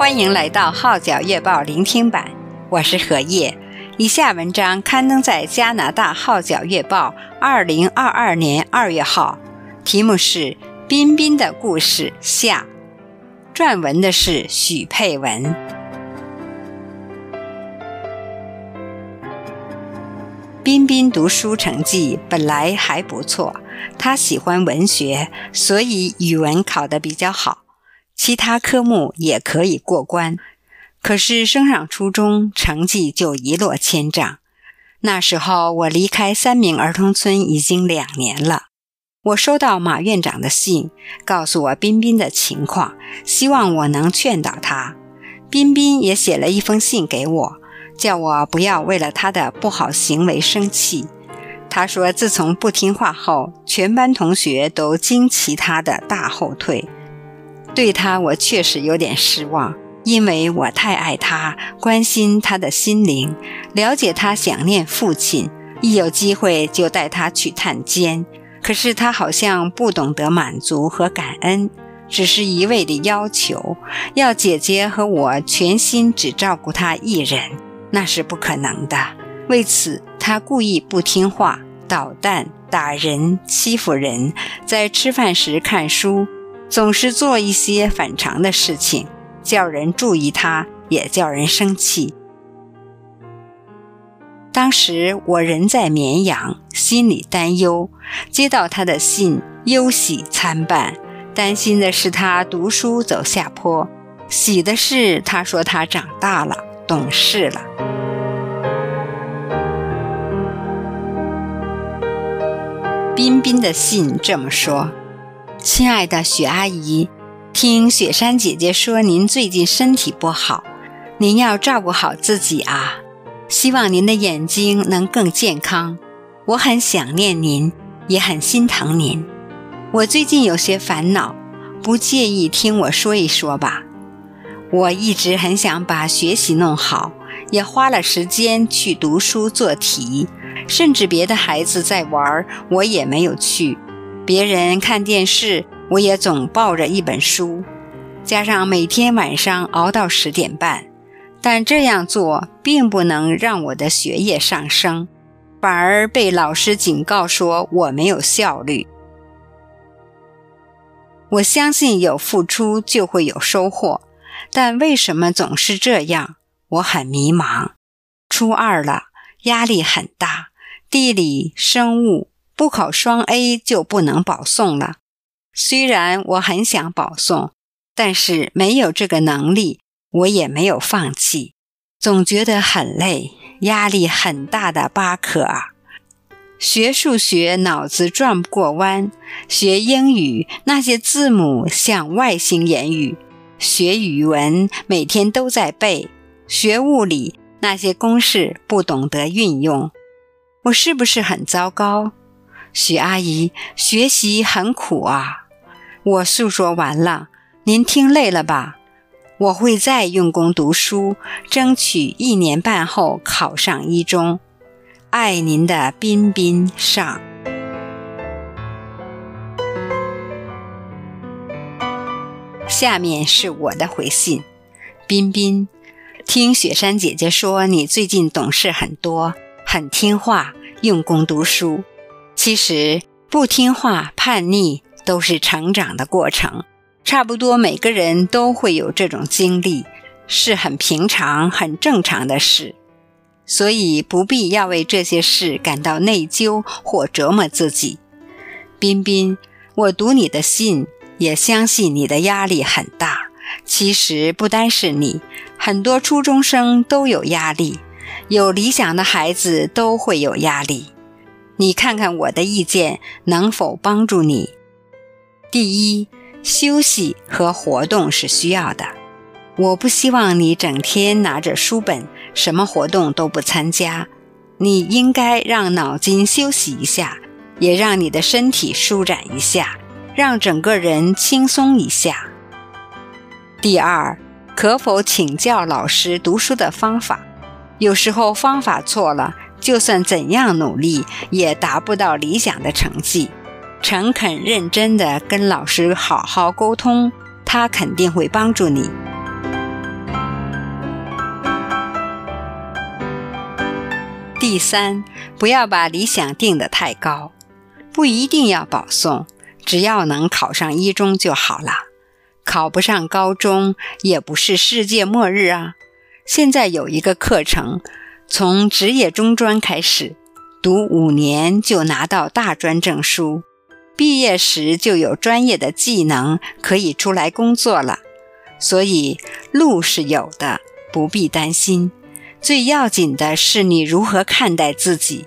欢迎来到《号角月报》聆听版，我是何叶。以下文章刊登在加拿大《号角月报》二零二二年二月号，题目是《彬彬的故事下》，撰文的是许佩文。彬彬读书成绩本来还不错，他喜欢文学，所以语文考得比较好。其他科目也可以过关，可是升上初中，成绩就一落千丈。那时候我离开三明儿童村已经两年了。我收到马院长的信，告诉我彬彬的情况，希望我能劝导他。彬彬也写了一封信给我，叫我不要为了他的不好行为生气。他说，自从不听话后，全班同学都惊奇他的大后退。对他，我确实有点失望，因为我太爱他，关心他的心灵，了解他想念父亲，一有机会就带他去探监。可是他好像不懂得满足和感恩，只是一味的要求，要姐姐和我全心只照顾他一人，那是不可能的。为此，他故意不听话，捣蛋、打人、欺负人，在吃饭时看书。总是做一些反常的事情，叫人注意他，也叫人生气。当时我人在绵阳，心里担忧，接到他的信，忧喜参半。担心的是他读书走下坡，喜的是他说他长大了，懂事了。彬彬的信这么说。亲爱的许阿姨，听雪山姐姐说您最近身体不好，您要照顾好自己啊！希望您的眼睛能更健康。我很想念您，也很心疼您。我最近有些烦恼，不介意听我说一说吧。我一直很想把学习弄好，也花了时间去读书做题，甚至别的孩子在玩，我也没有去。别人看电视，我也总抱着一本书，加上每天晚上熬到十点半。但这样做并不能让我的学业上升，反而被老师警告说我没有效率。我相信有付出就会有收获，但为什么总是这样？我很迷茫。初二了，压力很大，地理、生物。不考双 A 就不能保送了。虽然我很想保送，但是没有这个能力，我也没有放弃。总觉得很累，压力很大的巴克啊！学数学脑子转不过弯，学英语那些字母像外星言语，学语文每天都在背，学物理那些公式不懂得运用。我是不是很糟糕？许阿姨，学习很苦啊！我诉说完了，您听累了吧？我会再用功读书，争取一年半后考上一中。爱您的彬彬上。下面是我的回信：彬彬，听雪山姐姐说你最近懂事很多，很听话，用功读书。其实不听话、叛逆都是成长的过程，差不多每个人都会有这种经历，是很平常、很正常的事，所以不必要为这些事感到内疚或折磨自己。彬彬，我读你的信，也相信你的压力很大。其实不单是你，很多初中生都有压力，有理想的孩子都会有压力。你看看我的意见能否帮助你？第一，休息和活动是需要的。我不希望你整天拿着书本，什么活动都不参加。你应该让脑筋休息一下，也让你的身体舒展一下，让整个人轻松一下。第二，可否请教老师读书的方法？有时候方法错了。就算怎样努力也达不到理想的成绩。诚恳认真的跟老师好好沟通他肯定会帮助你。第三不要把理想定得太高。不一定要保送只要能考上一中就好了。考不上高中也不是世界末日啊。现在有一个课程从职业中专开始，读五年就拿到大专证书，毕业时就有专业的技能可以出来工作了。所以路是有的，不必担心。最要紧的是你如何看待自己，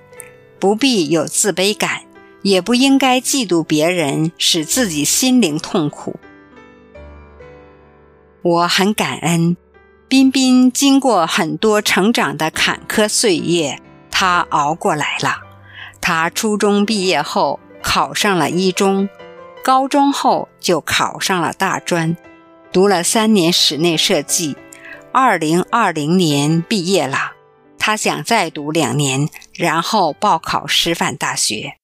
不必有自卑感，也不应该嫉妒别人，使自己心灵痛苦。我很感恩。彬彬经过很多成长的坎坷岁月，他熬过来了。他初中毕业后考上了一中，高中后就考上了大专，读了三年室内设计。二零二零年毕业了，他想再读两年，然后报考师范大学。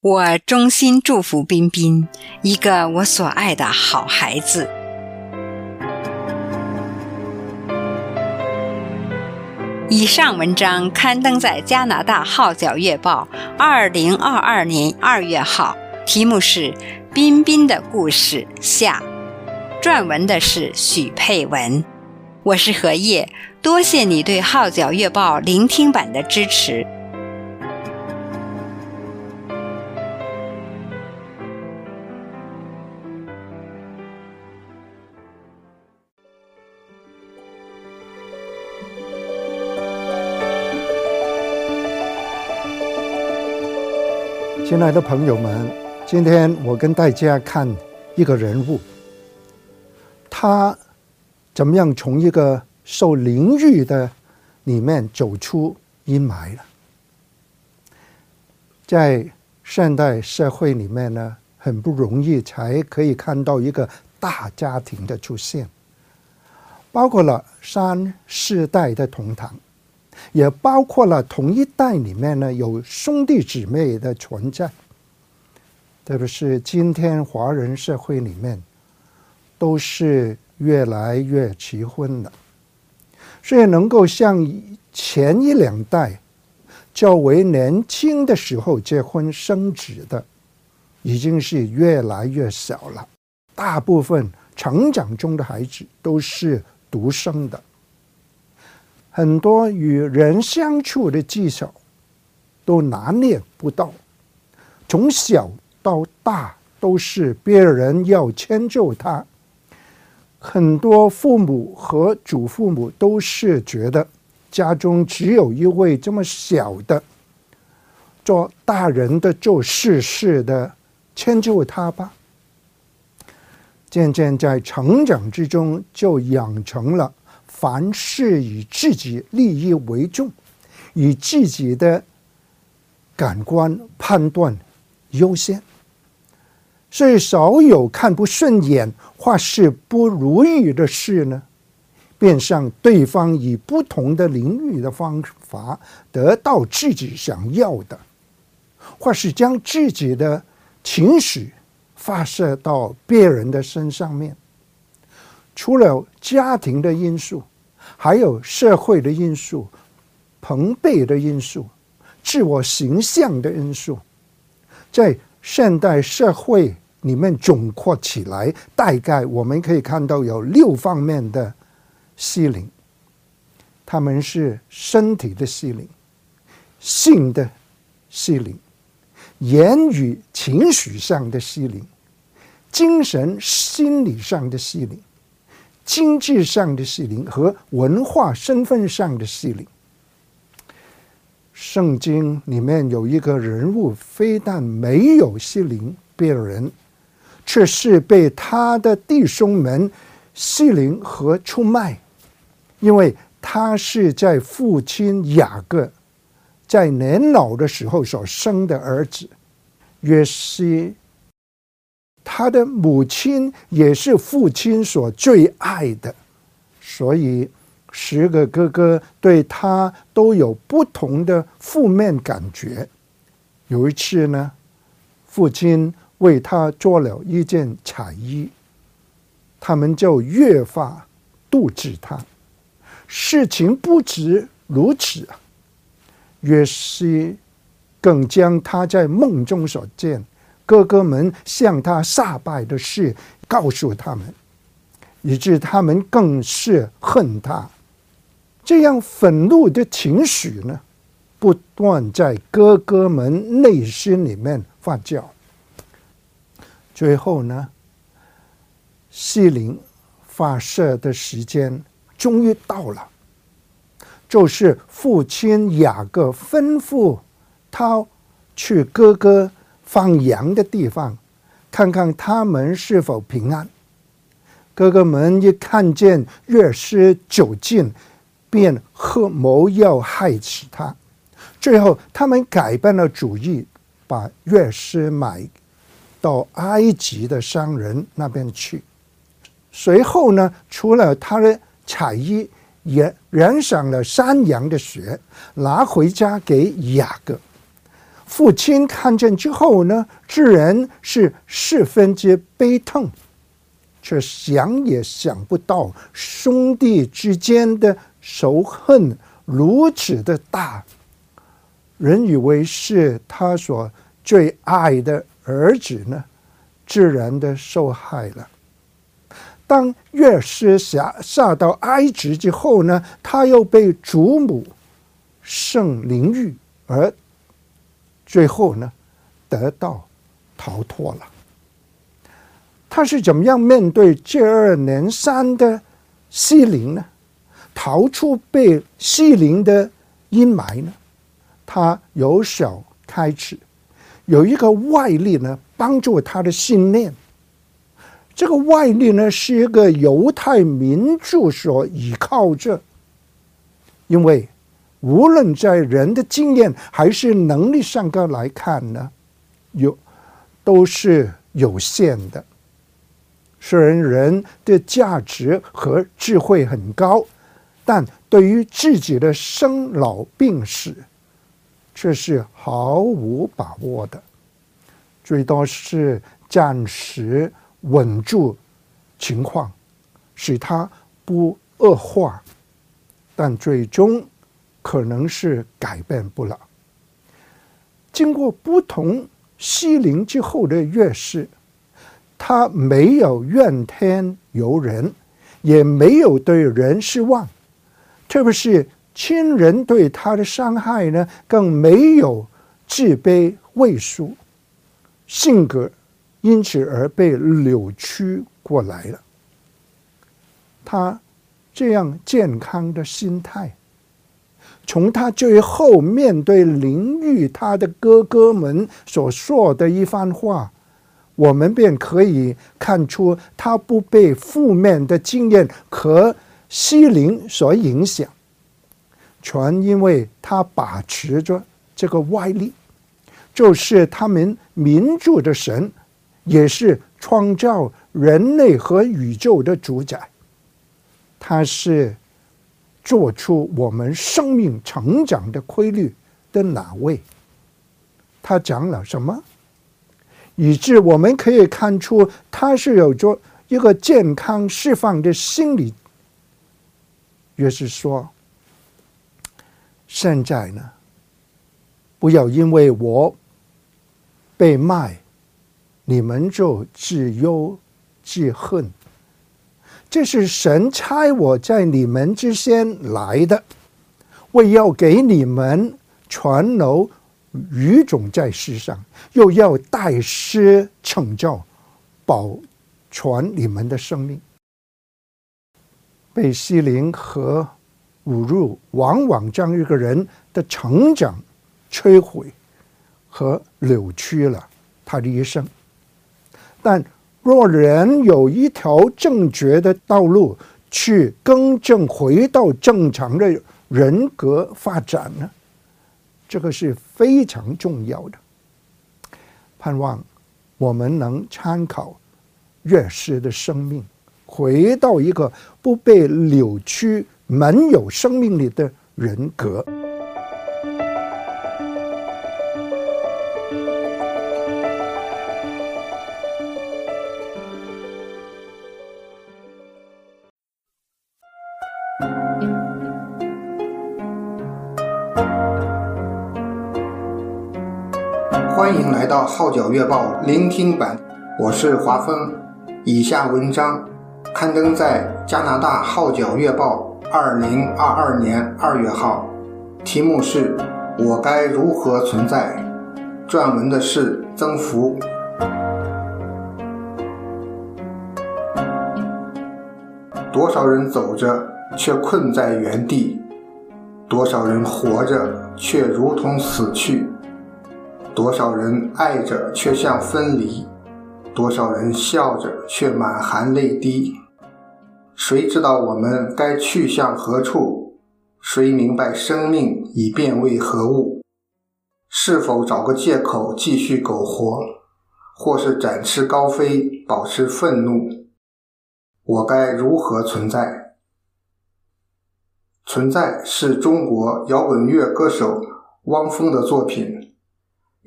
我衷心祝福彬彬，一个我所爱的好孩子。以上文章刊登在加拿大《号角月报》二零二二年二月号，题目是《彬彬的故事下》，撰文的是许佩文。我是何叶，多谢你对《号角月报》聆听版的支持。亲爱的朋友们，今天我跟大家看一个人物，他怎么样从一个受凌辱的里面走出阴霾了？在现代社会里面呢，很不容易才可以看到一个大家庭的出现，包括了三四代的同堂。也包括了同一代里面呢，有兄弟姊妹的存在，特别是今天华人社会里面，都是越来越迟婚了，所以能够像前一两代较为年轻的时候结婚生子的，已经是越来越少了。大部分成长中的孩子都是独生的。很多与人相处的技巧都拿捏不到，从小到大都是别人要迁就他。很多父母和祖父母都是觉得家中只有一位这么小的，做大人的做事事的迁就他吧。渐渐在成长之中就养成了。凡事以自己利益为重，以自己的感官判断优先，所以少有看不顺眼或是不如意的事呢，便向对方以不同的领域的方法得到自己想要的，或是将自己的情绪发射到别人的身上面。除了家庭的因素，还有社会的因素、朋辈的因素、自我形象的因素，在现代社会里面总括起来，大概我们可以看到有六方面的欺凌。他们是身体的欺凌、性的欺凌、言语情绪上的欺凌、精神心理上的欺凌。经济上的欺凌和文化身份上的欺凌。圣经里面有一个人物，非但没有欺凌别人，却是被他的弟兄们欺凌和出卖，因为他是在父亲雅各在年老的时候所生的儿子，约西。他的母亲也是父亲所最爱的，所以十个哥哥对他都有不同的负面感觉。有一次呢，父亲为他做了一件彩衣，他们就越发妒忌他。事情不止如此啊，约西更将他在梦中所见哥哥们向他下拜的事告诉他们，以致他们更是恨他。这样愤怒的情绪呢，不断在哥哥们内心里面发酵。最后呢，希林发射的时间终于到了，就是父亲雅各吩咐他去哥哥放羊的地方，看看他们是否平安。哥哥们一看见约瑟走近，便合谋要害死他。最后，他们改变了主意，把约瑟买到埃及的商人那边去，随后呢，除了他的彩衣，也染上了山羊的血，拿回家给雅各。父亲看见之后呢，自然是十分之悲痛，却想也想不到兄弟之间的仇恨如此的大，人以为是他所最爱的。儿子呢，自然的受害了。当约瑟下下到埃及之后呢，他又被祖母圣灵玉，而最后呢，得到逃脱了。他是怎么样面对接二连三的欺凌呢？逃出被欺凌的阴霾呢？他由小开始。有一个外力呢，帮助他的信念。这个外力呢，是一个犹太民族所依靠着，因为无论在人的经验还是能力上高来看呢，有都是有限的。虽然人的价值和智慧很高，但对于自己的生老病死，却是毫无把握的，最多是暂时稳住情况，使它不恶化，但最终可能是改变不了。经过不同欺凌之后的约瑟，他没有怨天尤人，也没有对人失望，特别是。亲人对他的伤害呢，更没有自卑畏缩，性格因此而被扭曲过来了。他这样健康的心态，从他最后面对凌辱他的哥哥们所说的一番话，我们便可以看出他不被负面的经验和欺凌所影响。全因为他把持着这个外力，就是他们民族的神，也是创造人类和宇宙的主宰。他是做出我们生命成长的规律的哪位？他讲了什么？以致我们可以看出他是有着一个健康释放的心理。于是说。现在呢，不要因为我被卖，你们就自忧自恨。这是神差我在你们之间来的，为要给你们传楼余种在世上，又要代施拯救，保全你们的生命。被欺凌和。侮辱往往将一个人的成长摧毁和扭曲了他的一生。但若人有一条正确的道路去更正，回到正常的人格发展呢？这个是非常重要的。盼望我们能参考乐师的生命，回到一个不被扭曲。满有生命力的人格。欢迎来到《号角月报》聆听版，我是华峰。以下文章刊登在加拿大《号角月报》二零二二年二月号，题目是《我该如何存在》，撰文的是曾福。多少人走着却困在原地，多少人活着却如同死去。多少人爱着却像分离，多少人笑着却满含泪滴。谁知道我们该去向何处？谁明白生命已变为何物？是否找个借口继续苟活，或是展翅高飞，保持愤怒？我该如何存在？存在是中国摇滚乐歌手汪峰的作品。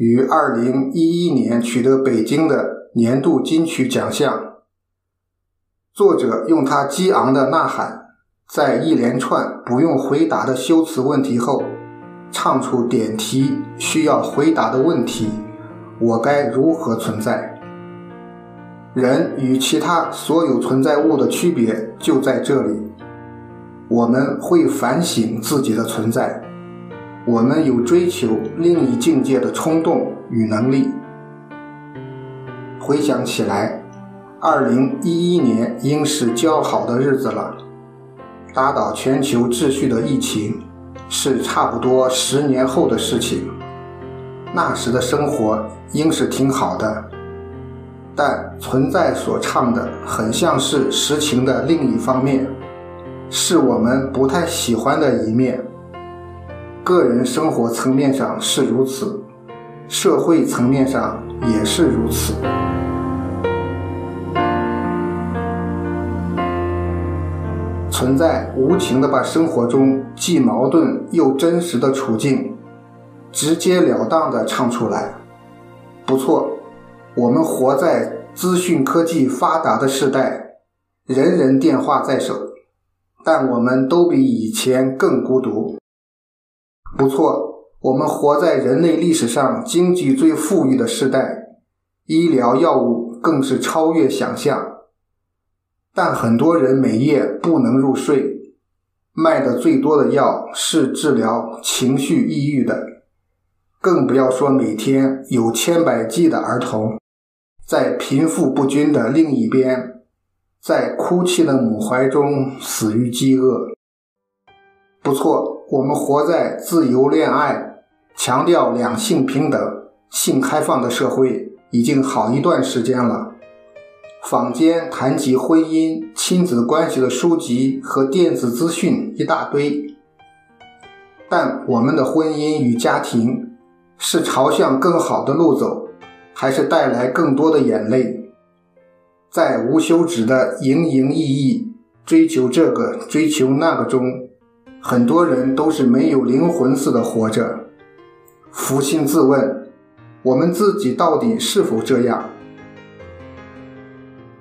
于二零一一年取得北京的年度金曲奖项。作者用他激昂的呐喊，在一连串不用回答的修辞问题后，唱出点题需要回答的问题：我该如何存在？人与其他所有存在物的区别就在这里，我们会反省自己的存在。我们有追求另一境界的冲动与能力。回想起来，二零一一年应是较好的日子了。打倒全球秩序的疫情是差不多十年后的事情。那时的生活应是挺好的，但存在所唱的很像是实情的另一方面，是我们不太喜欢的一面。个人生活层面上是如此，社会层面上也是如此。存在无情的把生活中既矛盾又真实的处境，直截了当地唱出来。不错，我们活在资讯科技发达的时代，人人电话在手，但我们都比以前更孤独。不错，我们活在人类历史上经济最富裕的时代，医疗药物更是超越想象。但很多人每夜不能入睡，卖的最多的药是治疗情绪抑郁的，更不要说每天有千百计的儿童在贫富不均的另一边，在哭泣的母怀中死于饥饿。不错。我们活在自由恋爱、强调两性平等、性开放的社会已经好一段时间了。坊间谈及婚姻、亲子关系的书籍和电子资讯一大堆，但我们的婚姻与家庭是朝向更好的路走，还是带来更多的眼泪？在无休止的营营役役、追求这个、追求那个中。很多人都是没有灵魂似的活着。扪心自问，我们自己到底是否这样？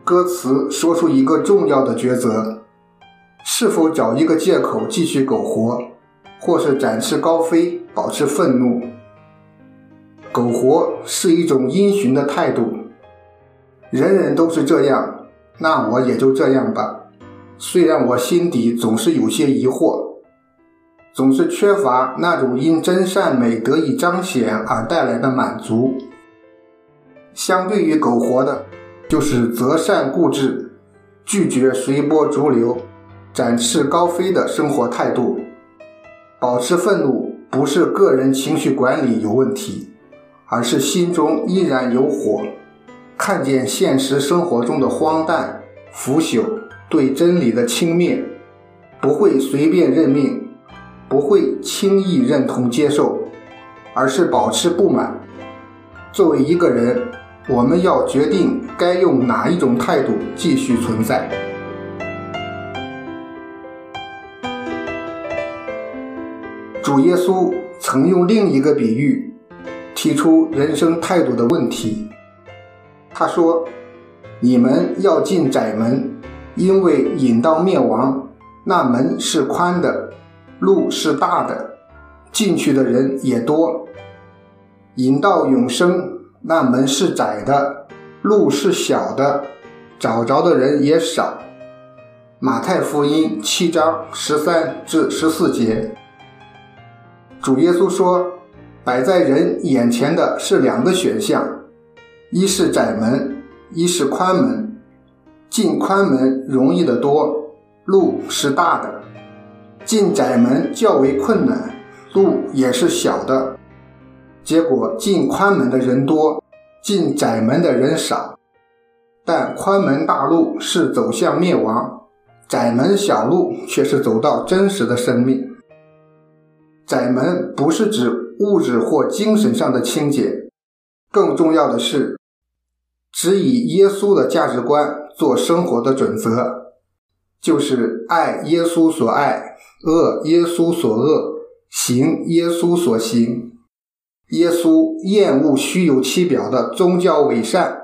歌词说出一个重要的抉择：是否找一个借口继续苟活，或是展翅高飞，保持愤怒？苟活是一种因循的态度。人人都是这样，那我也就这样吧。虽然我心底总是有些疑惑。总是缺乏那种因真善美得以彰显而带来的满足。相对于苟活的，就是择善固执、拒绝随波逐流、展翅高飞的生活态度。保持愤怒不是个人情绪管理有问题，而是心中依然有火，看见现实生活中的荒诞、腐朽，对真理的轻蔑，不会随便认命。不会轻易认同接受，而是保持不满。作为一个人，我们要决定该用哪一种态度继续存在。主耶稣曾用另一个比喻提出人生态度的问题。他说：“你们要进窄门，因为引到灭亡，那门是宽的。”路是大的，进去的人也多；引到永生，那门是窄的，路是小的，找着的人也少。马太福音七章十三至十四节，主耶稣说，摆在人眼前的是两个选项，一是窄门，一是宽门。进宽门容易得多，路是大的；进窄门较为困难，路也是小的。结果进宽门的人多，进窄门的人少。但宽门大路是走向灭亡，窄门小路却是走到真实的生命。窄门不是指物质或精神上的清洁，更重要的是，只以耶稣的价值观做生活的准则，就是爱耶稣所爱，恶耶稣所恶，行耶稣所行。耶稣厌恶虚有其表的宗教伪善，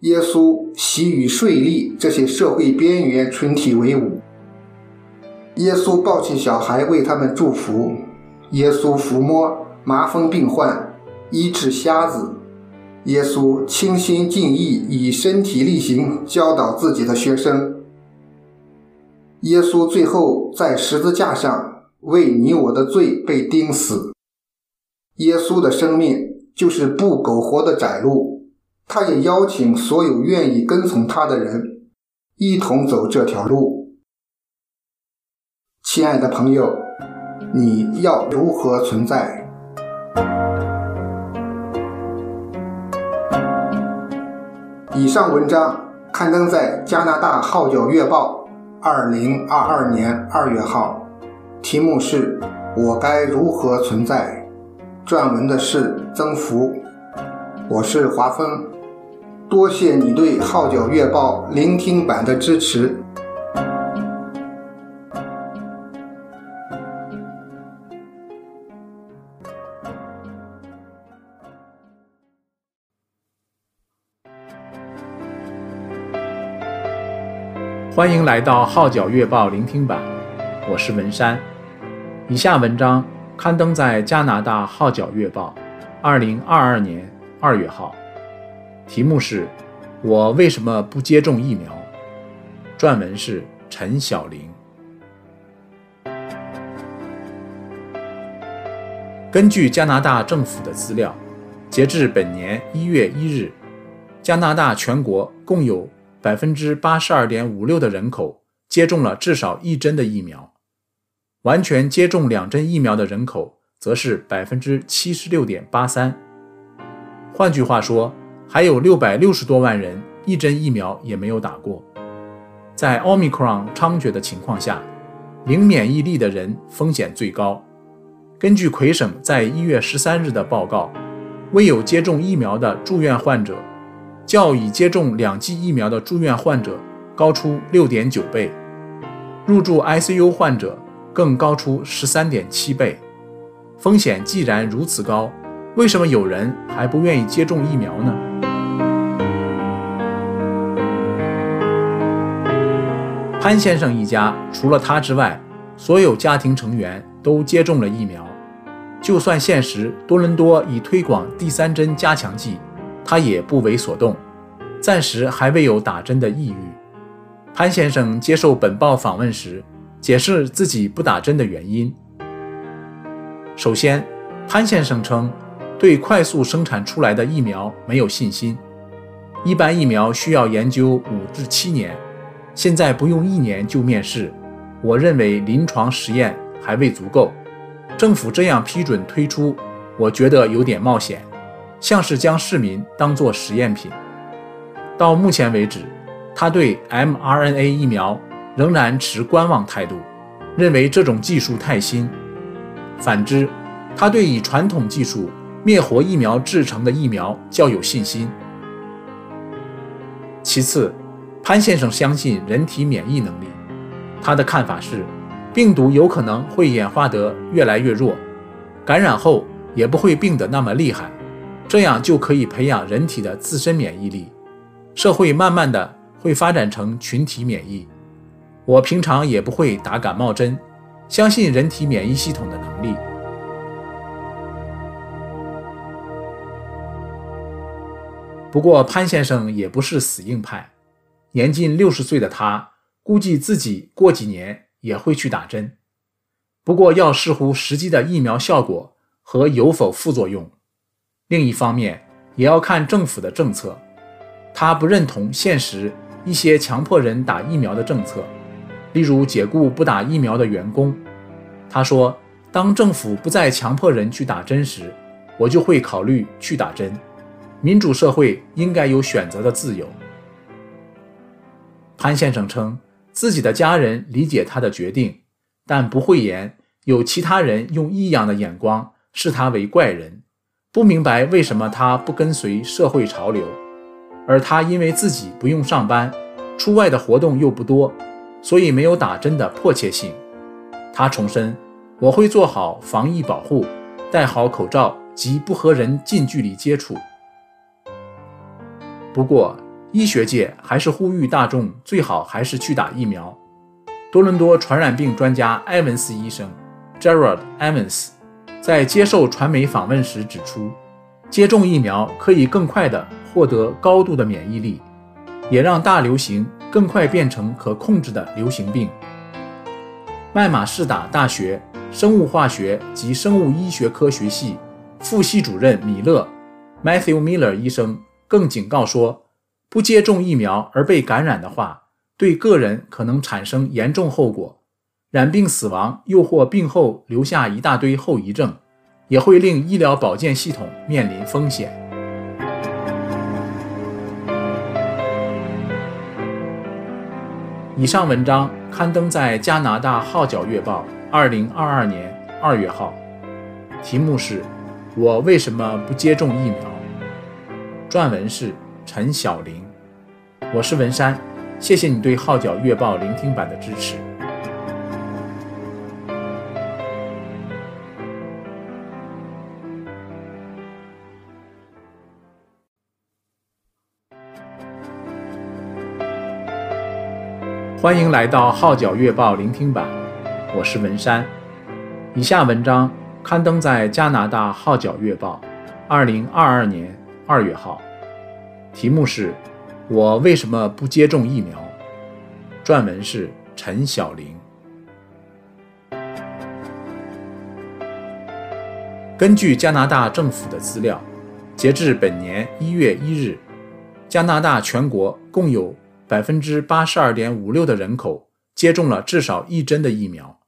耶稣喜与税吏这些社会边缘群体为伍。耶稣抱起小孩为他们祝福，耶稣抚摸麻风病患，医治瞎子。耶稣倾心尽意以身体力行教导自己的学生。耶稣最后在十字架上为你我的罪被钉死。耶稣的生命就是不苟活的窄路，他也邀请所有愿意跟从他的人一同走这条路。亲爱的朋友，你要如何存在？以上文章刊登在加拿大《号角月报》二零二二年二月号，题目是“我该如何存在”。撰文的是曾福，我是华峰，多谢你对《号角月报》聆听版的支持。欢迎来到《号角月报》聆听版，我是文山。以下文章。刊登在加拿大《号角月报》，二零二二年二月号，题目是“我为什么不接种疫苗”。撰文是陈晓玲。根据加拿大政府的资料，截至本年一月一日，加拿大全国共有百分之八十二点五六的人口接种了至少一针的疫苗。完全接种两针疫苗的人口则是百分之七十六点八三。换句话说，还有六百六十多万人一针疫苗也没有打过。在奥密克戎猖獗的情况下，零免疫力的人风险最高。根据魁省在一月十三日的报告，未有接种疫苗的住院患者，较已接种两剂疫苗的住院患者高出六点九倍，入住 ICU 患者。更高出十三点七倍，风险既然如此高，为什么有人还不愿意接种疫苗呢？潘先生一家除了他之外，所有家庭成员都接种了疫苗。就算现实多伦多已推广第三针加强剂，他也不为所动，暂时还未有打针的意欲。潘先生接受本报访问时，解释自己不打针的原因。首先，潘先生称对快速生产出来的疫苗没有信心。一般疫苗需要研究五至七年，现在不用一年就面世，我认为临床实验还未足够。政府这样批准推出，我觉得有点冒险，像是将市民当作实验品。到目前为止，他对 mRNA 疫苗。仍然持观望态度，认为这种技术太新。反之，他对以传统技术灭活疫苗制成的疫苗较有信心。其次，潘先生相信人体免疫能力。他的看法是，病毒有可能会演化得越来越弱，感染后也不会病得那么厉害，这样就可以培养人体的自身免疫力，社会慢慢的会发展成群体免疫。我平常也不会打感冒针，相信人体免疫系统的能力。不过潘先生也不是死硬派，年近六十岁的他估计自己过几年也会去打针，不过要视乎实际的疫苗效果和有否副作用。另一方面，也要看政府的政策。他不认同现实一些强迫人打疫苗的政策，例如解雇不打疫苗的员工。他说：“当政府不再强迫人去打针时，我就会考虑去打针。民主社会应该有选择的自由。”潘先生称，自己的家人理解他的决定，但不讳言有其他人用异样的眼光视他为怪人，不明白为什么他不跟随社会潮流。而他因为自己不用上班，出外的活动又不多，所以没有打针的迫切性。他重申：“我会做好防疫保护，戴好口罩及不和人近距离接触。”不过，医学界还是呼吁大众最好还是去打疫苗。多伦多传染病专家埃文斯医生 （Gerard Evans） 在接受传媒访问时指出，接种疫苗可以更快地获得高度的免疫力，也让大流行更快变成可控制的流行病。麦马士达大学生物化学及生物医学科学系副系主任米勒 （Matthew Miller） 医生更警告说，不接种疫苗而被感染的话，对个人可能产生严重后果，染病死亡，又或病后留下一大堆后遗症，也会令医疗保健系统面临风险。以上文章刊登在加拿大《号角月报》二零二二年二月号，题目是“我为什么不接种疫苗”，撰文是陈晓玲。我是文山，谢谢你对《号角月报》聆听版的支持。欢迎来到《号角月报》聆听版，我是文山。以下文章刊登在加拿大《号角月报》二零二二年二月号，题目是“我为什么不接种疫苗”，撰文是陈晓玲。根据加拿大政府的资料，截至本年一月一日，加拿大全国共有百分之八十二点五六的人口接种了至少一针的疫苗，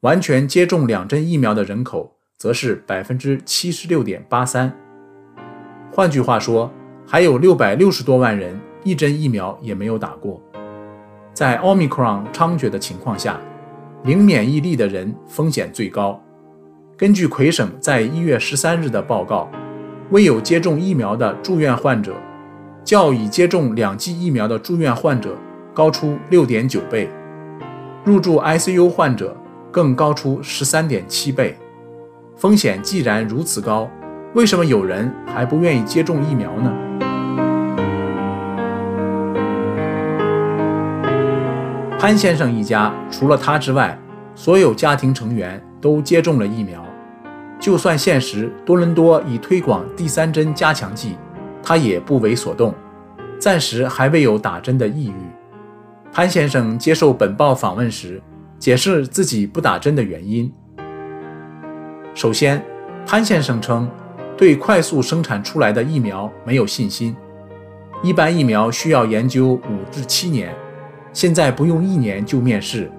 完全接种两针疫苗的人口则是百分之七十六点八三。换句话说，还有六百六十多万人一针疫苗也没有打过。在奥密克戎猖獗的情况下，零免疫力的人风险最高。根据魁省在一月十三日的报告，未有接种疫苗的住院患者，较已接种两剂疫苗的住院患者高出六点九倍，入住 ICU 患者更高出十三点七倍。风险既然如此高，为什么有人还不愿意接种疫苗呢？潘先生一家除了他之外，所有家庭成员都接种了疫苗。就算现实多伦多已推广第三针加强剂。他也不为所动，暂时还未有打针的意欲。潘先生接受本报访问时，解释自己不打针的原因。首先，潘先生称对快速生产出来的疫苗没有信心。一般疫苗需要研究五至七年，现在不用一年就面世，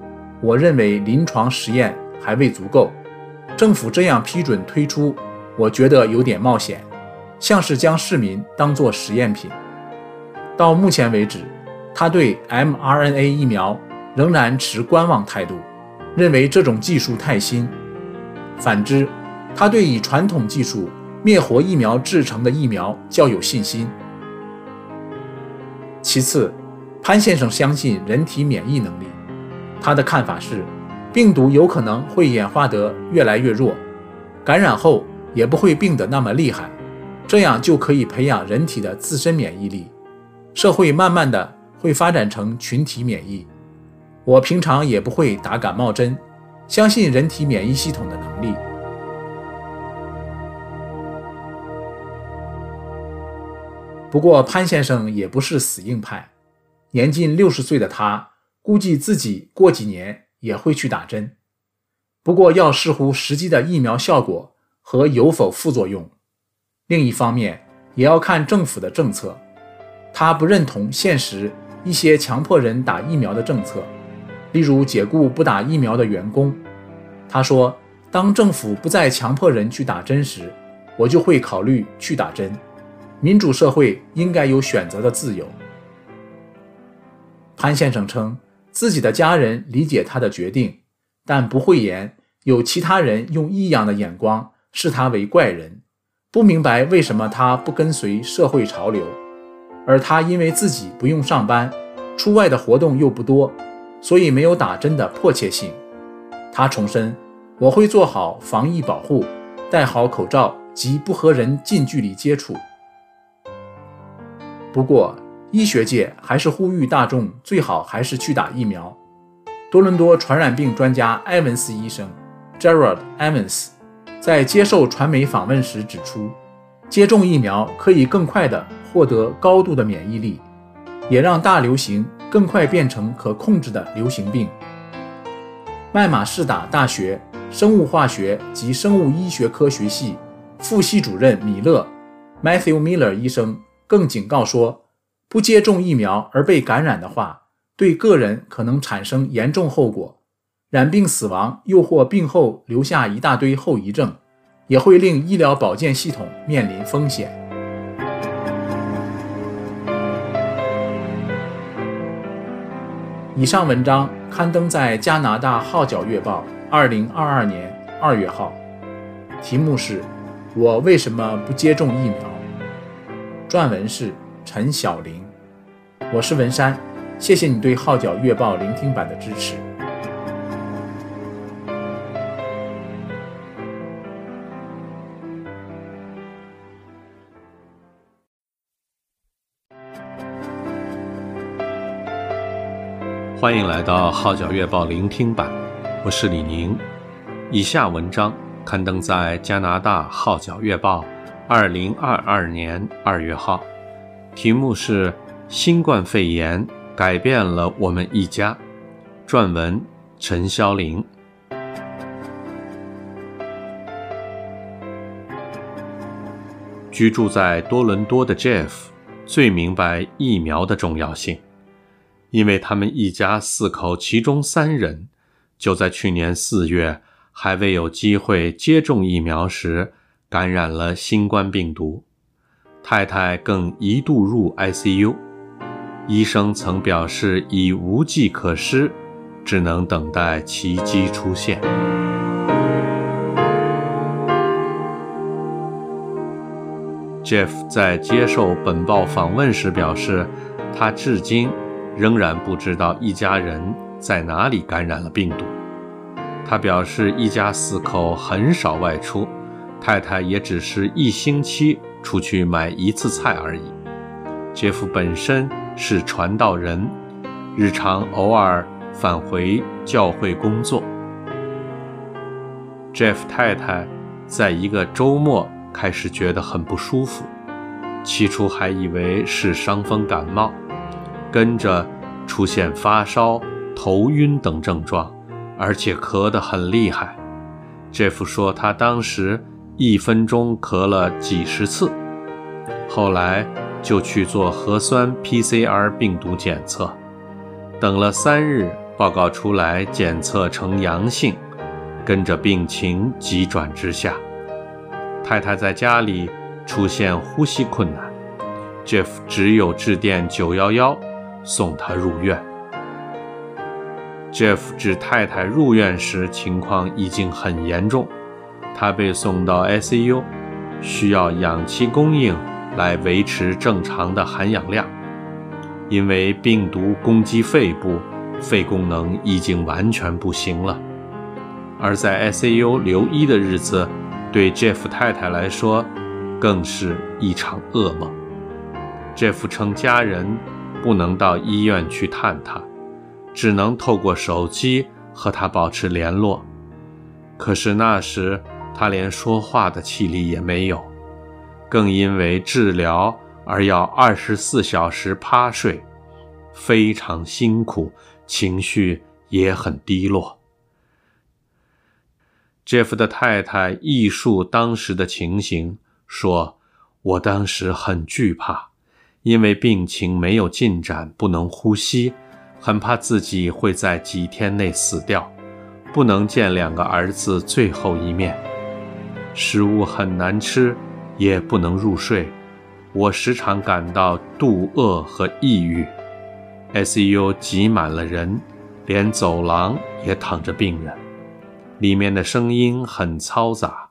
我认为临床实验还未足够。政府这样批准推出，我觉得有点冒险。像是将市民当作实验品。到目前为止，他对 mRNA 疫苗仍然持观望态度，认为这种技术太新。反之，他对以传统技术灭活疫苗制成的疫苗较有信心。其次，潘先生相信人体免疫能力。他的看法是，病毒有可能会演化得越来越弱，感染后也不会病得那么厉害。这样就可以培养人体的自身免疫力，社会慢慢的会发展成群体免疫。我平常也不会打感冒针，相信人体免疫系统的能力。不过潘先生也不是死硬派，年近六十岁的他估计自己过几年也会去打针，不过要视乎实际的疫苗效果和有否副作用。另一方面，也要看政府的政策。他不认同现实一些强迫人打疫苗的政策，例如解雇不打疫苗的员工。他说：“当政府不再强迫人去打针时，我就会考虑去打针。民主社会应该有选择的自由。”潘先生称，自己的家人理解他的决定，但不讳言有其他人用异样的眼光视他为怪人。不明白为什么他不跟随社会潮流，而他因为自己不用上班，出外的活动又不多，所以没有打针的迫切性。他重申：“我会做好防疫保护，戴好口罩及不和人近距离接触。”不过，医学界还是呼吁大众最好还是去打疫苗。多伦多传染病专家埃文斯医生 （Gerald Evans）。在接受传媒访问时指出，接种疫苗可以更快地获得高度的免疫力，也让大流行更快变成可控制的流行病。麦马士达大学生物化学及生物医学科学系副系主任米勒 （Matthew Miller） 医生更警告说，不接种疫苗而被感染的话，对个人可能产生严重后果。染病死亡，又或病后留下一大堆后遗症，也会令医疗保健系统面临风险。以上文章刊登在加拿大《号角月报》二零二二年二月号，题目是“我为什么不接种疫苗”，撰文是陈晓玲。我是文山，谢谢你对《号角月报》聆听版的支持。欢迎来到《号角月报》聆听版，我是李宁。以下文章刊登在加拿大《号角月报》二零二二年二月号，题目是《新冠肺炎改变了我们一家》，撰文陈潇玲。居住在多伦多的 Jeff 最明白疫苗的重要性。因为他们一家四口，其中三人就在去年四月还未有机会接种疫苗时感染了新冠病毒，太太更一度入 ICU，医生曾表示已无计可施，只能等待奇迹出现。Jeff 在接受本报访问时表示，他至今。仍然不知道一家人在哪里感染了病毒。他表示，一家四口很少外出，太太也只是一星期出去买一次菜而已。杰夫本身是传道人，日常偶尔返回教会工作。Jeff 太太在一个周末开始觉得很不舒服，起初还以为是伤风感冒。跟着出现发烧、头晕等症状，而且咳得很厉害。Jeff 说，他当时一分钟咳了几十次，后来就去做核酸 PCR 病毒检测，等了三日，报告出来检测呈阳性，跟着病情急转直下。太太在家里出现呼吸困难，Jeff 只有致电911。送他入院。Jeff 指太太入院时情况已经很严重，他被送到 ICU，需要氧气供应来维持正常的含氧量。因为病毒攻击肺部，肺功能已经完全不行了。而在 ICU 留医的日子，对 Jeff 太太来说，更是一场噩梦。Jeff 称家人。不能到医院去探他，只能透过手机和他保持联络。可是那时他连说话的气力也没有，更因为治疗而要二十四小时趴睡，非常辛苦，情绪也很低落。Jeff 的太太忆述当时的情形，说：“我当时很惧怕，因为病情没有进展，不能呼吸，很怕自己会在几天内死掉，不能见两个儿子最后一面。食物很难吃，也不能入睡。我时常感到肚饿和抑郁。ICU 挤满了人，连走廊也躺着病人。”里面的声音很嘈杂，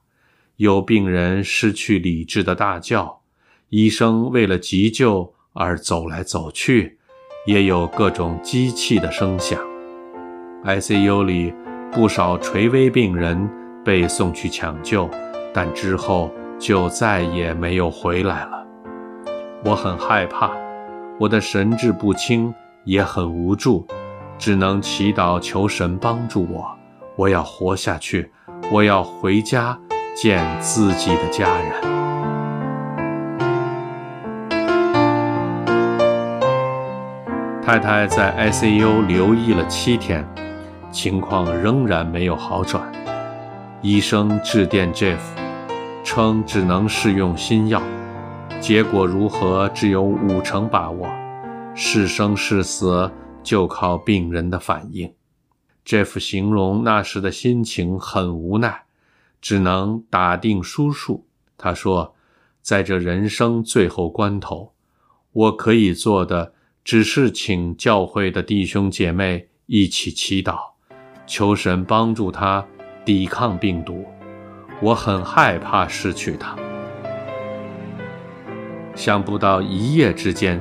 有病人失去理智的大叫，医生为了急救而走来走去，也有各种机器的声响。ICU 里不少垂危病人被送去抢救，但之后就再也没有回来了。我很害怕，我的神志不清，也很无助，只能祈祷求神帮助我。我要活下去，我要回家见自己的家人。太太在 ICU 留医了七天，情况仍然没有好转。医生致电 Jeff，称只能试用新药，结果如何只有五成把握，是生是死就靠病人的反应。Jeff 形容那时的心情很无奈，只能打定输数。他说：“在这人生最后关头，我可以做的只是请教会的弟兄姐妹一起祈祷，求神帮助他抵抗病毒。我很害怕失去他。”想不到一夜之间，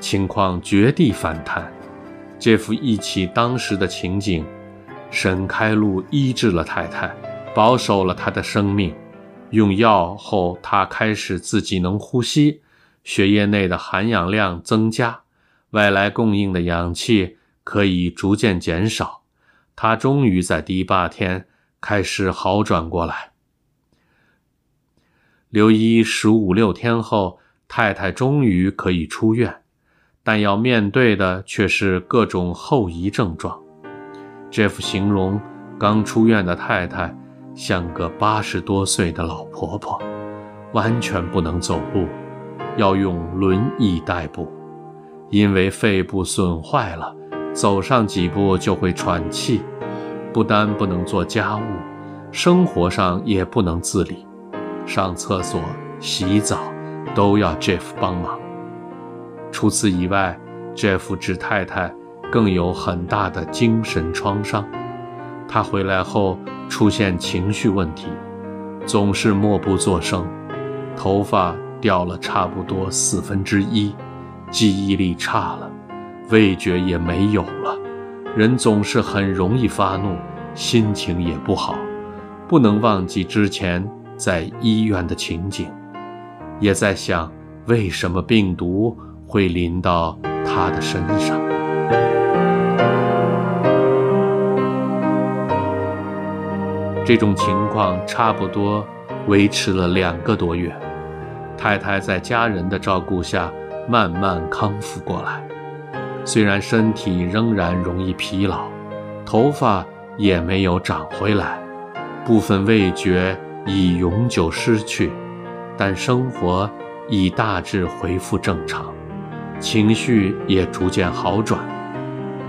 情况绝地反弹。这幅忆起当时的情景。神开路医治了太太，保守了她的生命。用药后，她开始自己能呼吸，血液内的含氧量增加，外来供应的氧气可以逐渐减少。她终于在第八天开始好转过来。留医十五六天后，太太终于可以出院，但要面对的却是各种后遗症状。Jeff 形容刚出院的太太像个八十多岁的老婆婆，完全不能走路，要用轮椅代步。因为肺部损坏了，走上几步就会喘气。不但不能做家务，生活上也不能自理，上厕所、洗澡都要 Jeff 帮忙。除此以外，Jeff 指太太。更有很大的精神创伤。他回来后出现情绪问题，总是默不作声，头发掉了差不多四分之一，记忆力差了，味觉也没有了。人总是很容易发怒，心情也不好。不能忘记之前在医院的情景，也在想为什么病毒会临到他的身上。这种情况差不多维持了两个多月，太太在家人的照顾下慢慢康复过来，虽然身体仍然容易疲劳，头发也没有长回来，部分味觉已永久失去，但生活已大致恢复正常，情绪也逐渐好转。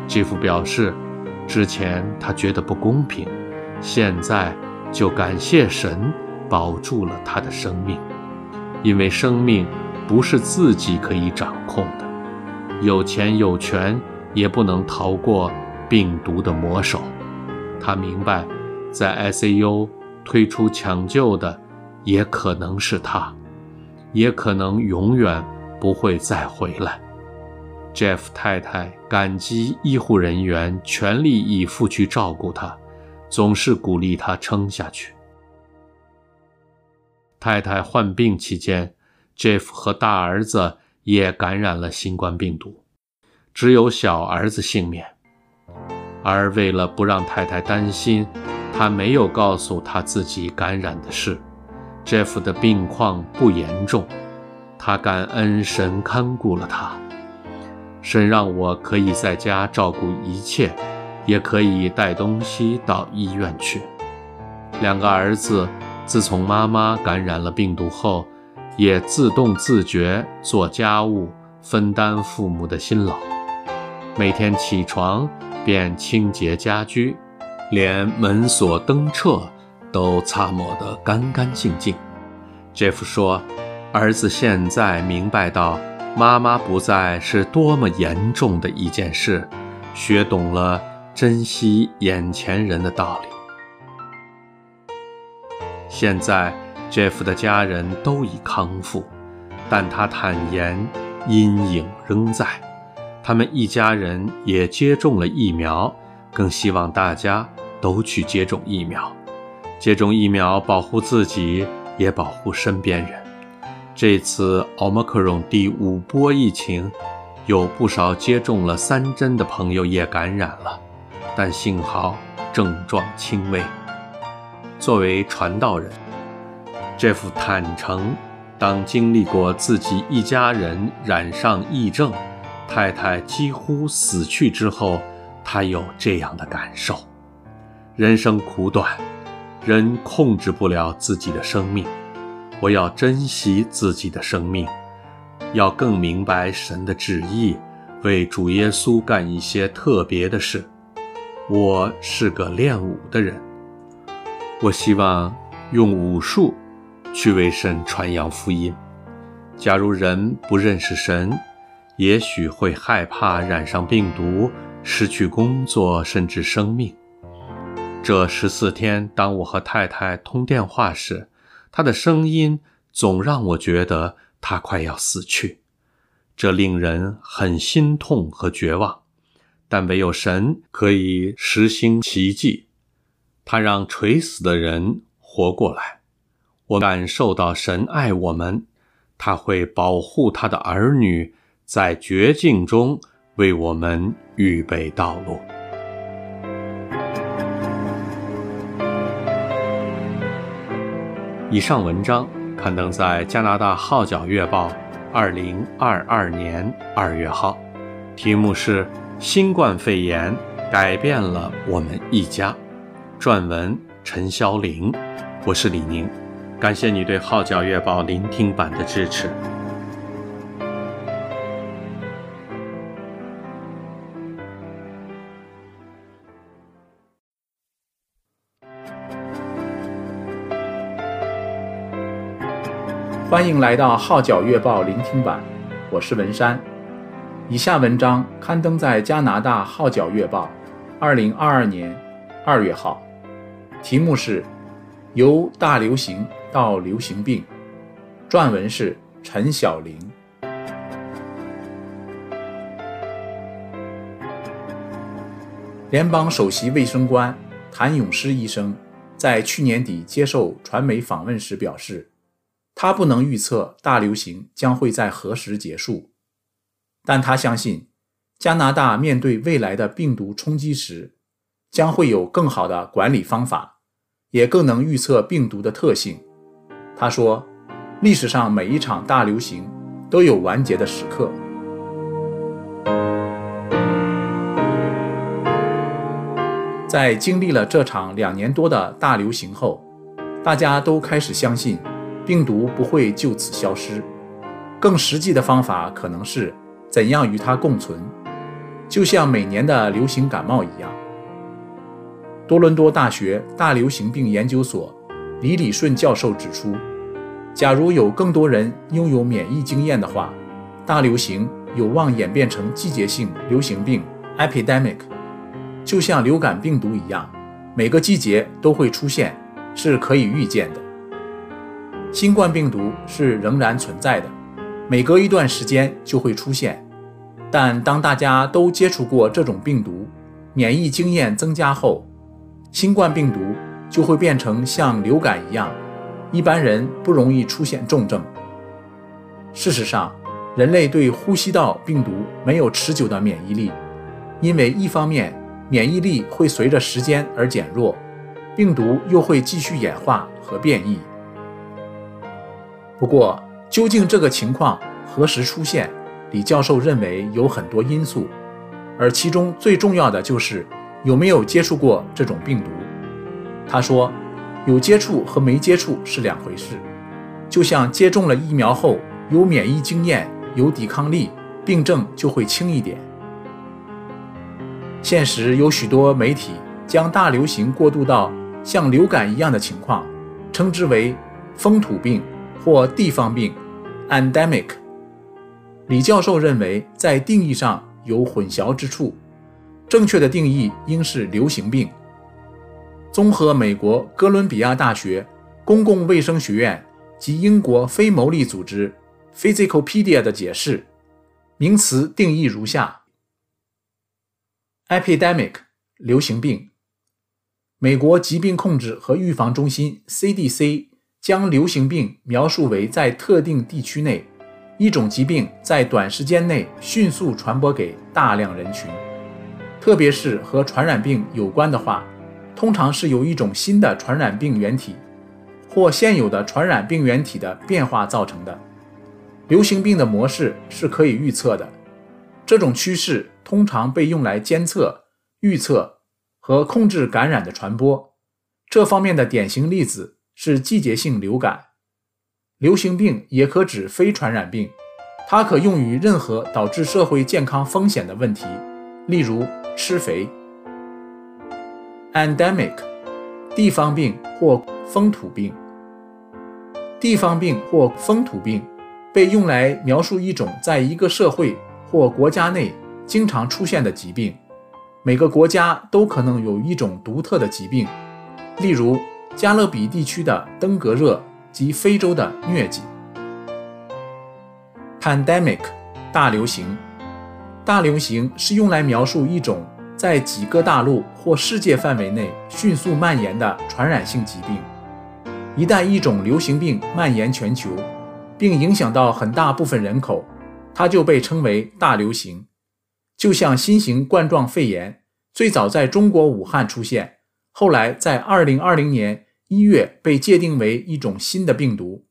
Jeff 表示，之前他觉得不公平。现在就感谢神保住了他的生命，因为生命不是自己可以掌控的，有钱有权也不能逃过病毒的魔手。他明白，在 ICU 推出抢救的也可能是他，也可能永远不会再回来。Jeff 太太感激医护人员全力以赴去照顾他。总是鼓励他撑下去。太太患病期间，Jeff 和大儿子也感染了新冠病毒，只有小儿子幸免。而为了不让太太担心，他没有告诉他自己感染的事。Jeff 的病况不严重，他感恩神看顾了他。神让我可以在家照顾一切，也可以带东西到医院去。两个儿子自从妈妈感染了病毒后，也自动自觉做家务，分担父母的辛劳。每天起床便清洁家居，连门锁灯彻都擦抹得干干净净。杰夫说：“儿子现在明白到妈妈不在是多么严重的一件事，学懂了珍惜眼前人的道理。现在，Jeff 的家人都已康复，但他坦言阴影仍在。他们一家人也接种了疫苗，更希望大家都去接种疫苗。接种疫苗，保护自己。”也保护身边人。这次奥密克戎第五波疫情，有不少接种了三针的朋友也感染了，但幸好症状轻微。作为传道人，Jeff 坦诚，当经历过自己一家人染上疫症，太太几乎死去之后，他有这样的感受：人生苦短。人控制不了自己的生命，我要珍惜自己的生命，要更明白神的旨意，为主耶稣干一些特别的事。我是个练武的人，我希望用武术去为神传扬福音。假如人不认识神，也许会害怕染上病毒，失去工作，甚至生命。这十四天，当我和太太通电话时，她的声音总让我觉得她快要死去，这令人很心痛和绝望。但唯有神可以实行奇迹，他让垂死的人活过来。我感受到神爱我们，他会保护他的儿女，在绝境中为我们预备道路。以上文章刊登在加拿大《号角月报》二零二二年二月号，题目是《新冠肺炎改变了我们一家》，撰文陈潇玲，我是李宁，感谢你对《号角月报》聆听版的支持。欢迎来到《号角月报》聆听版，我是文山。以下文章刊登在加拿大《号角月报》二零二二年二月号，题目是《由大流行到流行病》，撰文是陈晓玲。联邦首席卫生官谭咏诗医生在去年底接受传媒访问时表示。他不能预测大流行将会在何时结束，但他相信加拿大面对未来的病毒冲击时，将会有更好的管理方法，也更能预测病毒的特性。他说：“历史上每一场大流行都有完结的时刻，在经历了这场两年多的大流行后，大家都开始相信。”病毒不会就此消失，更实际的方法可能是怎样与它共存，就像每年的流行感冒一样。多伦多大学大流行病研究所李理顺教授指出，假如有更多人拥有免疫经验的话，大流行有望演变成季节性流行病 （epidemic），就像流感病毒一样，每个季节都会出现，是可以预见的。新冠病毒是仍然存在的，每隔一段时间就会出现。但当大家都接触过这种病毒，免疫经验增加后，新冠病毒就会变成像流感一样，一般人不容易出现重症。事实上，人类对呼吸道病毒没有持久的免疫力，因为一方面免疫力会随着时间而减弱，病毒又会继续演化和变异。不过，究竟这个情况何时出现？李教授认为有很多因素，而其中最重要的就是有没有接触过这种病毒。他说，有接触和没接触是两回事，就像接种了疫苗后有免疫经验、有抵抗力，病症就会轻一点。现实有许多媒体将大流行过渡到像流感一样的情况，称之为风土病或地方病 （endemic）。李教授认为，在定义上有混淆之处，正确的定义应是流行病。综合美国哥伦比亚大学公共卫生学院及英国非牟利组织 Physicalpedia 的解释，名词定义如下：Epidemic，流行病。美国疾病控制和预防中心 CDC 将流行病描述为在特定地区内。一种疾病在短时间内迅速传播给大量人群，特别是和传染病有关的话，通常是由一种新的传染病原体或现有的传染病原体的变化造成的。流行病的模式是可以预测的，这种趋势通常被用来监测、预测和控制感染的传播。这方面的典型例子是季节性流感。流行病也可指非传染病，它可用于任何导致社会健康风险的问题，例如吃肥。Endemic，地方病或风土病。地方病或风土病被用来描述一种在一个社会或国家内经常出现的疾病，每个国家都可能有一种独特的疾病，例如加勒比地区的登革热。及非洲的疟疾。Pandemic，大流行。大流行是用来描述一种在几个大陆或世界范围内迅速蔓延的传染性疾病。一旦一种流行病蔓延全球，并影响到很大部分人口，它就被称为大流行。就像新型冠状肺炎，最早在中国武汉出现，后来在2020年。一月被界定为一种新的病毒，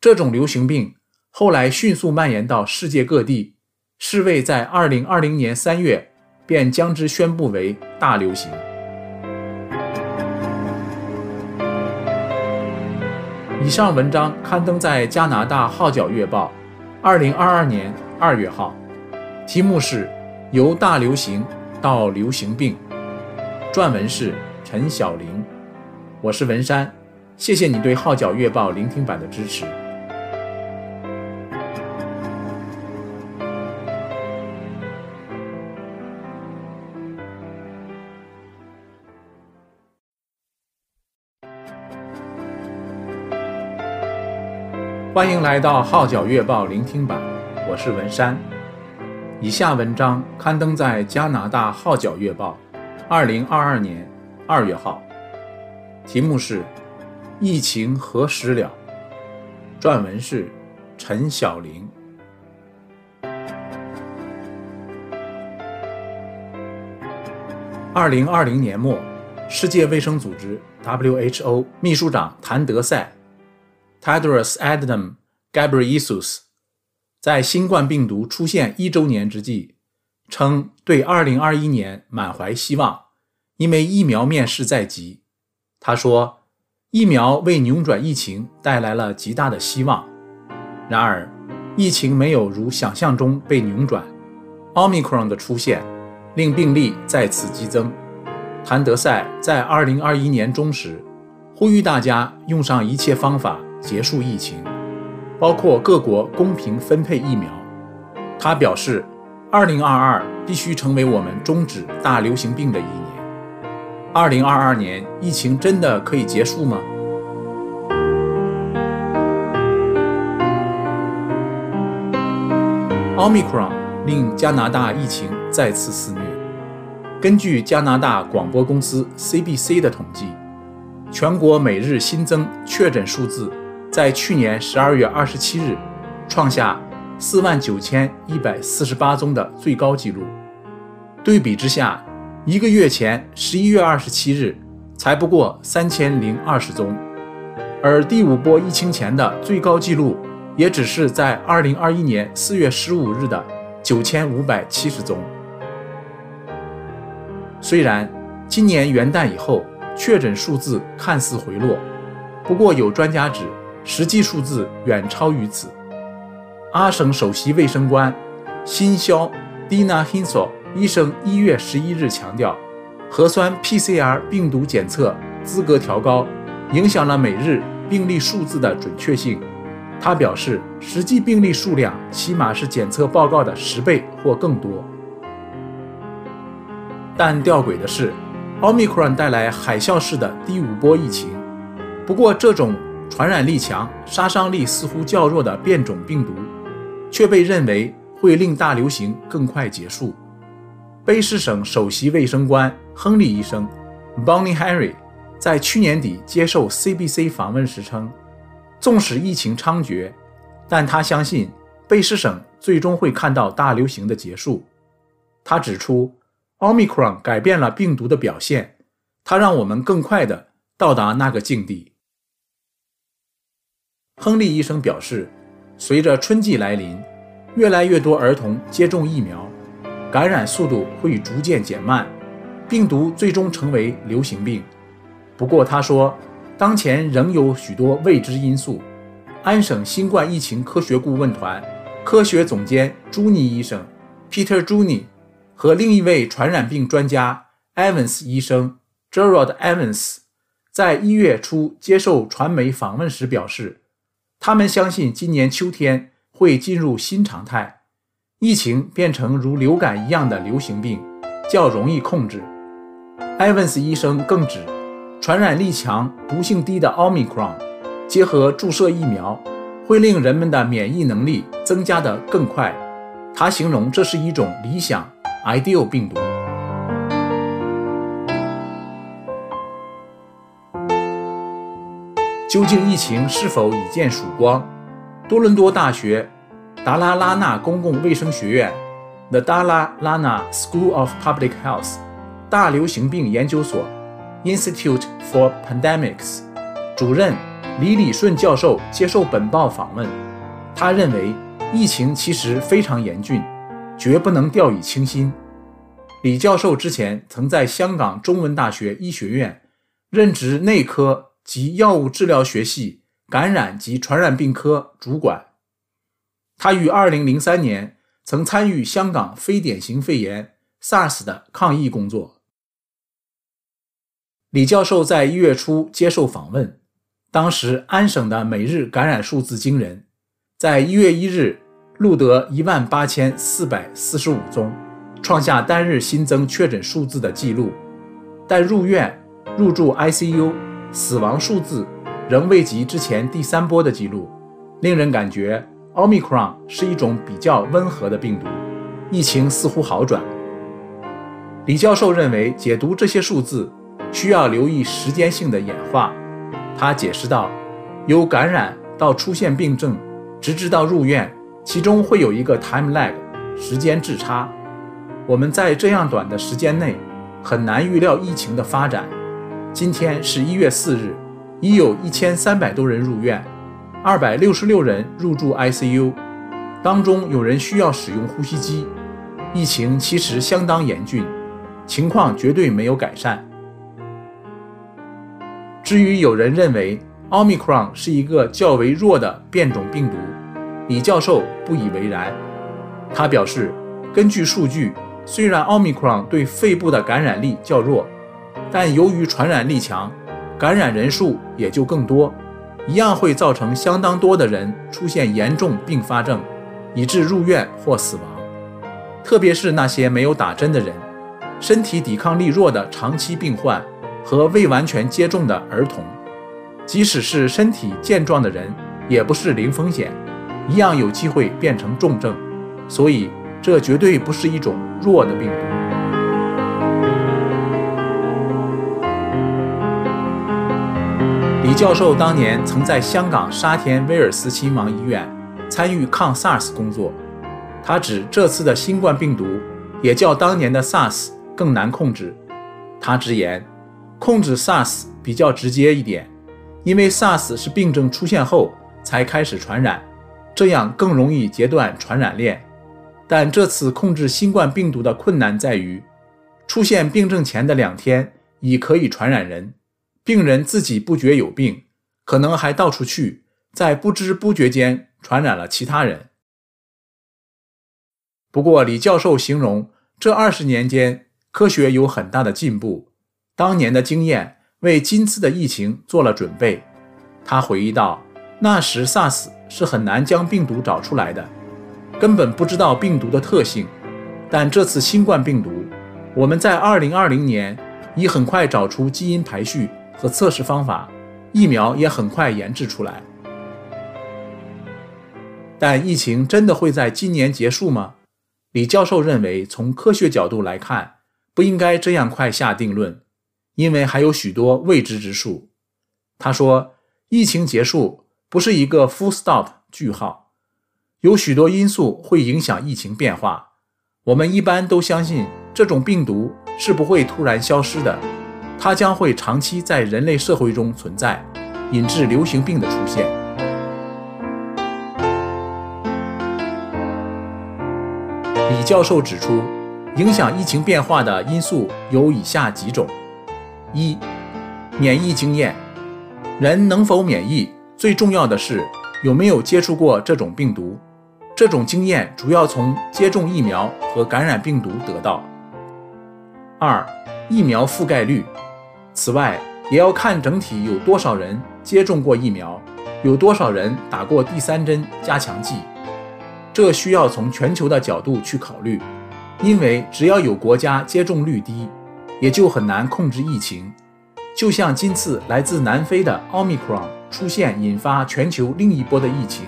这种流行病后来迅速蔓延到世界各地，世卫在二零二零年三月便将之宣布为大流行。以上文章刊登在加拿大《号角月报》二零二二年二月号，题目是《由大流行到流行病》，撰文是陈晓玲。我是文山，谢谢你对《号角月报》聆听版的支持。欢迎来到《号角月报》聆听版，我是文山。以下文章刊登在加拿大《号角月报》二零二二年二月号。题目是“疫情何时了”，撰文是陈晓玲。二零二零年末，世界卫生组织 （WHO） 秘书长谭德塞 （Tedros Adam Ghebreyesus） 在新冠病毒出现一周年之际，称对二零二一年满怀希望，因为疫苗面世在即。他说：“疫苗为扭转疫情带来了极大的希望。然而，疫情没有如想象中被扭转。Omicron 的出现令病例再次激增。”谭德塞在2021年中时呼吁大家用上一切方法结束疫情，包括各国公平分配疫苗。他表示，2022必须成为我们终止大流行病的一年。二零二二年，疫情真的可以结束吗？Omicron 令加拿大疫情再次肆虐。根据加拿大广播公司 CBC 的统计，全国每日新增确诊数字在去年十二月二十七日创下四万九千一百四十八宗的最高纪录。对比之下，一个月前，十一月二十七日，才不过三千零二十宗，而第五波疫情前的最高纪录也只是在2021年4月15日的9570宗。虽然今年元旦以后确诊数字看似回落，不过有专家指实际数字远超于此。阿省首席卫生官辛肖蒂纳辛索医生一月十一日强调，核酸 PCR 病毒检测资格调高，影响了每日病例数字的准确性。他表示，实际病例数量起码是检测报告的十倍或更多。但吊诡的是，Omicron 带来海啸式的第五波疫情。不过，这种传染力强、杀伤力似乎较弱的变种病毒，却被认为会令大流行更快结束。卑诗省首席卫生官亨利医生 Bonnie Henry 在去年底接受 CBC 访问时称。纵使疫情猖獗，但他相信卑诗省最终会看到大流行的结束。他指出，Omicron 改变了病毒的表现，它让我们更快地到达那个境地。亨利医生表示，随着春季来临，越来越多儿童接种疫苗，感染速度会逐渐减慢，病毒最终成为流行病。不过，他说。当前仍有许多未知因素。安省新冠疫情科学顾问团科学总监朱尼医生 （Peter Juni） 和另一位传染病专家 Evans 医生 （Gerald Evans） 在一月初接受传媒访问时表示，他们相信今年秋天会进入新常态，疫情变成如流感一样的流行病，较容易控制。Evans 医生更指。传染力强、毒性低的奥密克戎，结合注射疫苗，会令人们的免疫能力增加得更快。他形容这是一种理想 （ideal） 病毒。究竟疫情是否已见曙光？多伦多大学达拉拉纳公共卫生学院 （The Dalalana School of Public Health） 大流行病研究所。Institute for Pandemics 主任李礼顺教授接受本报访问，他认为疫情其实非常严峻，绝不能掉以轻心。李教授之前曾在香港中文大学医学院任职内科及药物治疗学系感染及传染病科主管。他于2003年曾参与香港非典型肺炎 SARS 的抗疫工作。李教授在一月初接受访问，当时安省的每日感染数字惊人，在一月一日录得一万八千四百四十五宗，创下单日新增确诊数字的记录。但入院、入住 ICU、死亡数字仍未及之前第三波的记录，令人感觉 Omicron 是一种比较温和的病毒，疫情似乎好转。李教授认为，解读这些数字。需要留意时间性的演化，他解释道：“由感染到出现病症，直至到入院，其中会有一个 time lag 时间滞差。我们在这样短的时间内很难预料疫情的发展。今天是一月四日，已有一千三百多人入院，二百六十六人入住 ICU，当中有人需要使用呼吸机。疫情其实相当严峻，情况绝对没有改善。”至于有人认为 Omicron 是一个较为弱的变种病毒，李教授不以为然。他表示，根据数据，虽然 Omicron 对肺部的感染力较弱，但由于传染力强，感染人数也就更多，一样会造成相当多的人出现严重并发症，以致入院或死亡。特别是那些没有打针的人，身体抵抗力弱的长期病患。和未完全接种的儿童，即使是身体健壮的人，也不是零风险，一样有机会变成重症。所以，这绝对不是一种弱的病毒。教授当年曾在香港沙田威尔斯亲王医院参与抗 SARS 工作，他指这次的新冠病毒也较当年的 SARS 更难控制。他直言。控制 SARS 比较直接一点，因为 SARS 是病症出现后才开始传染，这样更容易截断传染链。但这次控制新冠病毒的困难在于，出现病症前的两天已可以传染人，病人自己不觉有病，可能还到处去，在不知不觉间传染了其他人。不过，李教授形容这二十年间科学有很大的进步，当年的经验为今次的疫情做了准备。他回忆道：“那时 SARS 是很难将病毒找出来的，根本不知道病毒的特性。但这次新冠病毒，我们在2020年已很快找出基因排序和测试方法，疫苗也很快研制出来。但疫情真的会在今年结束吗？李教授认为，从科学角度来看，不应该这样快下定论，因为还有许多未知之数。他说。疫情结束不是一个 full stop 句号，有许多因素会影响疫情变化。我们一般都相信这种病毒是不会突然消失的，它将会长期在人类社会中存在，引致流行病的出现。李教授指出，影响疫情变化的因素有以下几种：一、免疫经验。人能否免疫，最重要的是有没有接触过这种病毒。这种经验主要从接种疫苗和感染病毒得到。二、疫苗覆盖率。此外，也要看整体有多少人接种过疫苗，有多少人打过第三针加强剂。这需要从全球的角度去考虑，因为只要有国家接种率低，也就很难控制疫情。就像今次来自南非的奥密克戎出现，引发全球另一波的疫情。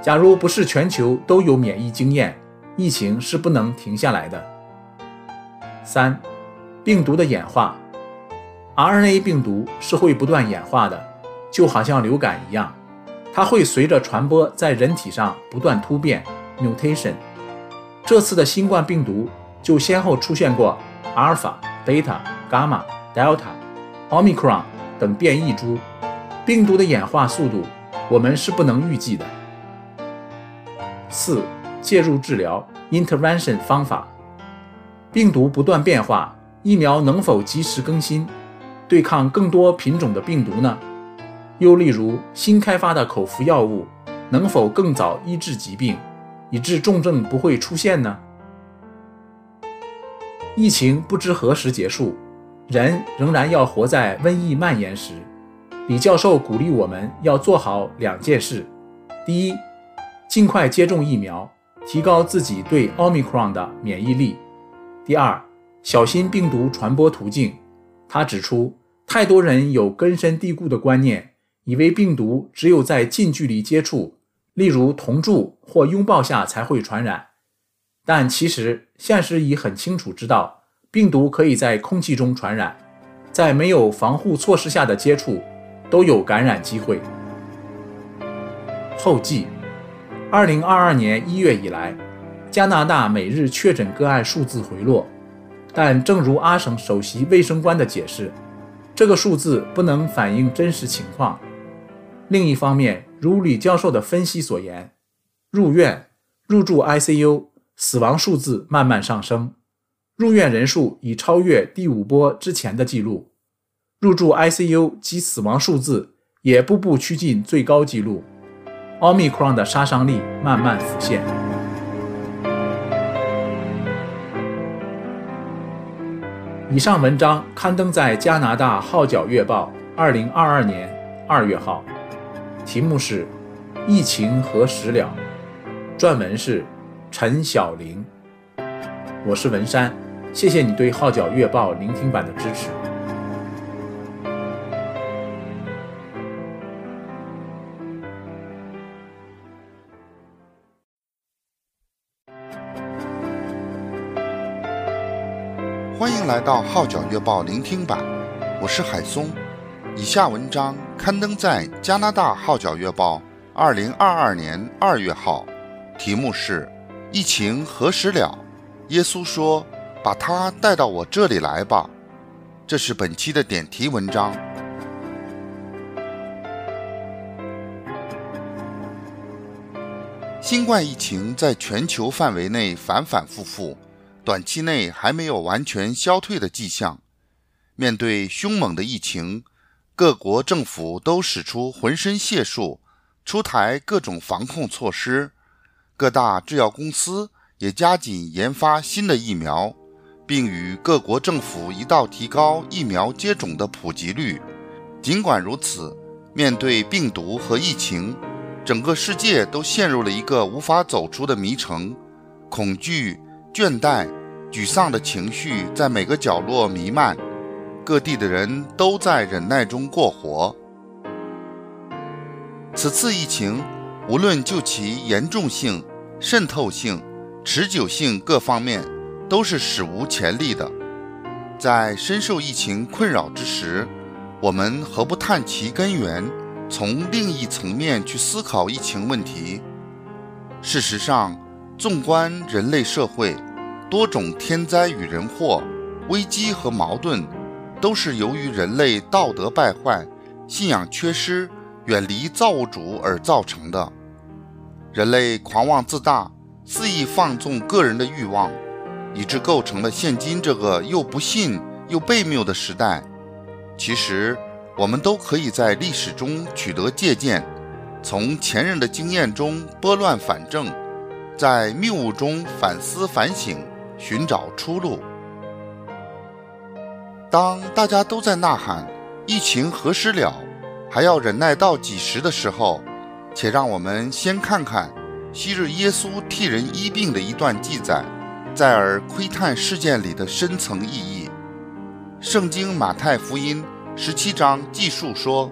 假如不是全球都有免疫经验，疫情是不能停下来的。三、病毒的演化，RNA 病毒是会不断演化的，就好像流感一样，它会随着传播在人体上不断突变 （mutation）。这次的新冠病毒就先后出现过阿尔法、贝塔、伽马、德尔塔。奥密克戎等变异株，病毒的演化速度我们是不能预计的。四、介入治疗 （intervention） 方法，病毒不断变化，疫苗能否及时更新，对抗更多品种的病毒呢？又例如，新开发的口服药物能否更早医治疾病，以致重症不会出现呢？疫情不知何时结束。人仍然要活在瘟疫蔓延时，李教授鼓励我们要做好两件事：第一，尽快接种疫苗，提高自己对奥密克戎的免疫力；第二，小心病毒传播途径。他指出，太多人有根深蒂固的观念，以为病毒只有在近距离接触，例如同住或拥抱下才会传染，但其实现实已很清楚知道。病毒可以在空气中传染，在没有防护措施下的接触都有感染机会。后记：二零二二年一月以来，加拿大每日确诊个案数字回落，但正如阿省首席卫生官的解释，这个数字不能反映真实情况。另一方面，如李教授的分析所言，入院、入住 ICU、死亡数字慢慢上升。入院人数已超越第五波之前的记录，入住 ICU 及死亡数字也步步趋近最高纪录。奥密克戎的杀伤力慢慢浮现。以上文章刊登在加拿大《号角月报》二零二二年二月号，题目是《疫情何时了》，撰文是陈晓玲。我是文山，谢谢你对《号角月报》聆听版的支持。来到《号角月报》聆听版，我是海松。以下文章刊登在加拿大《号角月报》二零二二年二月号，题目是《疫情何时了》。耶稣说：“把他带到我这里来吧。”这是本期的点题文章。新冠疫情在全球范围内反反复复，短期内还没有完全消退的迹象。面对凶猛的疫情，各国政府都使出浑身解数，出台各种防控措施。各大制药公司也加紧研发新的疫苗，并与各国政府一道提高疫苗接种的普及率。尽管如此，面对病毒和疫情，整个世界都陷入了一个无法走出的迷城，恐惧、倦怠、沮丧的情绪在每个角落弥漫。各地的人都在忍耐中过活。此次疫情，无论就其严重性、渗透性、持久性各方面，都是史无前例的。在深受疫情困扰之时，我们何不探其根源，从另一层面去思考疫情问题？事实上，纵观人类社会，多种天灾与人祸、危机和矛盾。都是由于人类道德败坏、信仰缺失、远离造物主而造成的。人类狂妄自大，肆意放纵个人的欲望，以致构成了现今这个又不信又悖谬的时代。其实，我们都可以在历史中取得借鉴，从前人的经验中拨乱反正，在谬误中反思反省，寻找出路。当大家都在呐喊“疫情何时了？还要忍耐到几时”的时候，且让我们先看看昔日耶稣替人医病的一段记载，再而窥探事件里的深层意义。圣经马太福音十七章记述说，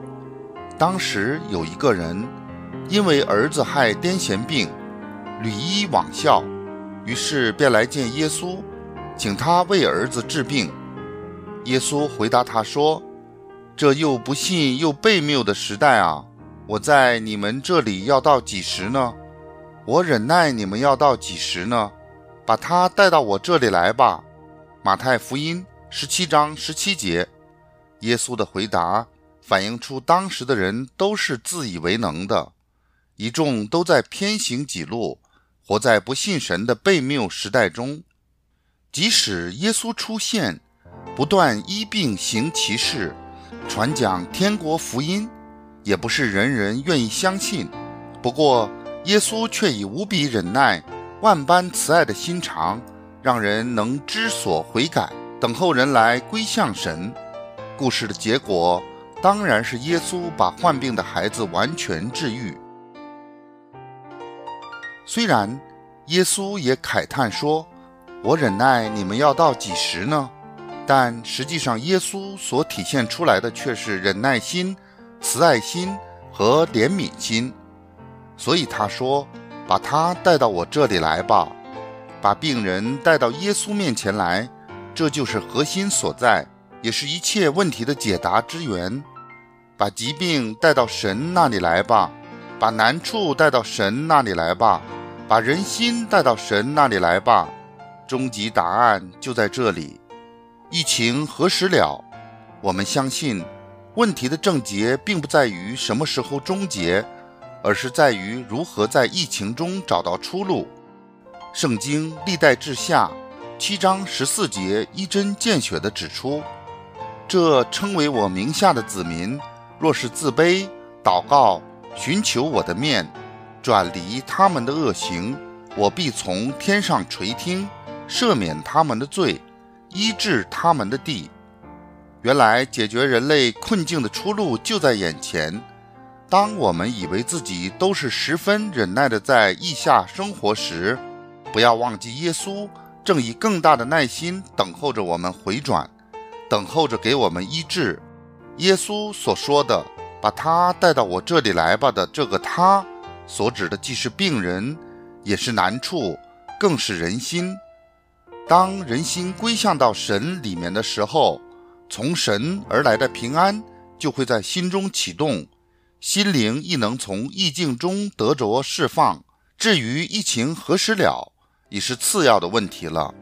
当时有一个人，因为儿子害癫痫病，屡医罔效，于是便来见耶稣，请他为儿子治病。耶稣回答他说：“这又不信又悖谬的时代啊，我在你们这里要到几时呢？我忍耐你们要到几时呢？把他带到我这里来吧。”马太福音十七章十七节，耶稣的回答反映出当时的人都是自以为能的，一众都在偏行己路，活在不信神的悖谬时代中。即使耶稣出现，不断医病行奇事，传讲天国福音，也不是人人愿意相信。不过，耶稣却以无比忍耐、万般慈爱的心肠，让人能知所悔改，等候人来归向神。故事的结果当然是耶稣把患病的孩子完全治愈。虽然耶稣也慨叹说：“我忍耐你们要到几时呢？”但实际上，耶稣所体现出来的却是忍耐心、慈爱心和怜悯心。所以他说：“把他带到我这里来吧，把病人带到耶稣面前来，这就是核心所在，也是一切问题的解答之源。把疾病带到神那里来吧，把难处带到神那里来吧，把人心带到神那里来吧。终极答案就在这里。”疫情何时了？我们相信，问题的症结并不在于什么时候终结，而是在于如何在疫情中找到出路。圣经历代志下七章十四节一针见血地指出：这称为我名下的子民，若是自卑、祷告、寻求我的面，转离他们的恶行，我必从天上垂听，赦免他们的罪。医治他们的地，原来解决人类困境的出路就在眼前。当我们以为自己都是十分忍耐的在疫下生活时，不要忘记耶稣正以更大的耐心等候着我们回转，等候着给我们医治。耶稣所说的“把他带到我这里来吧”的这个他，所指的既是病人，也是难处，更是人心。当人心归向到神里面的时候，从神而来的平安就会在心中启动，心灵亦能从意境中得着释放。至于疫情何时了，已是次要的问题了。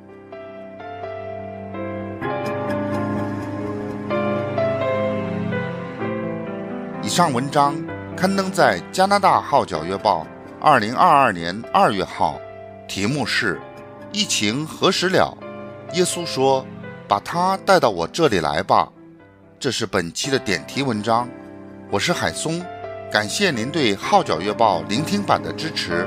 以上文章刊登在加拿大《号角月报》二零二二年二月号，题目是“疫情何时了？”耶稣说：“把他带到我这里来吧。”这是本期的点题文章。我是海松，感谢您对《号角月报》聆听版的支持。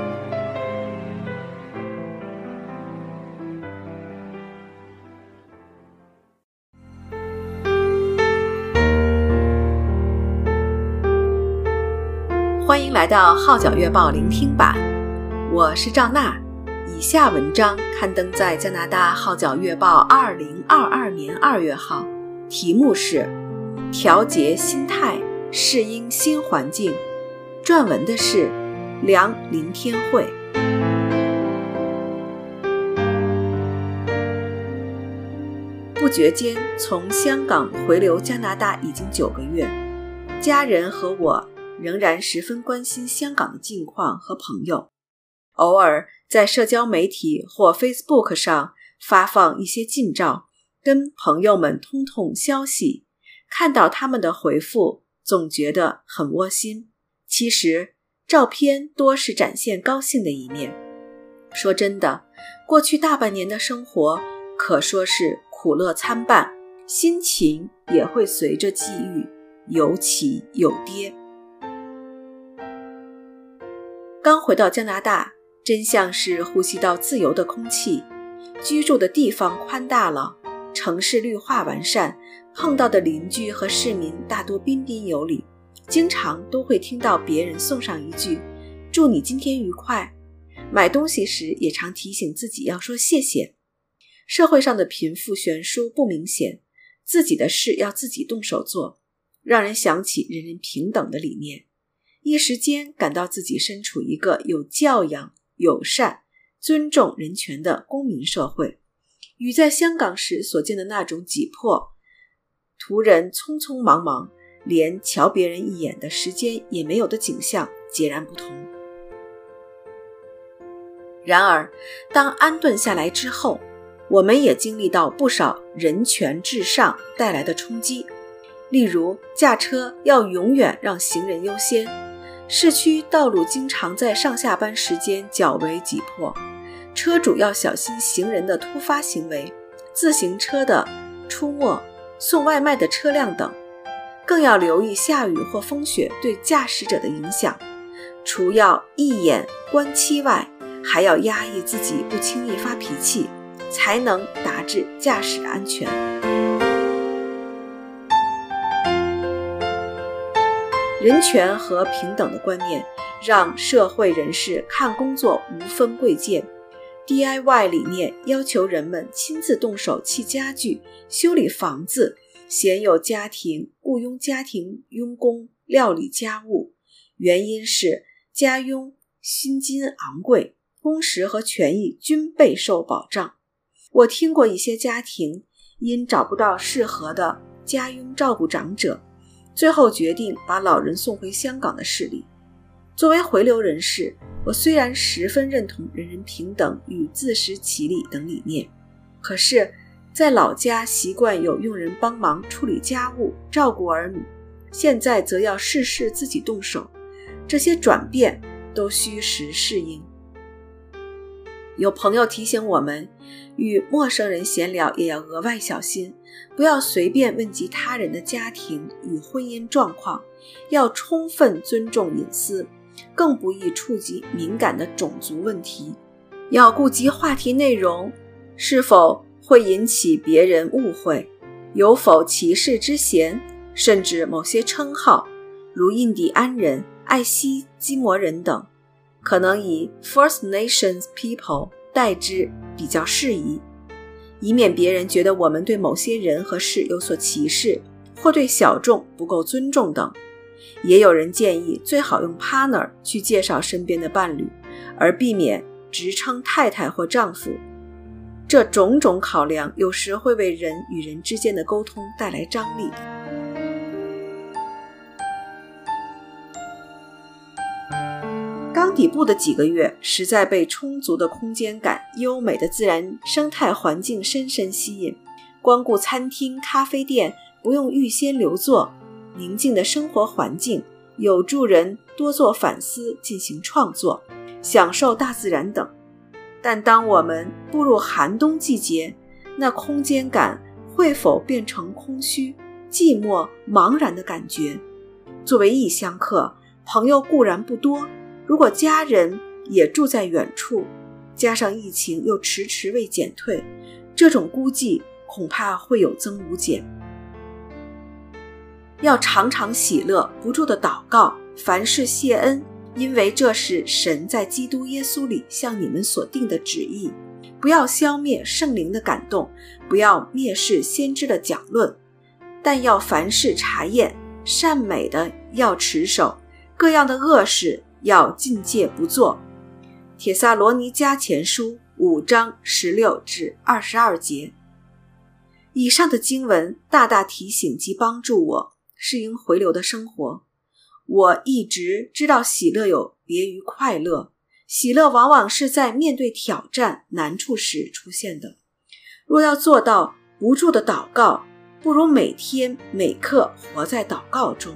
欢迎来到《号角月报》聆听版，我是赵娜。以下文章刊登在加拿大《号角月报》二零二二年二月号，题目是《调节心态，适应新环境》。撰文的是梁林天慧。不觉间，从香港回流加拿大已经九个月，家人和我。仍然十分关心香港的近况和朋友，偶尔在社交媒体或 Facebook 上发放一些近照，跟朋友们通通消息。看到他们的回复，总觉得很窝心。其实照片多是展现高兴的一面。说真的，过去大半年的生活可说是苦乐参半，心情也会随着际遇有起有跌。刚回到加拿大，真像是呼吸到自由的空气。居住的地方宽大了，城市绿化完善，碰到的邻居和市民大多彬彬有礼，经常都会听到别人送上一句“祝你今天愉快”。买东西时也常提醒自己要说谢谢。社会上的贫富悬殊不明显，自己的事要自己动手做，让人想起人人平等的理念。一时间感到自己身处一个有教养、友善、尊重人权的公民社会，与在香港时所见的那种挤迫、途人匆匆忙忙，连瞧别人一眼的时间也没有的景象截然不同。然而，当安顿下来之后，我们也经历到不少人权至上带来的冲击，例如驾车要永远让行人优先。市区道路经常在上下班时间较为挤迫，车主要小心行人的突发行为、自行车的出没、送外卖的车辆等，更要留意下雨或风雪对驾驶者的影响。除要一眼观七外，还要压抑自己不轻易发脾气，才能达至驾驶安全。人权和平等的观念，让社会人士看工作无分贵贱。DIY 理念要求人们亲自动手砌家具、修理房子，鲜有家庭雇佣家庭佣工料理家务。原因是家佣薪金昂贵，工时和权益均备受保障。我听过一些家庭因找不到适合的家佣照顾长者。最后决定把老人送回香港的事例。作为回流人士，我虽然十分认同人人平等与自食其力等理念，可是，在老家习惯有佣人帮忙处理家务、照顾儿女，现在则要事事自己动手，这些转变都需时适应。有朋友提醒我们，与陌生人闲聊也要额外小心，不要随便问及他人的家庭与婚姻状况，要充分尊重隐私，更不宜触及敏感的种族问题。要顾及话题内容是否会引起别人误会，有否歧视之嫌，甚至某些称号，如印第安人、爱斯基摩人等。可能以 First Nations People 代之比较适宜，以免别人觉得我们对某些人和事有所歧视，或对小众不够尊重等。也有人建议最好用 partner 去介绍身边的伴侣，而避免直称太太或丈夫。这种种考量有时会为人与人之间的沟通带来张力。刚底部的几个月，实在被充足的空间感、优美的自然生态环境深深吸引。光顾餐厅、咖啡店不用预先留座，宁静的生活环境有助人多做反思、进行创作。享受大自然等。但当我们步入寒冬季节，那空间感会否变成空虚、寂寞、茫然的感觉？作为异乡客，朋友固然不多，如果家人也住在远处，加上疫情又迟迟未减退，这种孤寂恐怕会有增无减。要常常喜乐，不住地祷告，凡事谢恩，因为这是神在基督耶稣里向你们所定的旨意。不要消灭圣灵的感动，不要蔑视先知的讲论，但要凡事查验，善美的要持守，各样的恶事要禁戒不做。帖撒罗尼迦前书五章十六至二十二节。以上的经文大大提醒及帮助我适应回流的生活。我一直知道喜乐有别于快乐，喜乐往往是在面对挑战难处时出现的。若要做到不住的祷告，不如每天每刻活在祷告中。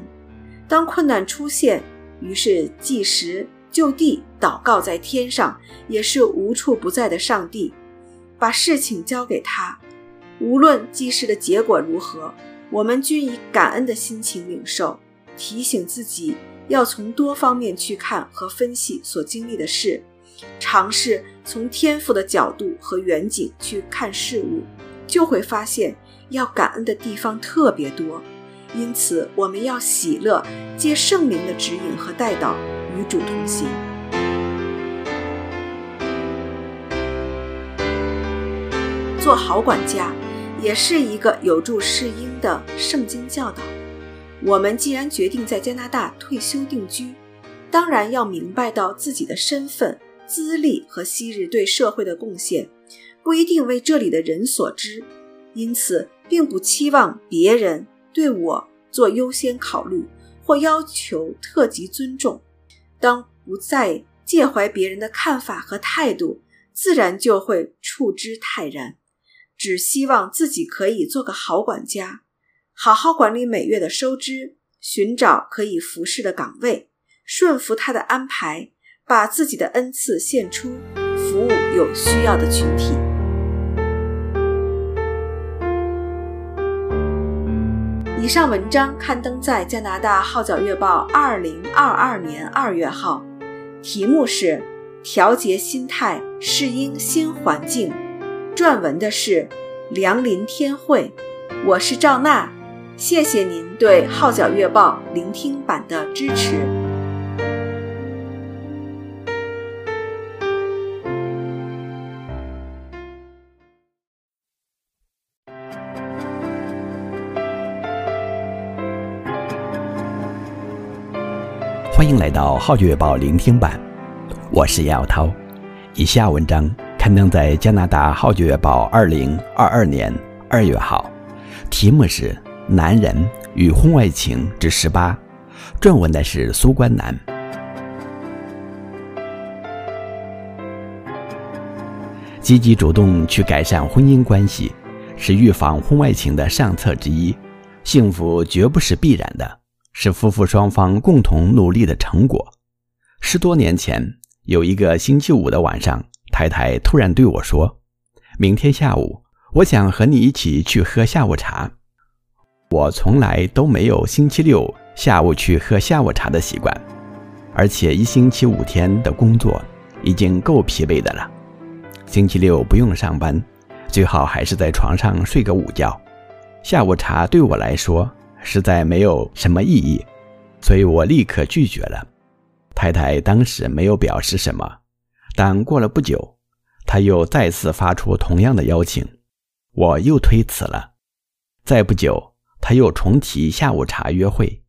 当困难出现，于是即时。就地祷告，在天上也是无处不在的上帝，把事情交给他，无论即时的结果如何，我们均以感恩的心情领受，提醒自己要从多方面去看和分析所经历的事，尝试从天赋的角度和远景去看事物，就会发现要感恩的地方特别多。因此，我们要喜乐，借圣灵的指引和带导。与主同行，做好管家也是一个有助适应的圣经教导。我们既然决定在加拿大退休定居，当然要明白到自己的身份、资历和昔日对社会的贡献，不一定为这里的人所知，因此并不期望别人对我做优先考虑或要求特级尊重。当不再介怀别人的看法和态度，自然就会处之泰然。只希望自己可以做个好管家，好好管理每月的收支，寻找可以服侍的岗位，顺服他的安排，把自己的恩赐献出，服务有需要的群体。以上文章刊登在加拿大《号角月报》二零二二年二月号，题目是《调节心态，适应新环境》，撰文的是梁林天慧。我是赵娜，谢谢您对《号角月报》聆听版的支持。欢迎来到《号角月报》聆听版，我是姚涛。以下文章刊登在加拿大《号角月报》二零二二年二月号，题目是《男人与婚外情之十八》，撰文的是苏冠南。积极主动去改善婚姻关系，是预防婚外情的上策之一。幸福绝不是必然的。是夫妇双方共同努力的成果。十多年前，有一个星期五的晚上，太太突然对我说：“明天下午，我想和你一起去喝下午茶。”我从来都没有星期六下午去喝下午茶的习惯，而且一星期五天的工作已经够疲惫的了。星期六不用上班，最好还是在床上睡个午觉。下午茶对我来说，实在没有什么意义，所以我立刻拒绝了。太太当时没有表示什么，但过了不久，她又再次发出同样的邀请，我又推辞了。再不久，她又重提下午茶约会，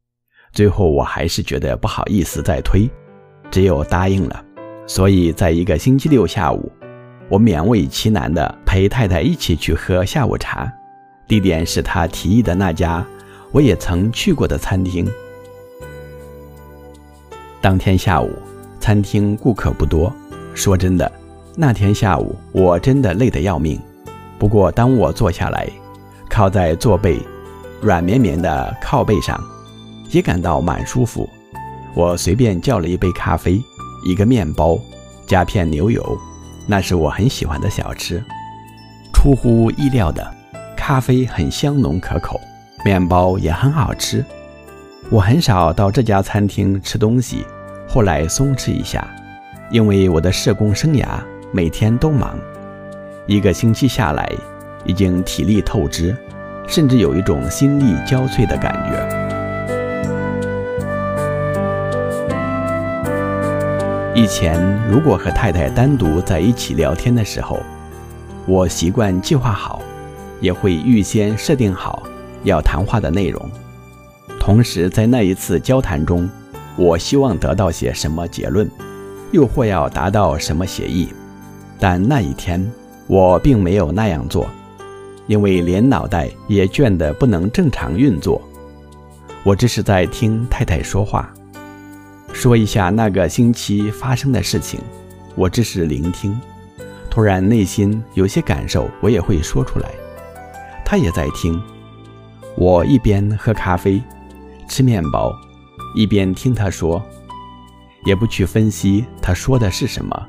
最后我还是觉得不好意思再推，只有答应了。所以在一个星期六下午，我勉为其难地陪太太一起去喝下午茶，地点是她提议的那家。我也曾去过的餐厅。当天下午，餐厅顾客不多。说真的，那天下午我真的累得要命。不过，当我坐下来，靠在座背软绵绵的靠背上，也感到蛮舒服。我随便叫了一杯咖啡，一个面包，加片牛油，那是我很喜欢的小吃。出乎意料的，咖啡很香浓可口，面包也很好吃。我很少到这家餐厅吃东西，后来松弛一下，因为我的社工生涯每天都忙，一个星期下来，已经体力透支，甚至有一种心力交瘁的感觉。以前如果和太太单独在一起聊天的时候，我习惯计划好，也会预先设定好要谈话的内容。同时，在那一次交谈中，我希望得到些什么结论，又或要达到什么协议。但那一天，我并没有那样做，因为连脑袋也倦得不能正常运作。我只是在听太太说话。说一下那个星期发生的事情，我只是聆听。突然内心有些感受，我也会说出来。他也在听。我一边喝咖啡、吃面包，一边听他说，也不去分析他说的是什么。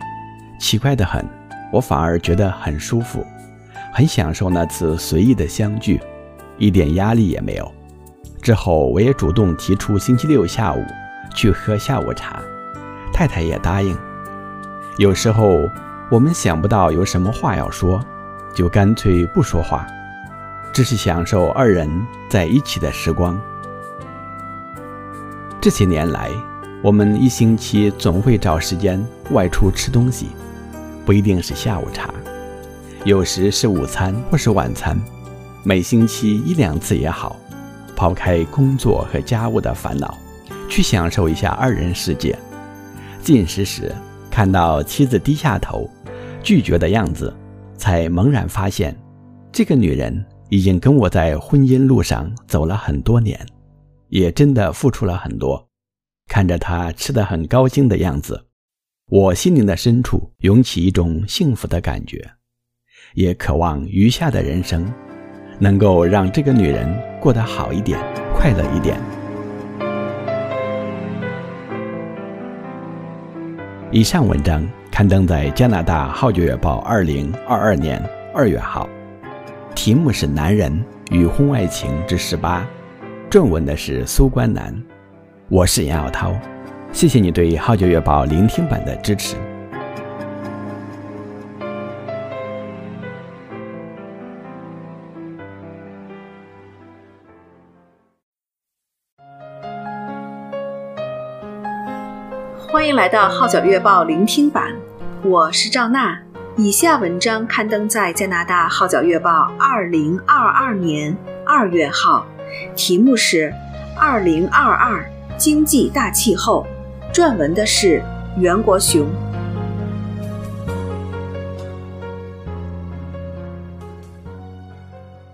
奇怪得很，我反而觉得很舒服，很享受那次随意的相聚，一点压力也没有。之后我也主动提出星期六下午。去喝下午茶，太太也答应。有时候我们想不到有什么话要说，就干脆不说话，只是享受二人在一起的时光。这些年来，我们一星期总会找时间外出吃东西，不一定是下午茶，有时是午餐或是晚餐，每星期一两次也好，抛开工作和家务的烦恼。去享受一下二人世界。进食时看到妻子低下头，拒绝的样子，才猛然发现，这个女人已经跟我在婚姻路上走了很多年，也真的付出了很多。看着她吃得很高兴的样子，我心灵的深处涌起一种幸福的感觉，也渴望余下的人生，能够让这个女人过得好一点，快乐一点。以上文章刊登在加拿大《号角月报》二零二二年二月号，题目是《男人与婚外情之十八》，正文的是苏关南。我是杨耀涛，谢谢你对《号角月报》聆听版的支持。欢迎来到《号角月报》聆听版，我是赵娜。以下文章刊登在加拿大《号角月报》二零二二年二月号，题目是《二零二二经济大气候》，撰文的是袁国雄。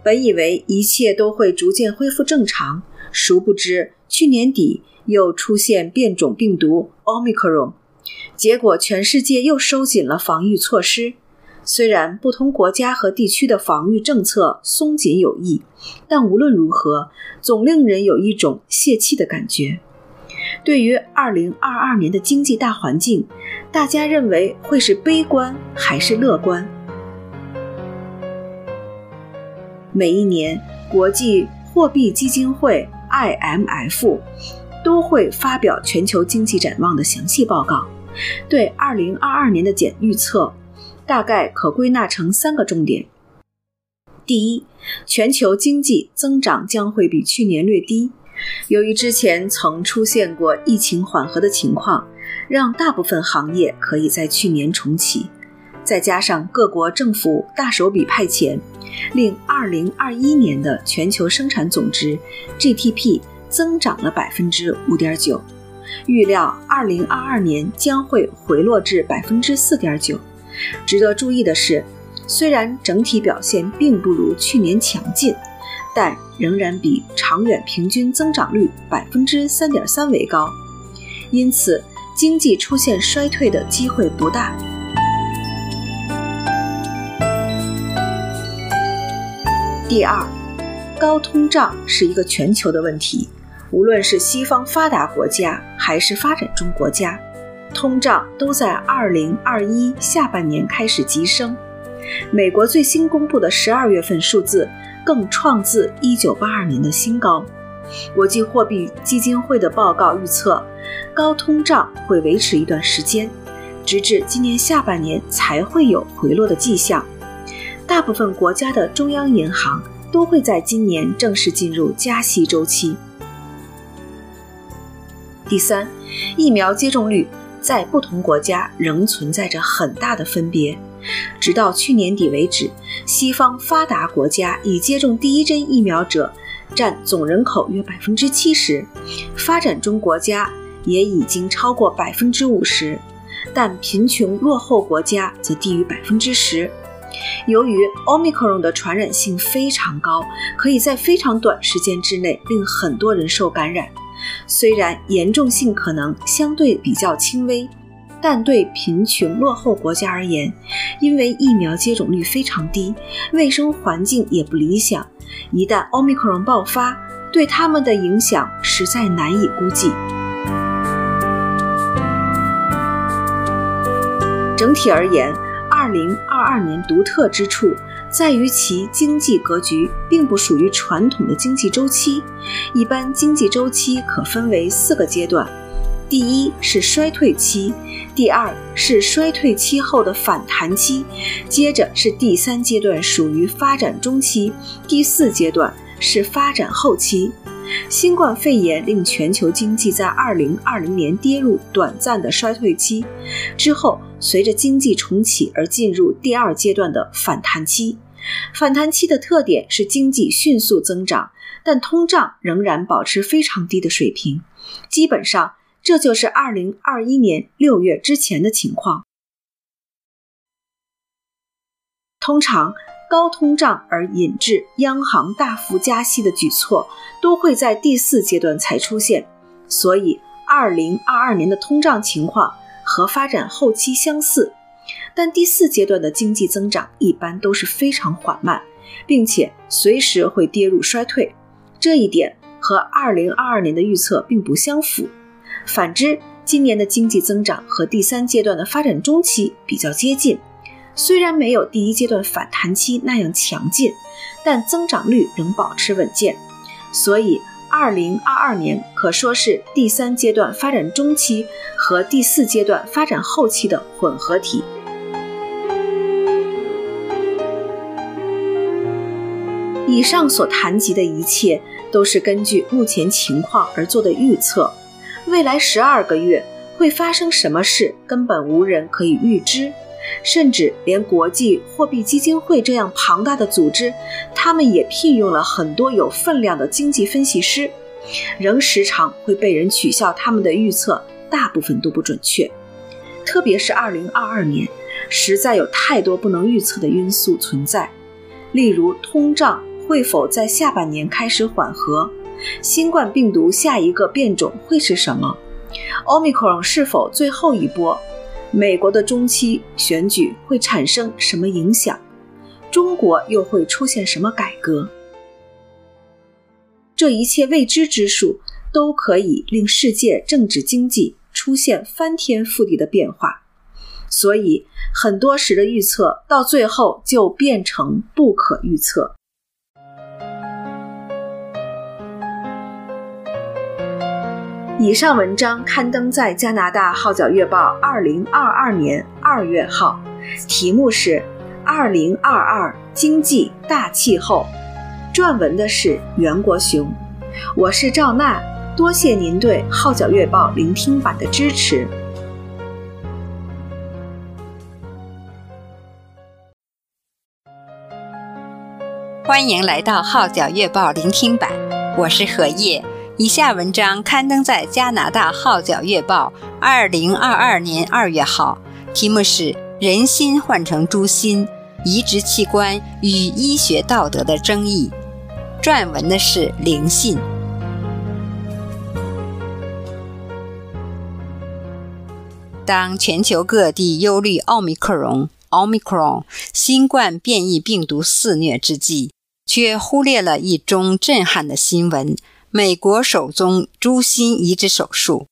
本以为一切都会逐渐恢复正常，殊不知去年底。又出现变种病毒 Omicron，结果全世界又收紧了防御措施。虽然不同国家和地区的防御政策松紧有异，但无论如何，总令人有一种泄气的感觉。对于2022年的经济大环境，大家认为会是悲观还是乐观？每一年，国际货币基金会 IMF。都会发表全球经济展望的详细报告。对2022年的简预测，大概可归纳成三个重点：第一，全球经济增长将会比去年略低，由于之前曾出现过疫情缓和的情况，让大部分行业可以在去年重启，再加上各国政府大手笔派钱，令2021年的全球生产总值 GDP。增长了百分之五点九，预料二零二二年将会回落至百分之四点九。值得注意的是，虽然整体表现并不如去年强劲，但仍然比长远平均增长率百分之三点三为高，因此经济出现衰退的机会不大。第二，高通胀是一个全球的问题。无论是西方发达国家还是发展中国家，通胀都在2021下半年开始急升。美国最新公布的十二月份数字更创自1982年的新高。国际货币基金会的报告预测，高通胀会维持一段时间，直至今年下半年才会有回落的迹象。大部分国家的中央银行都会在今年正式进入加息周期。第三，疫苗接种率在不同国家仍存在着很大的分别。直到去年底为止，西方发达国家已接种第一针疫苗者占总人口约百分之七十，发展中国家也已经超过百分之五十，但贫穷落后国家则低于百分之十。由于 Omicron 的传染性非常高，可以在非常短时间之内令很多人受感染。虽然严重性可能相对比较轻微，但对贫穷落后国家而言，因为疫苗接种率非常低，卫生环境也不理想，一旦 Omicron 爆发，对他们的影响实在难以估计。整体而言，二零二二年独特之处在于其经济格局并不属于传统的经济周期。一般经济周期可分为四个阶段：第一是衰退期，第二是衰退期后的反弹期，接着是第三阶段属于发展中期，第四阶段是发展后期。新冠肺炎令全球经济在二零二零年跌入短暂的衰退期，之后随着经济重启而进入第二阶段的反弹期。反弹期的特点是经济迅速增长，但通胀仍然保持非常低的水平。基本上，这就是二零二一年六月之前的情况。通常，高通胀而引致央行大幅加息的举措，都会在第四阶段才出现。所以，二零二二年的通胀情况和发展后期相似，但第四阶段的经济增长一般都是非常缓慢，并且随时会跌入衰退。这一点和二零二二年的预测并不相符。反之，今年的经济增长和第三阶段的发展中期比较接近。虽然没有第一阶段反弹期那样强劲，但增长率仍保持稳健，所以2022年可说是第三阶段发展中期和第四阶段发展后期的混合体。以上所谈及的一切都是根据目前情况而做的预测，未来十二个月会发生什么事，根本无人可以预知。甚至连国际货币基金会这样庞大的组织，他们也聘用了很多有分量的经济分析师，仍时常会被人取笑他们的预测大部分都不准确。特别是2022年，实在有太多不能预测的因素存在，例如通胀会否在下半年开始缓和，新冠病毒下一个变种会是什么，Omicron 是否最后一波。美国的中期选举会产生什么影响？中国又会出现什么改革？这一切未知之数都可以令世界政治经济出现翻天覆地的变化，所以很多时的预测到最后就变成不可预测。以上文章刊登在加拿大《号角月报》二零二二年二月号，题目是《二零二二经济大气候》，撰文的是袁国雄。我是赵娜，多谢您对《号角月报》聆听版的支持。欢迎来到《号角月报》聆听版，我是何叶。以下文章刊登在加拿大《号角月报》二零二二年二月号，题目是《人心换成猪心：移植器官与医学道德的争议》，撰文的是灵信。当全球各地忧虑奥密克戎 （Omicron） 新冠变异病毒肆虐之际，却忽略了一宗震撼的新闻。美国首宗猪心移植手术，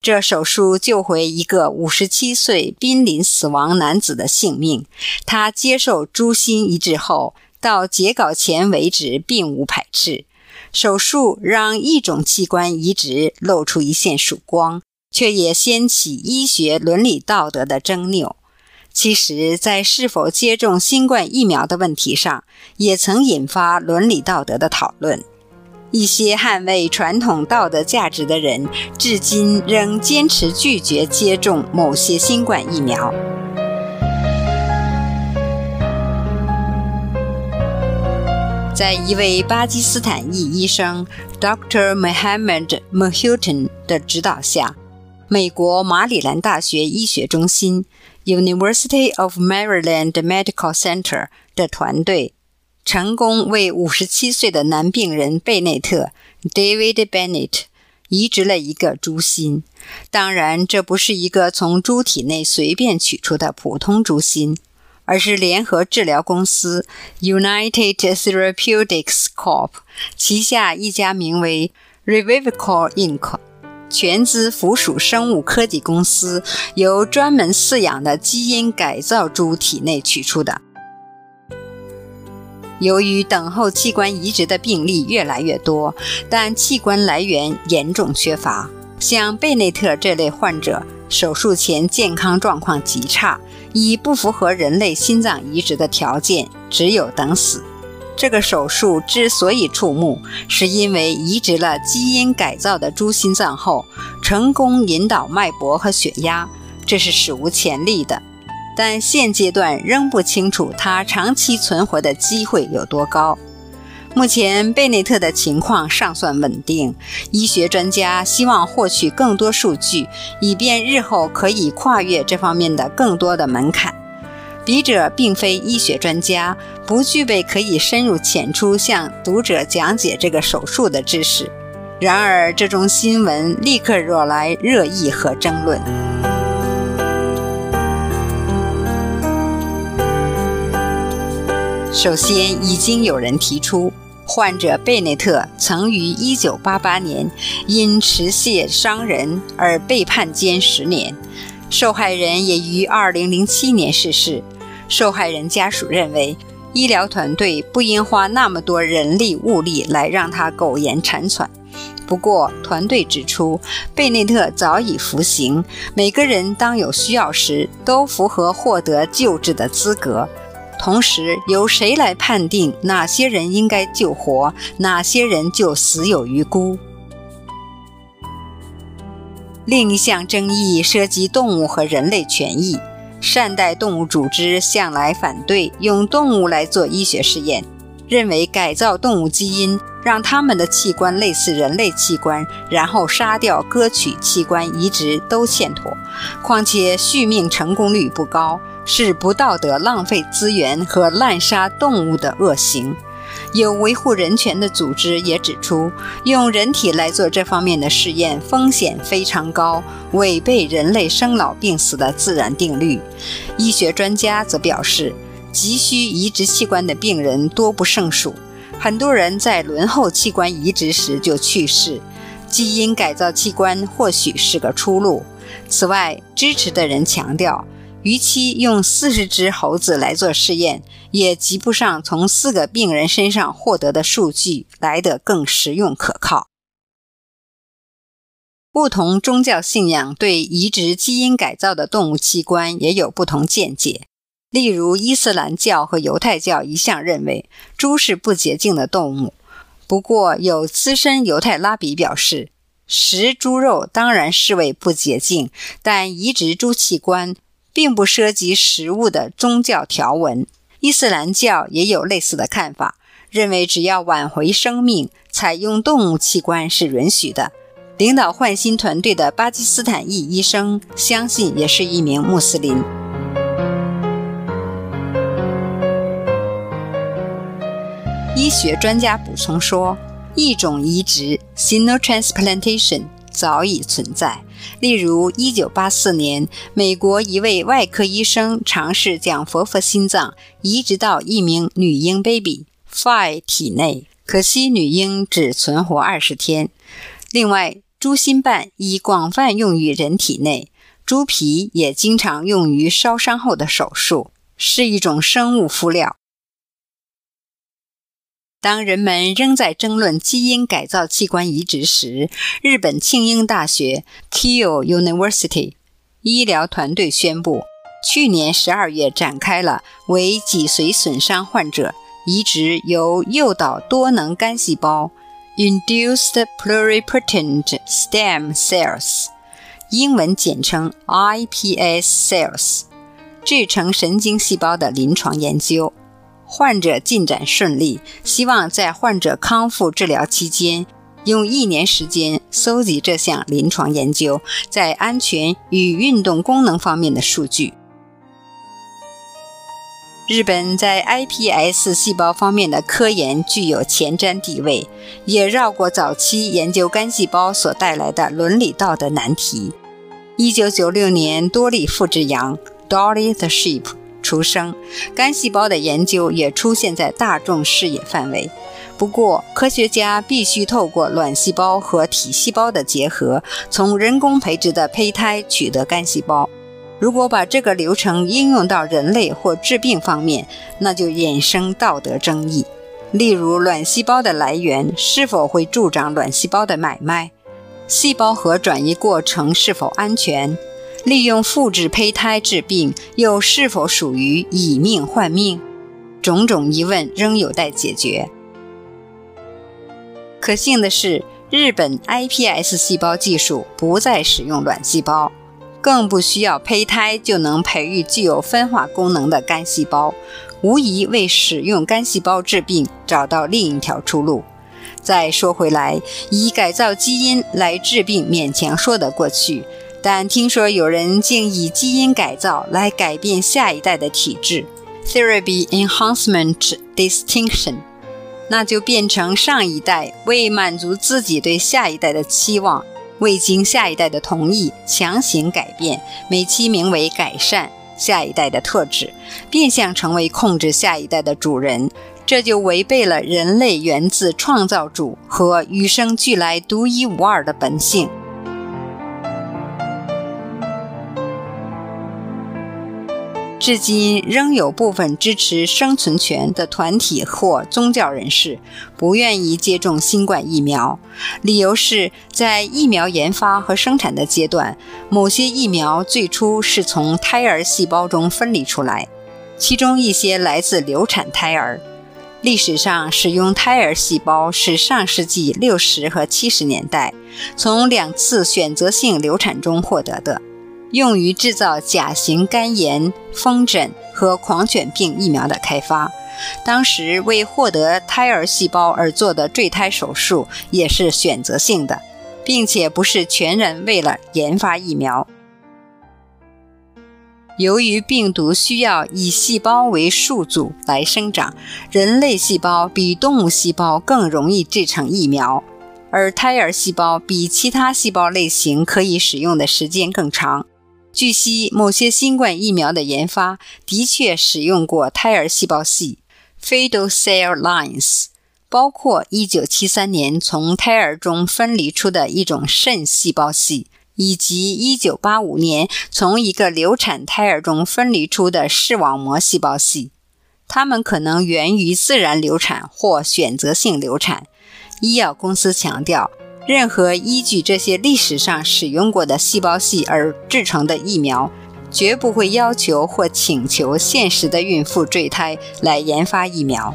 这手术救回一个五十七岁濒临死亡男子的性命。他接受猪心移植后，到截稿前为止并无排斥。手术让一种器官移植露出一线曙光，却也掀起医学伦理道德的争拗。其实，在是否接种新冠疫苗的问题上，也曾引发伦理道德的讨论。一些捍卫传统道德价值的人，至今仍坚持拒绝接种某些新冠疫苗。在一位巴基斯坦裔医生 Dr. Mohammad Mohideen 的指导下，美国马里兰大学医学中心 （University of Maryland Medical Center） 的团队。成功为五十七岁的男病人贝内特 （David Bennett） 移植了一个猪心。当然，这不是一个从猪体内随便取出的普通猪心，而是联合治疗公司 United Therapeutics Corp. 旗下一家名为 Revivicor Inc. 全资附属生物科技公司由专门饲养的基因改造猪体内取出的。由于等候器官移植的病例越来越多，但器官来源严重缺乏，像贝内特这类患者，手术前健康状况极差，已不符合人类心脏移植的条件，只有等死。这个手术之所以触目，是因为移植了基因改造的猪心脏后，成功引导脉搏和血压，这是史无前例的。但现阶段仍不清楚他长期存活的机会有多高。目前贝内特的情况尚算稳定，医学专家希望获取更多数据，以便日后可以跨越这方面的更多的门槛。笔者并非医学专家，不具备可以深入浅出向读者讲解这个手术的知识。然而，这种新闻立刻惹来热议和争论。首先，已经有人提出，患者贝内特曾于1988年因持械伤人而被判监十年，受害人也于2007年逝世。受害人家属认为，医疗团队不应花那么多人力物力来让他苟延残喘。不过，团队指出，贝内特早已服刑，每个人当有需要时都符合获得救治的资格。同时，由谁来判定哪些人应该救活，哪些人就死有余辜？另一项争议涉及动物和人类权益。善待动物组织向来反对用动物来做医学试验，认为改造动物基因让它们的器官类似人类器官，然后杀掉割取器官移植都欠妥。况且续命成功率不高。是不道德、浪费资源和滥杀动物的恶行。有维护人权的组织也指出，用人体来做这方面的试验风险非常高，违背人类生老病死的自然定律。医学专家则表示，急需移植器官的病人多不胜数，很多人在轮候器官移植时就去世。基因改造器官或许是个出路。此外，支持的人强调。逾期用四十只猴子来做试验，也及不上从四个病人身上获得的数据来得更实用可靠。不同宗教信仰对移植基因改造的动物器官也有不同见解。例如，伊斯兰教和犹太教一向认为猪是不洁净的动物。不过，有资深犹太拉比表示，食猪肉当然视为不洁净，但移植猪器官。并不涉及食物的宗教条文，伊斯兰教也有类似的看法，认为只要挽回生命，采用动物器官是允许的。领导换心团队的巴基斯坦裔医生，相信也是一名穆斯林。医学专家补充说，异种移植 （xenotransplantation） 早已存在。例如，1984年，美国一位外科医生尝试将佛佛心脏移植到一名女婴 baby fi 体内，可惜女婴只存活二十天。另外，猪心瓣已广泛用于人体内，猪皮也经常用于烧伤后的手术，是一种生物敷料。当人们仍在争论基因改造器官移植时，日本庆应大学 Keio University 医疗团队宣布，去年十二月展开了为脊髓损伤患者移植由诱导多能干细胞 （Induced Pluripotent Stem Cells），英文简称 iPS cells，制成神经细胞的临床研究。患者进展顺利，希望在患者康复治疗期间，用一年时间搜集这项临床研究在安全与运动功能方面的数据。日本在 iPS 细胞方面的科研具有前瞻地位，也绕过早期研究干细胞所带来的伦理道德难题。一九九六年，多利复制羊 （Dolly the Sheep） 出生，干细胞的研究也出现在大众视野范围。不过，科学家必须透过卵细胞和体细胞的结合，从人工培植的胚胎取得干细胞。如果把这个流程应用到人类或治病方面，那就衍生道德争议。例如，卵细胞的来源是否会助长卵细胞的买卖？细胞核转移过程是否安全？利用复制胚胎治病又是否属于以命换命？种种疑问仍有待解决。可幸的是，日本 iPS 细胞技术不再使用卵细胞。更不需要胚胎就能培育具有分化功能的干细胞，无疑为使用干细胞治病找到另一条出路。再说回来，以改造基因来治病勉强说得过去，但听说有人竟以基因改造来改变下一代的体质 （therapy enhancement distinction），那就变成上一代为满足自己对下一代的期望。未经下一代的同意强行改变，美其名为改善下一代的特质，变相成为控制下一代的主人，这就违背了人类源自创造主和与生俱来独一无二的本性。至今仍有部分支持生存权的团体或宗教人士不愿意接种新冠疫苗，理由是在疫苗研发和生产的阶段，某些疫苗最初是从胎儿细胞中分离出来，其中一些来自流产胎儿。历史上使用胎儿细胞是上世纪六十和七十年代从两次选择性流产中获得的。用于制造甲型肝炎、风疹和狂犬病疫苗的开发，当时为获得胎儿细胞而做的坠胎手术也是选择性的，并且不是全然为了研发疫苗。由于病毒需要以细胞为宿主来生长，人类细胞比动物细胞更容易制成疫苗，而胎儿细胞比其他细胞类型可以使用的时间更长。据悉，某些新冠疫苗的研发的确使用过胎儿细胞系 （fetal cell lines），包括1973年从胎儿中分离出的一种肾细胞系，以及1985年从一个流产胎儿中分离出的视网膜细胞系。它们可能源于自然流产或选择性流产。医药公司强调。任何依据这些历史上使用过的细胞系而制成的疫苗，绝不会要求或请求现实的孕妇坠胎来研发疫苗。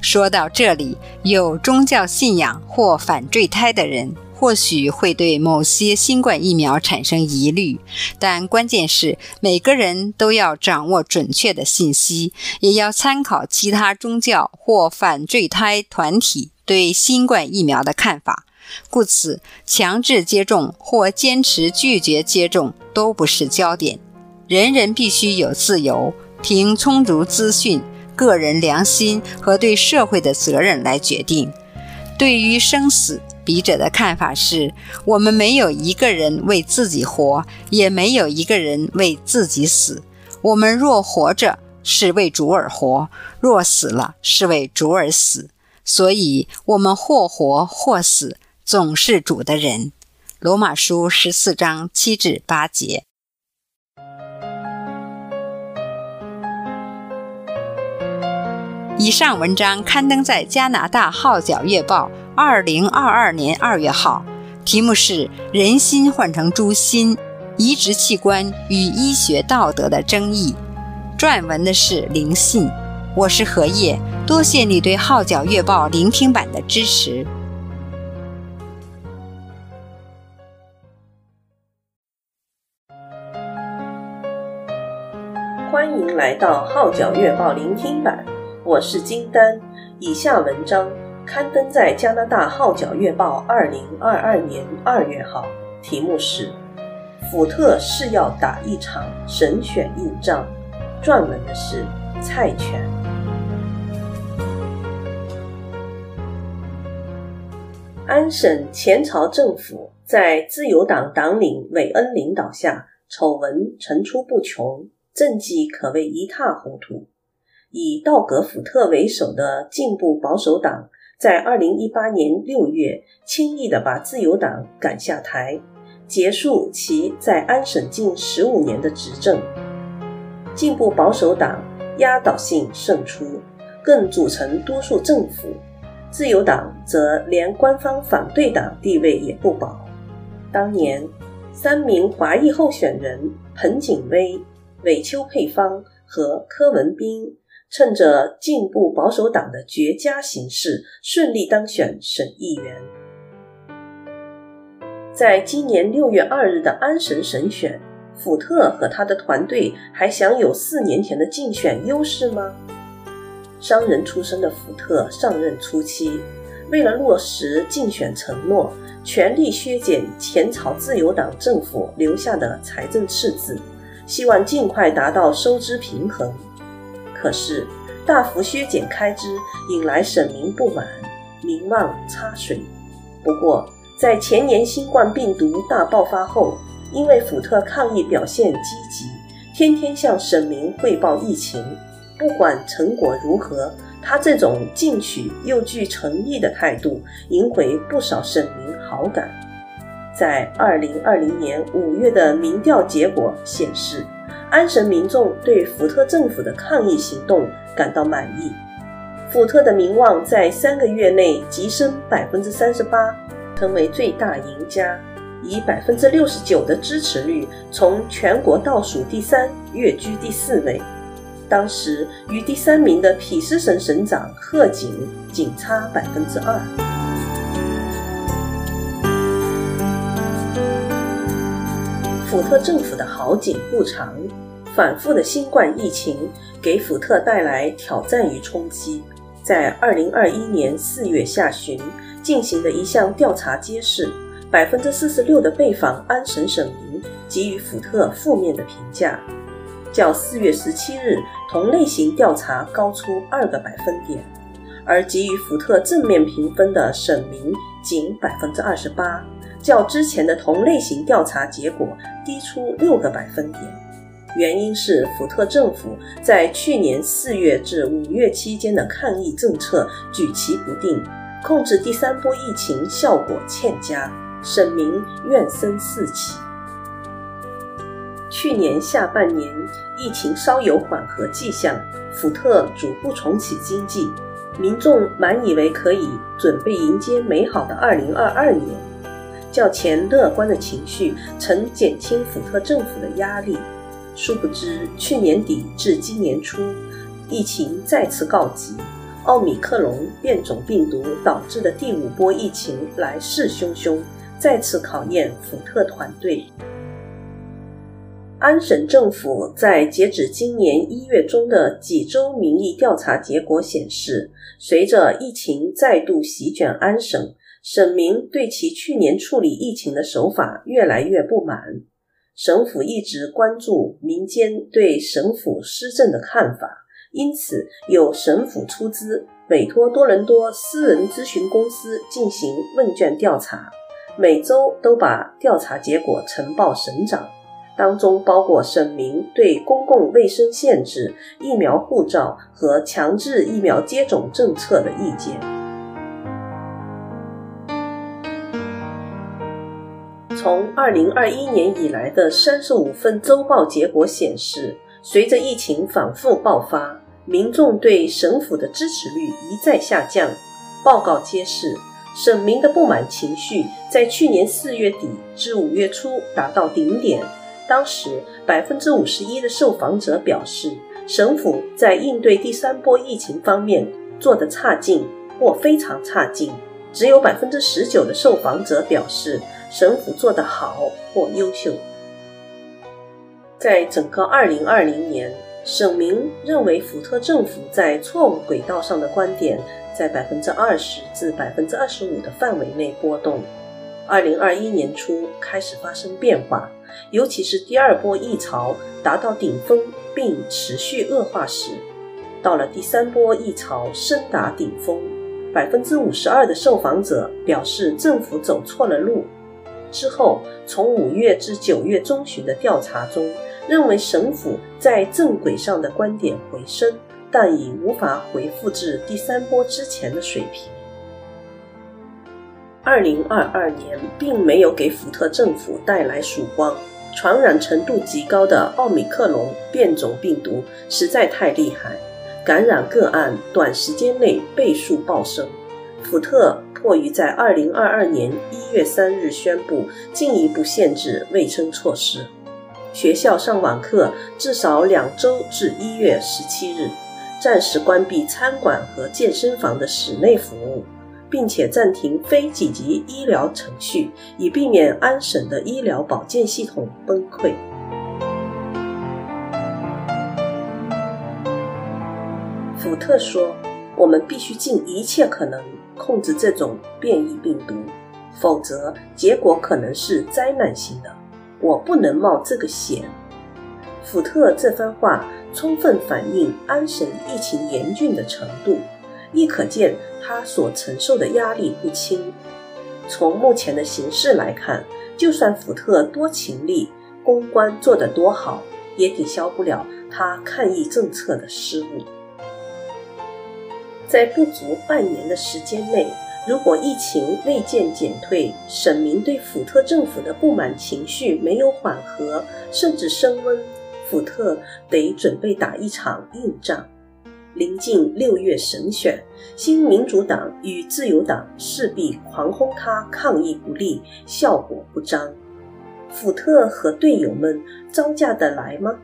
说到这里，有宗教信仰或反坠胎的人，或许会对某些新冠疫苗产生疑虑，但关键是每个人都要掌握准确的信息，也要参考其他宗教或反坠胎团体。对新冠疫苗的看法，故此强制接种或坚持拒绝接种都不是焦点。人人必须有自由，凭充足资讯、个人良心和对社会的责任来决定。对于生死，笔者的看法是：我们没有一个人为自己活，也没有一个人为自己死。我们若活着，是为主而活；若死了，是为主而死。所以我们或活或死，总是主的人。罗马书十四章七至八节。以上文章刊登在加拿大《号角月报》二零二二年二月号，题目是《人心换成猪心：移植器官与医学道德的争议》，撰文的是林信。我是何叶，多谢你对《号角月报》聆听版的支持。欢迎来到《号角月报》聆听版。我是金丹，以下文章刊登在加拿大《号角月报》二零二二年二月号，题目是《福特是要打一场神选硬仗》，撰文的是蔡全。安省前朝政府在自由党党领韦恩领导下，丑闻层出不穷，政绩可谓一塌糊涂。以道格·福特为首的进步保守党，在二零一八年六月轻易地把自由党赶下台，结束其在安省近十五年的执政。进步保守党压倒性胜出，更组成多数政府；自由党则连官方反对党地位也不保。当年，三名华裔候选人彭景威、韦秋佩芳和柯文彬。趁着进步保守党的绝佳形势，顺利当选省议员。在今年六月二日的安省省选，福特和他的团队还享有四年前的竞选优势吗？商人出身的福特上任初期，为了落实竞选承诺，全力削减前朝自由党政府留下的财政赤字，希望尽快达到收支平衡。可是，大幅削减开支引来省民不满，民望插水。不过，在前年新冠病毒大爆发后，因为福特抗疫表现积极，天天向省民汇报疫情，不管成果如何，他这种进取又具诚意的态度，赢回不少省民好感。在二零二零年五月的民调结果显示，安省民众对福特政府的抗议行动感到满意，福特的名望在三个月内急升百分之三十八，成为最大赢家，以百分之六十九的支持率从全国倒数第三跃居第四位，当时与第三名的匹斯省省长贺锦仅差百分之二。福特政府的好景不长，反复的新冠疫情给福特带来挑战与冲击。在二零二一年四月下旬进行的一项调查揭示，百分之四十六的被访安省省民给予福特负面的评价，较四月十七日同类型调查高出二个百分点，而给予福特正面评分的省民仅百分之二十八。较之前的同类型调查结果低出六个百分点，原因是福特政府在去年四月至五月期间的抗疫政策举棋不定，控制第三波疫情效果欠佳，省民怨声四起。去年下半年疫情稍有缓和迹象，福特逐步重启经济，民众满以为可以准备迎接美好的二零二二年。较前乐观的情绪曾减轻福特政府的压力，殊不知去年底至今年初，疫情再次告急，奥米克戎变种病毒导致的第五波疫情来势汹汹，再次考验福特团队。安省政府在截止今年一月中的几周民意调查结果显示，随着疫情再度席卷安省。省民对其去年处理疫情的手法越来越不满，省府一直关注民间对省府施政的看法，因此有省府出资委托多伦多私人咨询公司进行问卷调查，每周都把调查结果呈报省长，当中包括省民对公共卫生限制疫苗护照和强制疫苗接种政策的意见。从二零二一年以来的三十五份周报结果显示随着疫情反复爆发民众对省府的支持率一再下降。报告揭示省民的不满情绪在去年四月底至五月初达到顶点当时，百分之五十一的受访者表示，省府在应对第三波疫情方面做得差劲或非常差劲。只有百分之十九的受访者表示，省府做得好或优秀。在整个二零二零年，省民认为福特政府在错误轨道上的观点，在百分之二十至百分之二十五的范围内波动。二零二一年初开始发生变化，尤其是第二波疫潮达到顶峰并持续恶化时，到了第三波疫潮深达顶峰，百分之五十二的受访者表示政府走错了路。之后，从五月至九月中旬的调查中，认为省府在正轨上的观点回升，但已无法回复至第三波之前的水平。二零二二年并没有给福特政府带来曙光，传染程度极高的奥密克戎变种病毒实在太厉害，感染个案短时间内倍数暴升。福特迫于在二零二二年一月三日宣布进一步限制卫生措施。学校上网课至少两周至一月十七日，暂时关闭餐馆和健身房的室内服务，并且暂停非紧急医疗程序，以避免安省的医疗保健系统崩溃。福特说：“我们必须尽一切可能控制这种变异病毒，否则结果可能是灾难性的。”我不能冒这个险。福特这番话充分反映安省疫情严峻的程度，亦可见他所承受的压力不轻。从目前的形势来看，就算福特多勤力，公关做得多好，也抵消不了他抗疫政策的失误。在不足半年的时间内，如果疫情未见减退，省民对福特政府的不满情绪没有缓和，甚至升温，福特得准备打一场硬仗。临近六月省选，新民主党与自由党势必狂轰他抗疫不力，效果不彰。福特和队友们招架得来吗？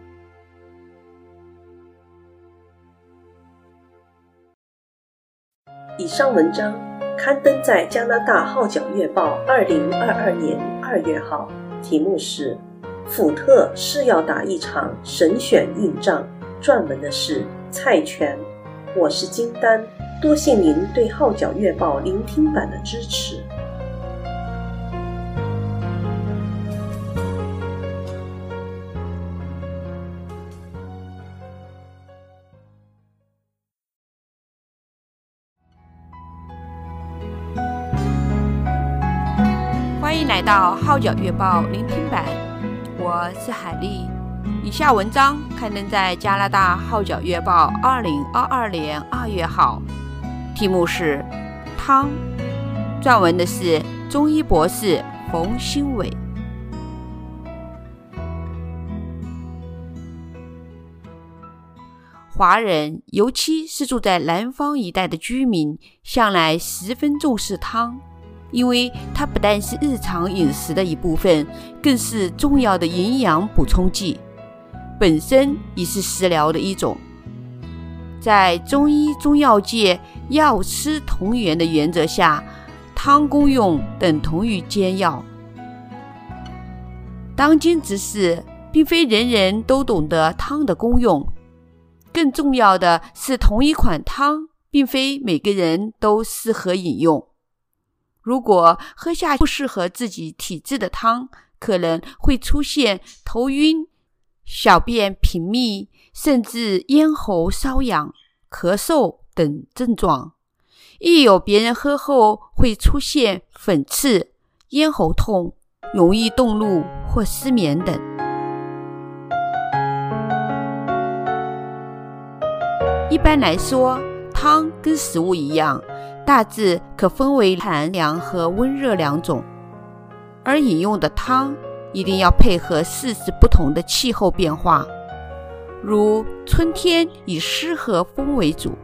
以上文章。刊登在加拿大《号角月报》二零二二年二月号，题目是“福特是要打一场省选硬仗”，撰文的是蔡全。我是金丹，多谢您对《号角月报》聆听版的支持。欢迎来到《号角月报》聆听版，我是海丽。以下文章刊登在加拿大《号角月报》二零二二年二月号，题目是《汤》，撰文的是中医博士冯新伟。华人，尤其是住在南方一带的居民，向来十分重视汤。因为它不但是日常饮食的一部分，更是重要的营养补充剂，本身已是食疗的一种。在中医中药界“药吃同源”的原则下，汤功用等同于煎药。当今之世，并非人人都懂得汤的功用，更重要的是，同一款汤，并非每个人都适合饮用。如果喝下不适合自己体质的汤，可能会出现头晕、小便频密，甚至咽喉瘙痒、咳嗽等症状。亦有别人喝后会出现粉刺、咽喉痛、容易动怒或失眠等。一般来说，汤跟食物一样。大致可分为寒凉和温热两种。而饮用的汤一定要配合四时不同的气候变化。如春天以湿和风为主，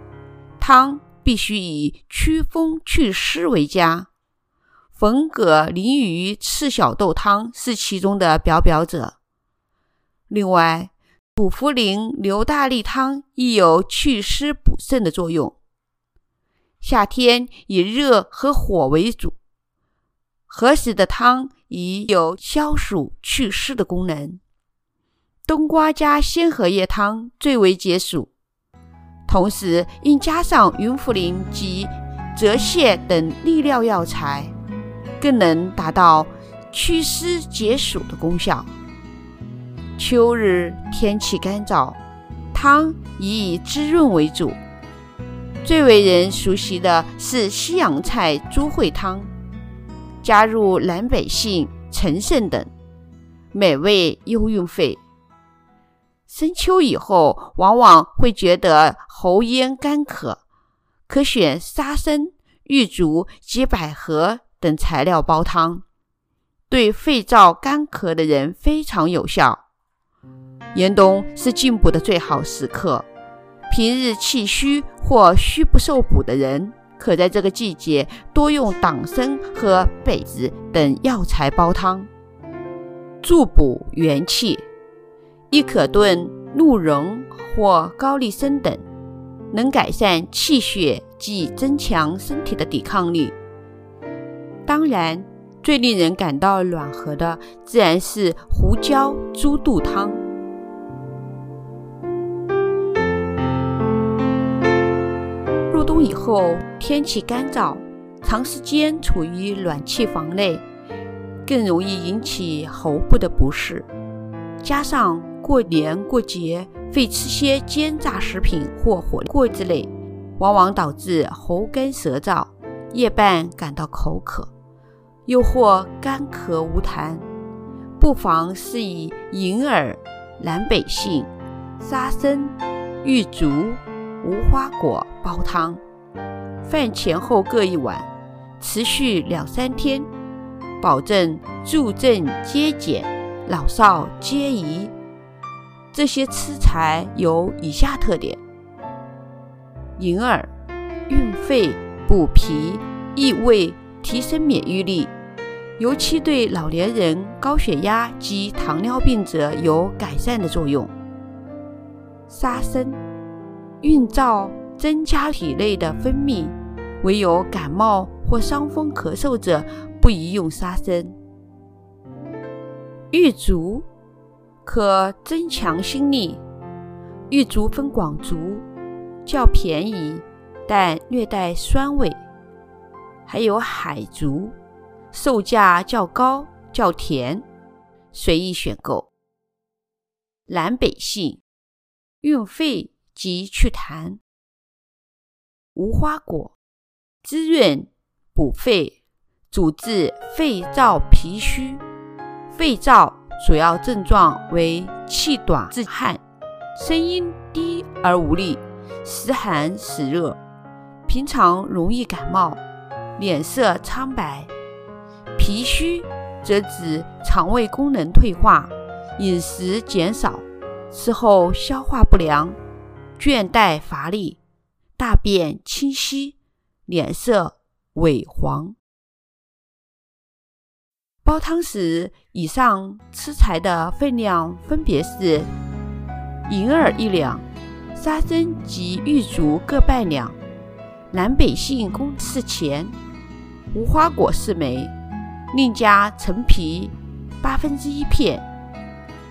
汤必须以祛风祛湿为佳。粉葛鲮鱼赤小豆汤是其中的表表者。另外，土茯苓牛大力汤亦有祛湿补肾的作用。夏天以热和火为主，合适的汤宜有消暑祛湿的功能。冬瓜加鲜荷叶汤最为解暑，同时应加上云茯苓及泽泻等利尿药材，更能达到祛湿解暑的功效。秋日天气干燥，汤宜以滋润为主。最为人熟悉的是西洋菜猪烩汤，加入南北杏、陈肾等，美味又润肺。深秋以后，往往会觉得喉咽干渴，可选沙参、玉竹及百合等材料煲汤，对肺燥干咳的人非常有效。严冬是进补的最好时刻，平日气虚或虚不受补的人，可在这个季节多用党参和北子等药材煲汤，助补元气。亦可炖鹿茸或高丽参等，能改善气血及增强身体的抵抗力。当然，最令人感到暖和的，自然是胡椒猪肚汤。冬以后，天气干燥，长时间处于暖气房内，更容易引起喉部的不适。加上过年过节会吃些煎炸食品或火锅之类，往往导致喉干舌燥，夜半感到口渴，又或干咳无痰，不妨试以银耳、南北杏、沙参、玉竹。无花果煲汤，饭前后各一碗，持续两三天，保证助阵皆减，老少皆宜。这些吃材有以下特点：银耳润肺补脾益胃，提升免疫力，尤其对老年人、高血压及糖尿病者有改善的作用。沙参。运燥增加体内的分泌，唯有感冒或伤风咳嗽者不宜用沙参。玉竹可增强心力，玉竹分广竹，较便宜，但略带酸味；还有海竹，售价较高，较甜，随意选购。南北杏，润肺。及祛痰，无花果滋润补肺，主治肺燥脾虚。肺燥主要症状为气短自汗，声音低而无力，时寒时热，平常容易感冒，脸色苍白。脾虚则指肠胃功能退化，饮食减少，吃后消化不良。倦怠乏力，大便清稀，脸色萎黄。煲汤时，以上吃材的分量分别是：银耳一两，沙参及玉竹各半两，南北杏共四钱，无花果四枚，另加陈皮八分之一片，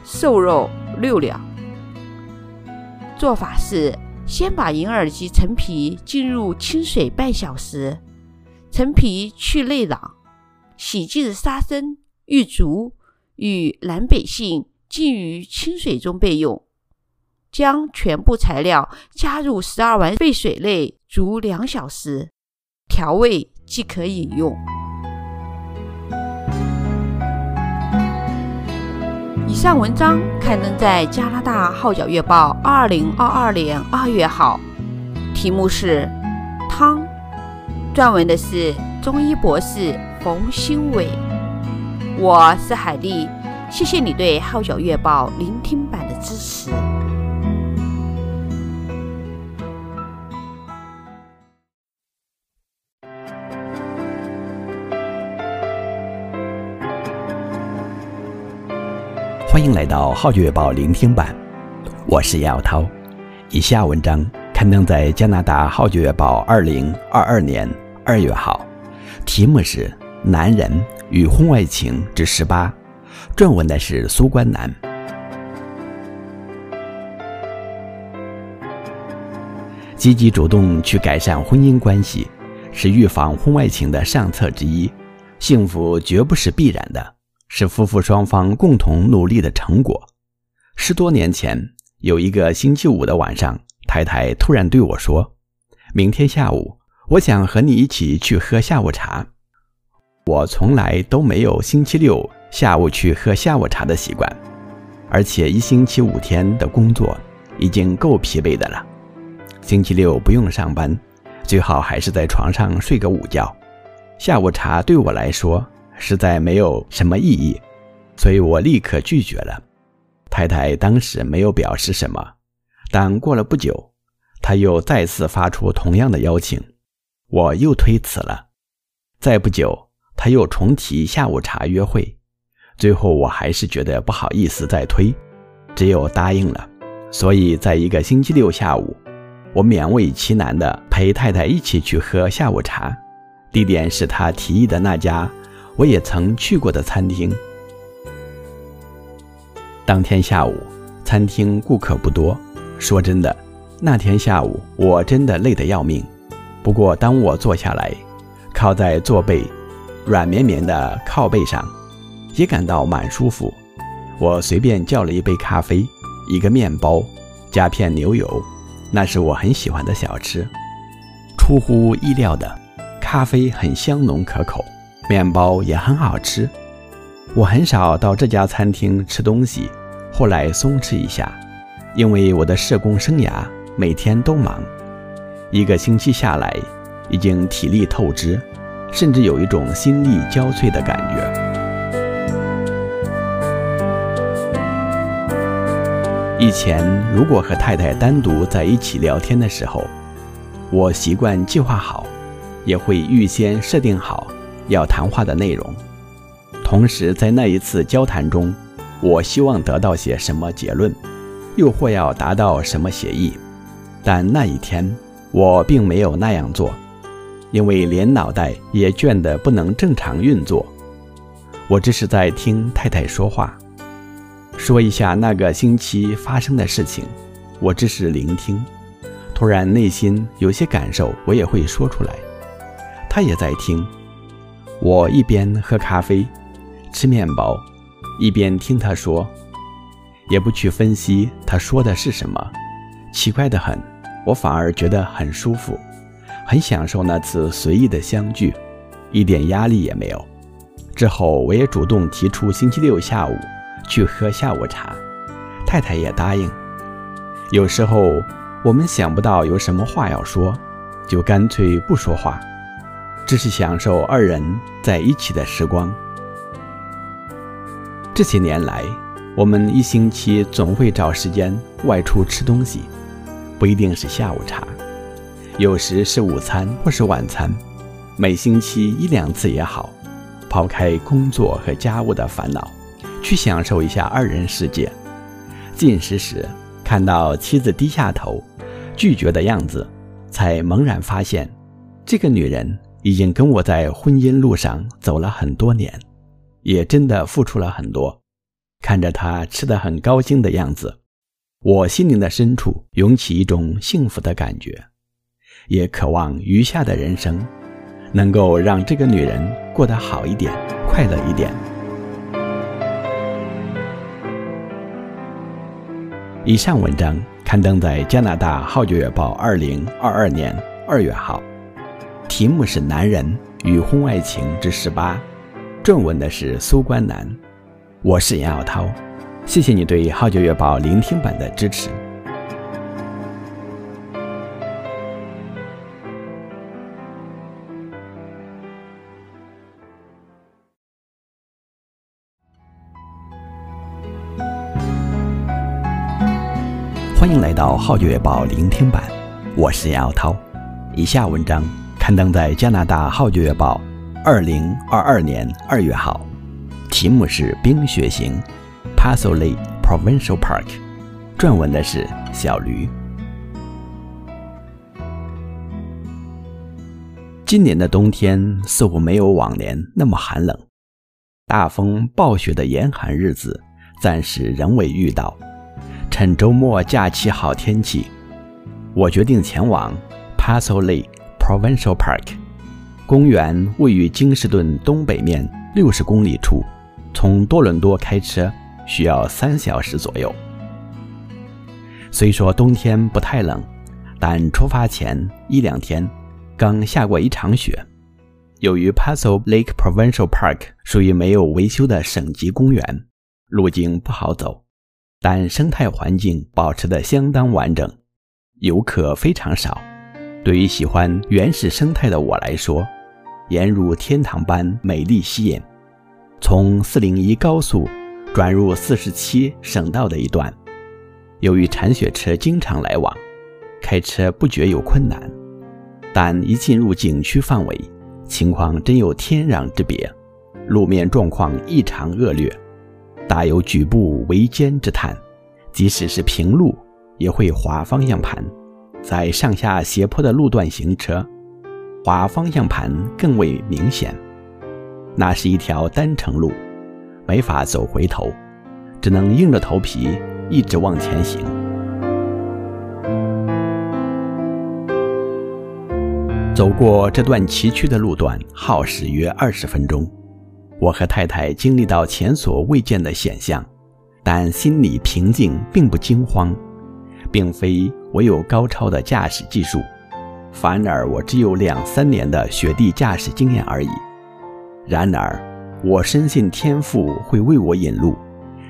瘦肉六两。做法是：先把银耳及陈皮浸入清水半小时，陈皮去内瓤，洗净沙参、玉竹与南北杏浸于清水中备用。将全部材料加入十二碗沸水内煮两小时，调味即可饮用。以上文章刊登在加拿大《号角月报》二零二二年二月号，题目是《汤》，撰文的是中医博士冯兴伟。我是海丽，谢谢你对《号角月报》聆听版的支持。欢迎来到《号角月报》聆听版，我是姚涛。以下文章刊登在加拿大《号角月报》二零二二年二月号，题目是《男人与婚外情之十八》，撰文的是苏关南。积极主动去改善婚姻关系，是预防婚外情的上策之一。幸福绝不是必然的。是夫妇双方共同努力的成果。十多年前，有一个星期五的晚上，太太突然对我说：“明天下午，我想和你一起去喝下午茶。”我从来都没有星期六下午去喝下午茶的习惯，而且一星期五天的工作已经够疲惫的了。星期六不用上班，最好还是在床上睡个午觉。下午茶对我来说，实在没有什么意义，所以我立刻拒绝了。太太当时没有表示什么，但过了不久，她又再次发出同样的邀请，我又推辞了。再不久，她又重提下午茶约会，最后我还是觉得不好意思再推，只有答应了。所以在一个星期六下午，我勉为其难地陪太太一起去喝下午茶，地点是她提议的那家。我也曾去过的餐厅。当天下午，餐厅顾客不多。说真的，那天下午我真的累得要命。不过，当我坐下来，靠在座背软绵绵的靠背上，也感到蛮舒服。我随便叫了一杯咖啡，一个面包，加片牛油，那是我很喜欢的小吃。出乎意料的，咖啡很香浓可口。面包也很好吃。我很少到这家餐厅吃东西，后来松弛一下，因为我的社工生涯每天都忙，一个星期下来，已经体力透支，甚至有一种心力交瘁的感觉。以前如果和太太单独在一起聊天的时候，我习惯计划好，也会预先设定好。要谈话的内容，同时在那一次交谈中，我希望得到些什么结论，又或要达到什么协议。但那一天我并没有那样做，因为连脑袋也倦得不能正常运作。我只是在听太太说话，说一下那个星期发生的事情。我只是聆听，突然内心有些感受，我也会说出来。他也在听。我一边喝咖啡，吃面包，一边听他说，也不去分析他说的是什么。奇怪的很，我反而觉得很舒服，很享受那次随意的相聚，一点压力也没有。之后我也主动提出星期六下午去喝下午茶，太太也答应。有时候我们想不到有什么话要说，就干脆不说话。只是享受二人在一起的时光。这些年来，我们一星期总会找时间外出吃东西，不一定是下午茶，有时是午餐或是晚餐，每星期一两次也好。抛开工作和家务的烦恼，去享受一下二人世界。进食时看到妻子低下头，拒绝的样子，才猛然发现，这个女人。已经跟我在婚姻路上走了很多年，也真的付出了很多。看着她吃得很高兴的样子，我心灵的深处涌起一种幸福的感觉，也渴望余下的人生能够让这个女人过得好一点，快乐一点。以上文章刊登在加拿大《号角月报》二零二二年二月号。题目是《男人与婚外情之十八》，正文的是苏观南，我是严小涛，谢谢你对《浩久月报》聆听版的支持。欢迎来到《浩久月报》聆听版，我是杨耀涛。以下文章刊登在加拿大《号角月报》二零二二年二月号，题目是《冰雪行 Paso Lake Provincial Park》，撰文的是小驴。今年的冬天似乎没有往年那么寒冷，大风暴雪的严寒日子暂时仍未遇到。趁周末假期好天气，我决定前往 Paso Lake Provincial Park 公园，位于金士顿东北面六十公里处。从多伦多开车需要三小时左右。虽说冬天不太冷，但出发前一两天。刚下过一场雪，由于 Paso Lake Provincial Park 属于没有维修的省级公园，路径不好走，但生态环境保持得相当完整，游客非常少。对于喜欢原始生态的我来说，俨如天堂般美丽吸引。从401高速转入47省道的一段，由于铲雪车经常来往，开车不觉有困难。但一进入景区范围，情况真有天壤之别，路面状况异常恶劣，大有举步维艰之叹。即使是平路，也会滑方向盘，在上下斜坡的路段行车，滑方向盘更为明显。那是一条单程路，没法走回头，只能硬着头皮一直往前行。走过这段崎岖的路段，耗时约二十分钟。我和太太经历到前所未见的险象，但心里平静，并不惊慌。并非我有高超的驾驶技术，反而我只有两三年的雪地驾驶经验而已。然而，我深信天父会为我引路，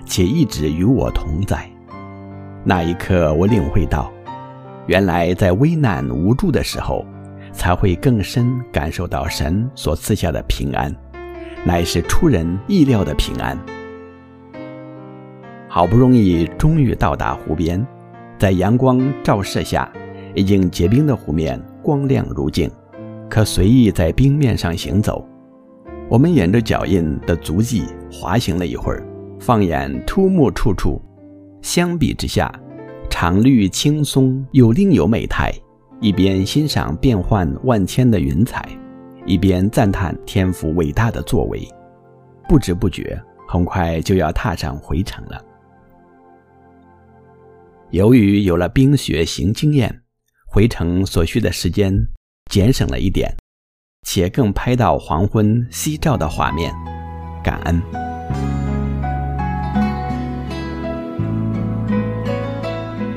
且一直与我同在。那一刻，我领会到，原来在危难无助的时候，才会更深感受到神所赐下的平安，乃是出人意料的平安。好不容易终于到达湖边，在阳光照射下，已经结冰的湖面光亮如镜，可随意在冰面上行走。我们沿着脚印的足迹滑行了一会儿，放眼秃木处处，相比之下，常绿青松又另有美态。一边欣赏变幻万千的云彩，一边赞叹天父伟大的作为。不知不觉，很快就要踏上回程了。由于有了冰雪行经验，回程所需的时间节省了一点，且更拍到黄昏夕照的画面，感恩。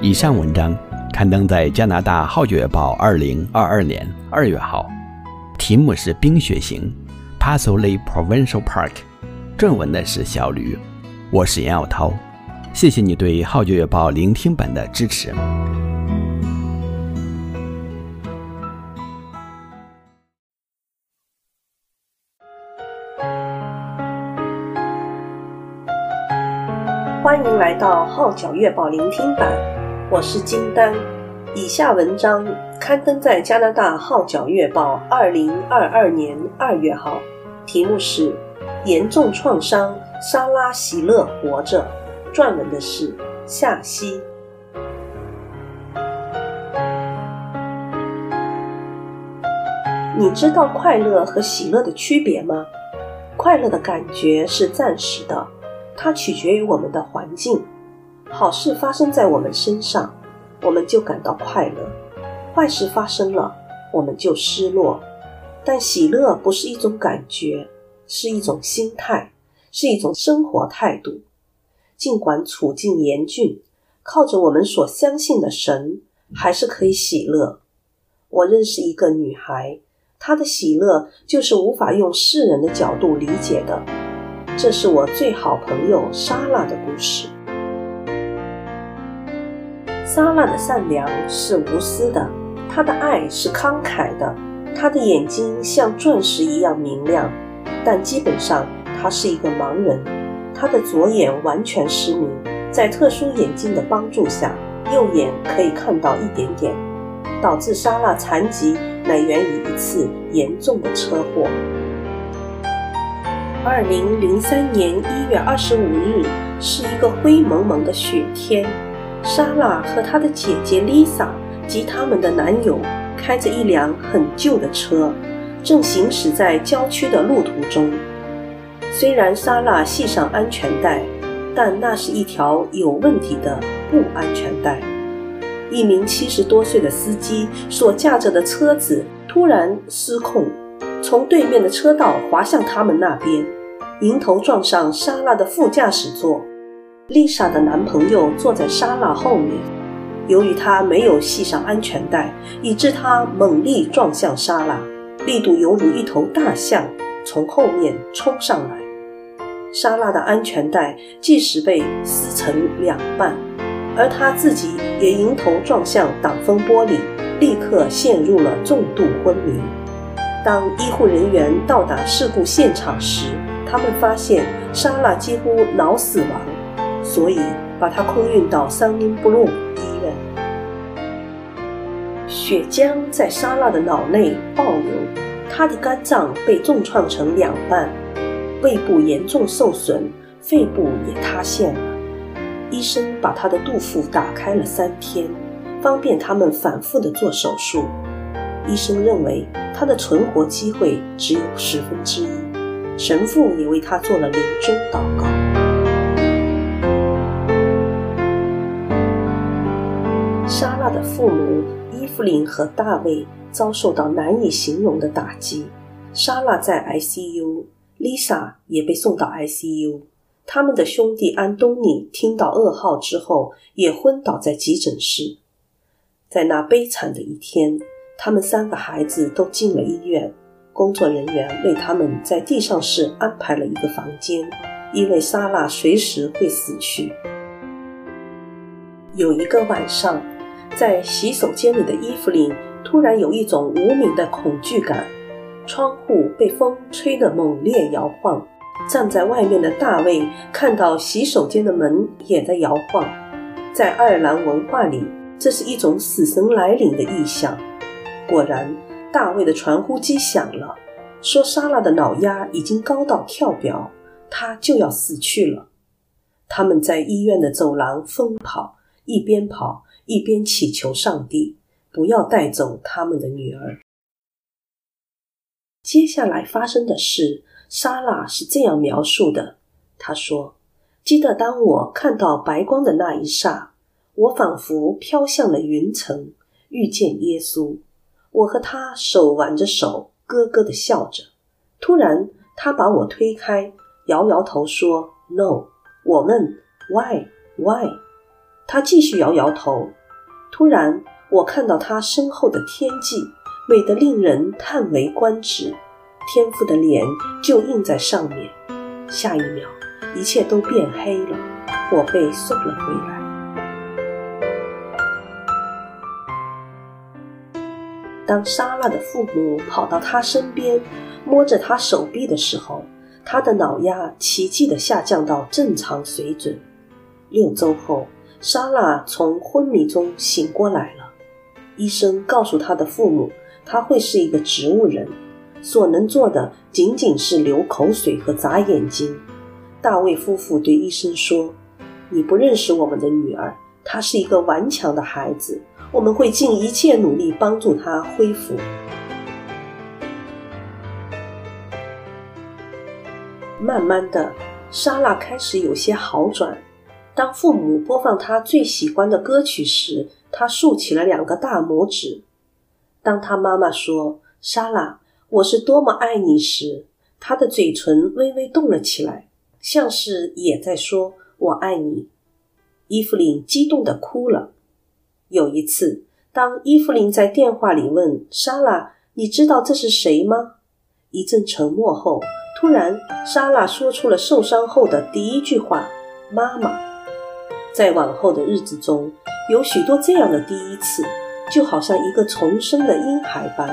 以上文章。刊登在加拿大《号角报》二零二二年二月号，题目是《冰雪行 Paso Lake Provincial Park》，撰文的是小驴，我是严耀涛，谢谢你对《号角月报》聆听版的支持。欢迎来到《号角月报》聆听版。我是金丹，以下文章刊登在加拿大《号角月报》二零二二年二月号，题目是《严重创伤，莎拉喜乐活着》，撰文的是夏曦。你知道快乐和喜乐的区别吗？快乐的感觉是暂时的，它取决于我们的环境。好事发生在我们身上，我们就感到快乐；坏事发生了，我们就失落。但喜乐不是一种感觉，是一种心态，是一种生活态度。尽管处境严峻，靠着我们所相信的神，还是可以喜乐。我认识一个女孩，她的喜乐就是无法用世人的角度理解的。这是我最好朋友莎拉的故事。莎拉的善良是无私的，她的爱是慷慨的，她的眼睛像钻石一样明亮。但基本上，她是一个盲人，他的左眼完全失明。在特殊眼镜的帮助下，右眼可以看到一点点，导致莎拉残疾乃源于一次严重的车祸。二零零三年一月二十五日是一个灰蒙蒙的雪天，莎拉和她的姐姐丽莎及他们的男友开着一辆很旧的车，正行驶在郊区的路途中。虽然莎拉系上安全带，但那是一条有问题的不安全带。一名七十多岁的司机所驾着的车子突然失控。从对面的车道滑向他们那边，迎头撞上莎拉的副驾驶座。丽莎的男朋友坐在莎拉后面，由于他没有系上安全带，以致他猛力撞向莎拉，力度犹如一头大象从后面冲上来。莎拉的安全带即时被撕成两半，而她自己也迎头撞向挡风玻璃，立刻陷入了重度昏迷。当医护人员到达事故现场时，他们发现莎拉几乎脑死亡，所以把她空运到桑林布鲁医院。血浆在莎拉的脑内暴流，她的肝脏被重创成两半，胃部严重受损，肺部也塌陷了。医生把他的肚腹打开了三天，方便他们反复的做手术。医生认为他的存活机会只有十分之一，神父也为他做了临终祷告。莎拉的父母伊芙琳和大卫遭受到难以形容的打击，莎拉在 ICU，丽莎也被送到 ICU。他们的兄弟安东尼听到噩耗之后也昏倒在急诊室。在那悲惨的一天，他们三个孩子都进了医院，工作人员为他们在地上室安排了一个房间，因为莎拉随时会死去。有一个晚上，在洗手间里的伊芙琳突然有一种无名的恐惧感，窗户被风吹得猛烈摇晃。站在外面的大卫看到洗手间的门也在摇晃，在爱尔兰文化里，这是一种死神来临的意象。果然，大卫的传呼机响了，说莎拉的脑压已经高到跳表，她就要死去了。他们在医院的走廊疯跑，一边跑一边祈求上帝不要带走他们的女儿。接下来发生的事，莎拉是这样描述的：她说，记得当我看到白光的那一刹，我仿佛飘向了云层，遇见耶稣。我和他手挽着手，咯咯的笑着。突然，他把我推开，摇摇头说：“No。”我问：“Why? Why？” 他继续摇摇头。突然，我看到他身后的天际，美得令人叹为观止，天父的脸就印在上面。下一秒，一切都变黑了，我被送了回来。当莎拉的父母跑到他身边，摸着他手臂的时候，他的脑压奇迹的下降到正常水准。六周后，莎拉从昏迷中醒过来了。医生告诉她的父母，他会是一个植物人，所能做的仅仅是流口水和眨眼睛。大卫夫妇对医生说：“你不认识我们的女儿，她是一个顽强的孩子。”我们会尽一切努力帮助她恢复。慢慢的，莎拉开始有些好转。当父母播放她最喜欢的歌曲时，她竖起了两个大拇指。当他妈妈说“莎拉，我是多么爱你”时，他的嘴唇微微动了起来，像是也在说“我爱你”。伊芙琳激动地哭了。有一次，当伊芙琳在电话里问莎拉：“你知道这是谁吗？”一阵沉默后，突然莎拉说出了受伤后的第一句话：“妈妈。”在往后的日子中，有许多这样的第一次，就好像一个重生的婴孩般。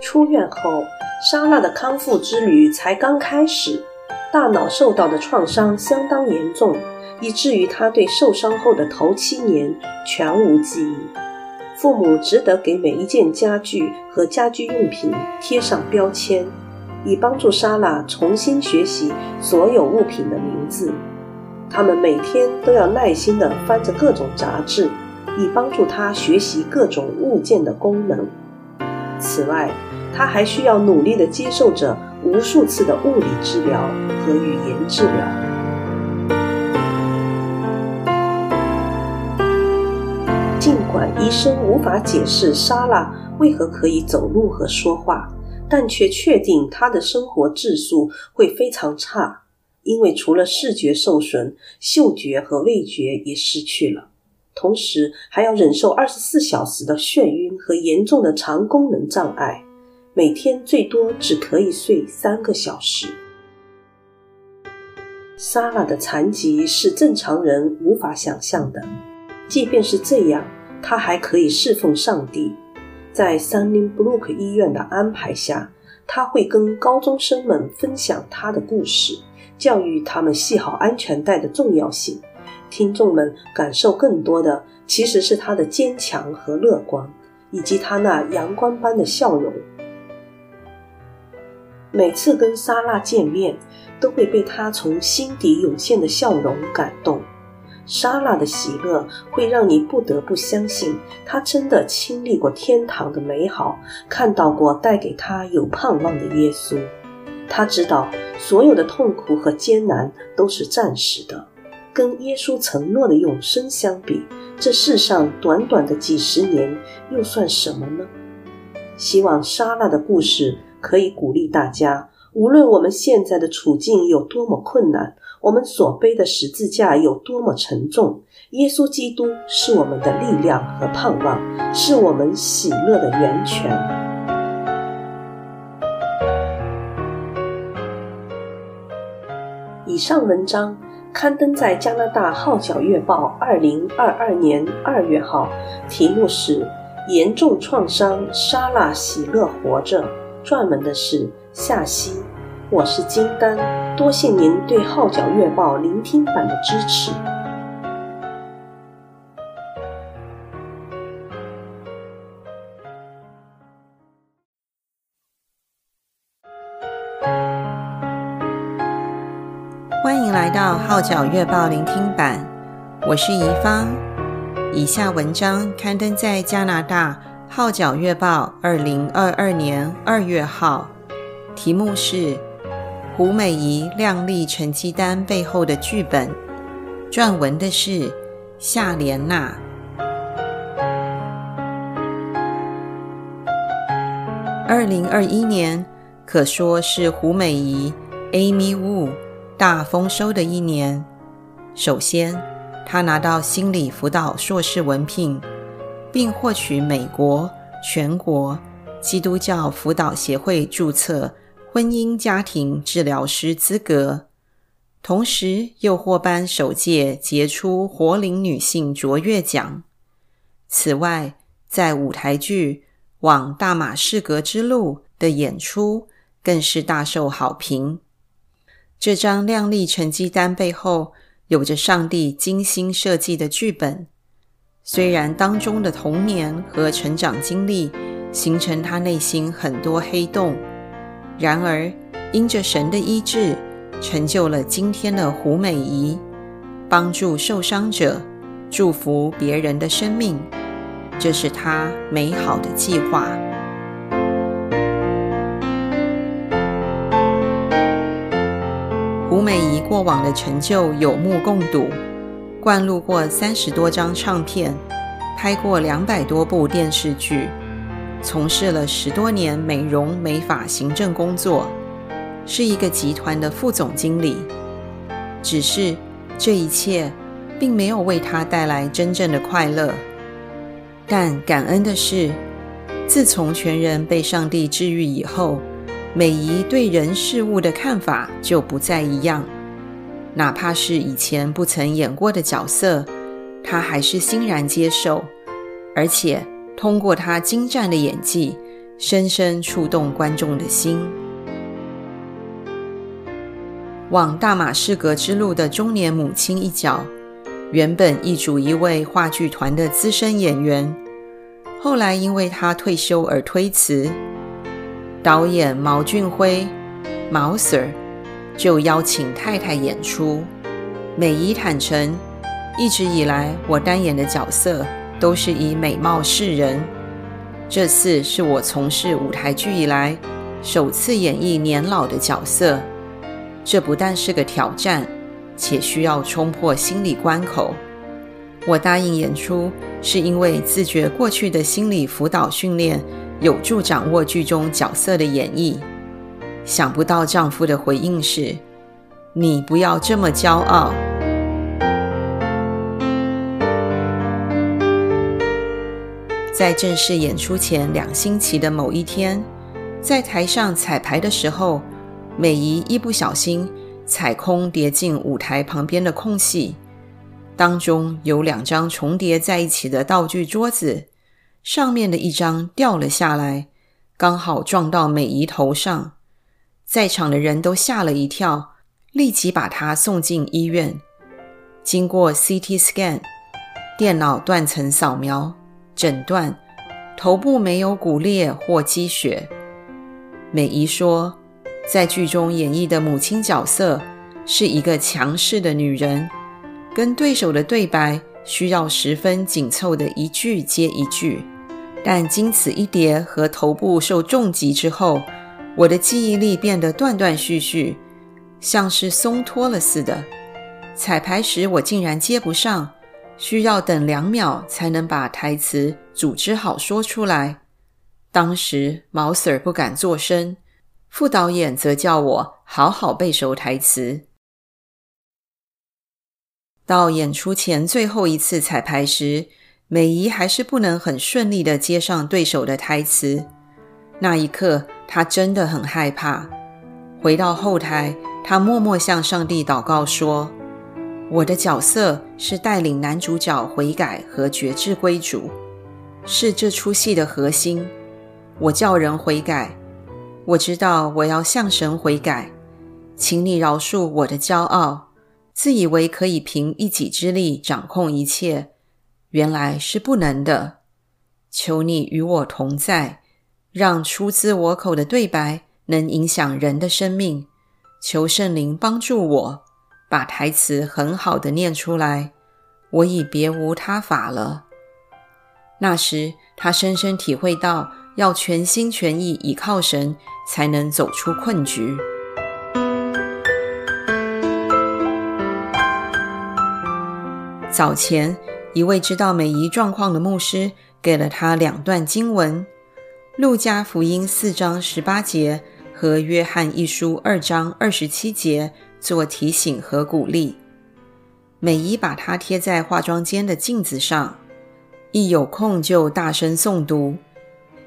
出院后，莎拉的康复之旅才刚开始，大脑受到的创伤相当严重。以至于他对受伤后的头七年全无记忆。父母只得给每一件家具和家居用品贴上标签，以帮助莎拉重新学习所有物品的名字。他们每天都要耐心地翻着各种杂志，以帮助他学习各种物件的功能。此外，他还需要努力地接受着无数次的物理治疗和语言治疗。尽管医生无法解释莎拉为何可以走路和说话，但却确定她的生活质素会非常差，因为除了视觉受损，嗅觉和味觉也失去了，同时还要忍受二十四小时的眩晕和严重的肠功能障碍，每天最多只可以睡三个小时。莎拉的残疾是正常人无法想象的，即便是这样。她还可以侍奉上帝，在 Sunnybrook 医院的安排下，他会跟高中生们分享他的故事，教育他们系好安全带的重要性。听众们感受更多的其实是他的坚强和乐观，以及他那阳光般的笑容。每次跟莎拉见面，都会被他从心底涌现的笑容感动。莎拉的喜乐会让你不得不相信，她真的经历过天堂的美好，看到过带给她有盼望的耶稣。她知道所有的痛苦和艰难都是暂时的，跟耶稣承诺的永生相比，这世上短短的几十年又算什么呢？希望莎拉的故事可以鼓励大家，无论我们现在的处境有多么困难。我们所背的十字架有多么沉重？耶稣基督是我们的力量和盼望，是我们喜乐的源泉。以上文章刊登在加拿大《号角月报》二零二二年二月号，题目是《严重创伤：莎拉喜乐活着》，撰文的是夏希。我是金丹，多谢您对《号角月报》聆听版的支持。号角月报》聆听版，我是怡芳。以下文章刊登在加拿大《号角月报》二零二二年二月号，题目是。胡美仪亮丽成绩单背后的剧本，撰文的是夏莲娜。二零二一年可说是胡美仪 Amy Wu 大丰收的一年。首先，她拿到心理辅导硕士文凭，并获取美国全国基督教辅导协会注册。婚姻家庭治疗师资格，同时又获颁首届杰出活龄女性卓越奖。此外，在舞台剧《往大马士革之路》的演出更是大受好评。这张亮丽成绩单背后，有着上帝精心设计的剧本。虽然当中的童年和成长经历，形成他内心很多黑洞。然而，因着神的医治，成就了今天的胡美仪，帮助受伤者，祝福别人的生命，这是他美好的计划。胡美仪过往的成就有目共睹，灌录过三十多张唱片，拍过两百多部电视剧。从事了十多年美容美发行政工作，是一个集团的副总经理。只是这一切并没有为他带来真正的快乐。但感恩的是，自从全人被上帝治愈以后，美仪对人事物的看法就不再一样。哪怕是以前不曾演过的角色，她还是欣然接受，而且。通过他精湛的演技，深深触动观众的心。往大马士革之路的中年母亲一角，原本易主一位话剧团的资深演员，后来因为他退休而推辞。导演毛俊辉，毛 Sir 就邀请太太演出。美姨坦诚，一直以来我担演的角色都是以美貌示人，这次是我从事舞台剧以来首次演绎年老的角色。这不但是个挑战，且需要冲破心理关口。我答应演出，是因为自觉过去的心理辅导训练有助掌握剧中角色的演绎。想不到丈夫的回应是：“你不要这么骄傲。”在正式演出前两星期的某一天，在台上彩排的时候。美仪一不小心踩空，跌进舞台旁边的空隙，当中有两张重叠在一起的道具桌子，上面的一张掉了下来，刚好撞到美姨头上，在场的人都吓了一跳，立即把她送进医院。经过 CT scan 电脑断层扫描诊断，头部没有骨裂或积血。美姨说。在剧中演绎的母亲角色是一个强势的女人，跟对手的对白需要十分紧凑的一句接一句。但经此一跌和头部受重击之后，我的记忆力变得断断续续，像是松脱了似的。彩排时我竟然接不上，需要等两秒才能把台词组织好说出来。当时毛 Sir 不敢作声。副导演则叫我好好背熟台词。到演出前最后一次彩排时，美仪还是不能很顺利地接上对手的台词。那一刻，她真的很害怕。回到后台，她默默向上帝祷告说：“我的角色是带领男主角悔改和决志归主，是这出戏的核心。我叫人悔改。”我知道我要向神悔改，请你饶恕我的骄傲，自以为可以凭一己之力掌控一切，原来是不能的。求你与我同在，让出自我口的对白能影响人的生命。求圣灵帮助我，把台词很好的念出来。我已别无他法了。那时，他深深体会到。要全心全意倚靠神，才能走出困局。早前，一位知道美仪状况的牧师给了他两段经文：《路加福音》四章十八节和《约翰一书》二章二十七节，做提醒和鼓励。美仪把它贴在化妆间的镜子上，一有空就大声诵读。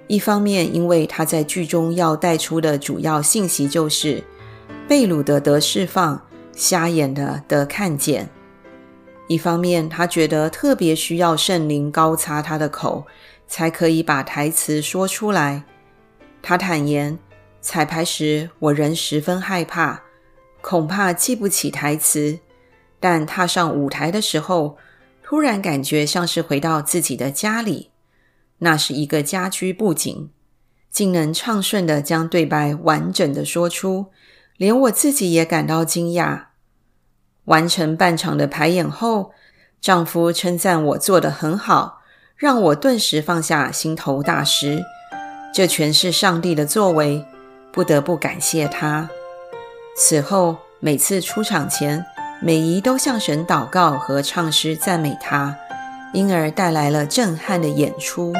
一方面，因为他在剧中要带出的主要信息就是被掳的得释放，瞎眼的得看见；一方面，他觉得特别需要圣灵高擦他的口，才可以把台词说出来。他坦言，彩排时我仍十分害怕，恐怕记不起台词，但踏上舞台的时候，突然感觉像是回到自己的家里。那是一个家居布景，竟能畅顺地将对白完整地说出，连我自己也感到惊讶。完成半场的排演后，丈夫称赞我做得很好，让我顿时放下心头大石。这全是上帝的作为，不得不感谢他。此后，每次出场前，美仪都向神祷告和唱诗赞美他。因而带来了震撼的演出。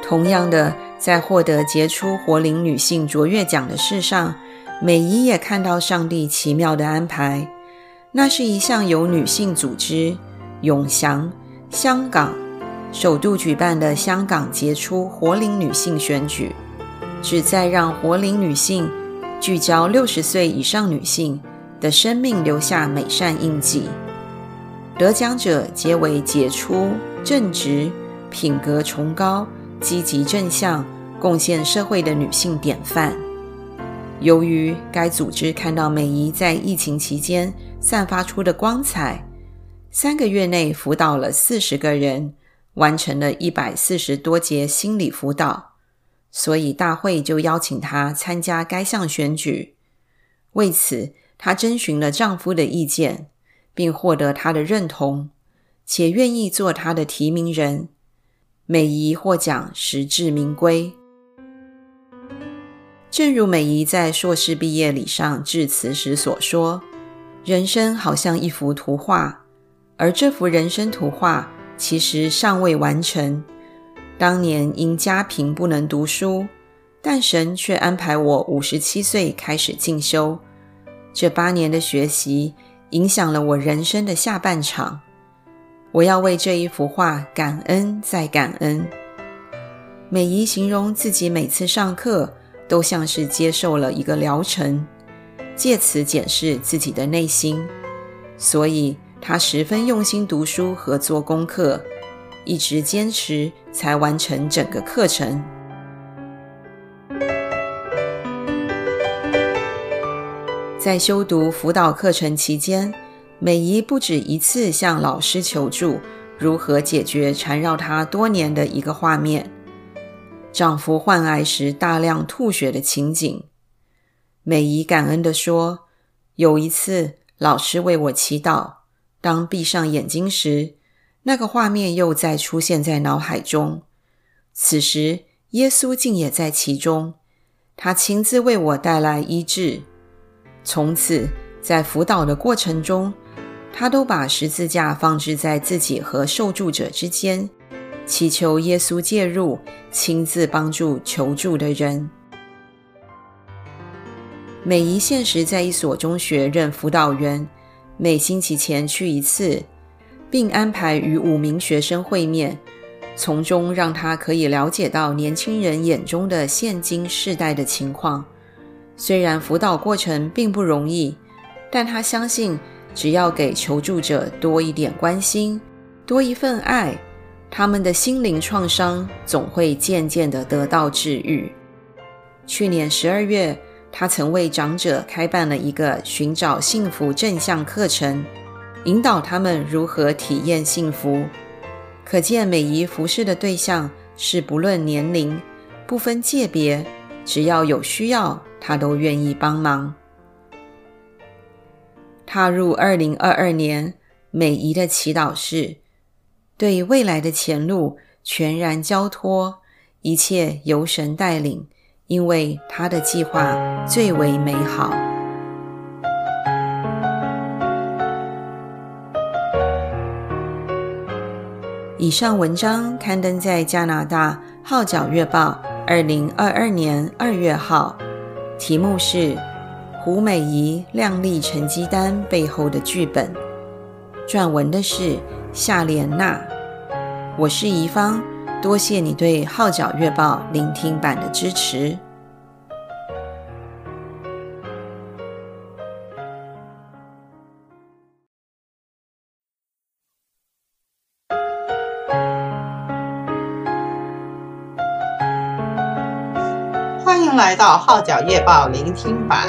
同样的，在获得杰出活龄女性卓越奖的事上，美仪也看到上帝奇妙的安排。那是一项由女性组织永祥香港首度举办的香港杰出活龄女性选举，旨在让活龄女性聚焦六十岁以上女性。的生命留下美善印记。得奖者皆为杰出、正直、品格崇高、积极正向、贡献社会的女性典范。由于该组织看到美姨在疫情期间散发出的光彩，三个月内辅导了四十个人，完成了一百四十多节心理辅导，所以大会就邀请她参加该项选举。为此，她征询了丈夫的意见，并获得他的认同，且愿意做他的提名人。美姨获奖，实至名归。正如美姨在硕士毕业礼上致辞时所说：“人生好像一幅图画，而这幅人生图画其实尚未完成。当年因家贫不能读书，但神却安排我五十七岁开始进修。这八年的学习影响了我人生的下半场。我要为这一幅画感恩再感恩。”美姨形容自己每次上课，都像是接受了一个疗程，借此检视自己的内心，所以她十分用心读书和做功课，一直坚持才完成整个课程。在修读辅导课程期间，美姨不止一次向老师求助，如何解决缠绕她多年的一个画面。丈夫患癌时大量吐血的情景，美姨感恩地说：“有一次，老师为我祈祷，当闭上眼睛时，那个画面又再出现在脑海中。此时，耶稣竟也在其中，他亲自为我带来医治。从此，在辅导的过程中，他都把十字架放置在自己和受助者之间。”祈求耶稣介入，亲自帮助求助的人。美姨现时在一所中学任辅导员，每星期前去一次，并安排与五名学生会面，从中让她可以了解到年轻人眼中的现今世代的情况。虽然辅导过程并不容易，但她相信，只要给求助者多一点关心，多一份爱。他们的心灵创伤总会渐渐地得到治愈。去年十二月，他曾为长者开办了一个寻找幸福正向课程，引导他们如何体验幸福。可见美姨服侍的对象是不论年龄、不分界别，只要有需要，他都愿意帮忙。踏入二零二二年，美姨的祈祷是。对未来的前路全然交托，一切由神带领，因为他的计划最为美好。以上文章刊登在加拿大《号角月报》二零二二年二月号，题目是《胡美仪亮丽成绩单背后的剧本》，撰文的是夏莲娜。我是宜芳，多谢你对《号角月报》聆听版的支持。欢迎来到《号角月报》聆听版，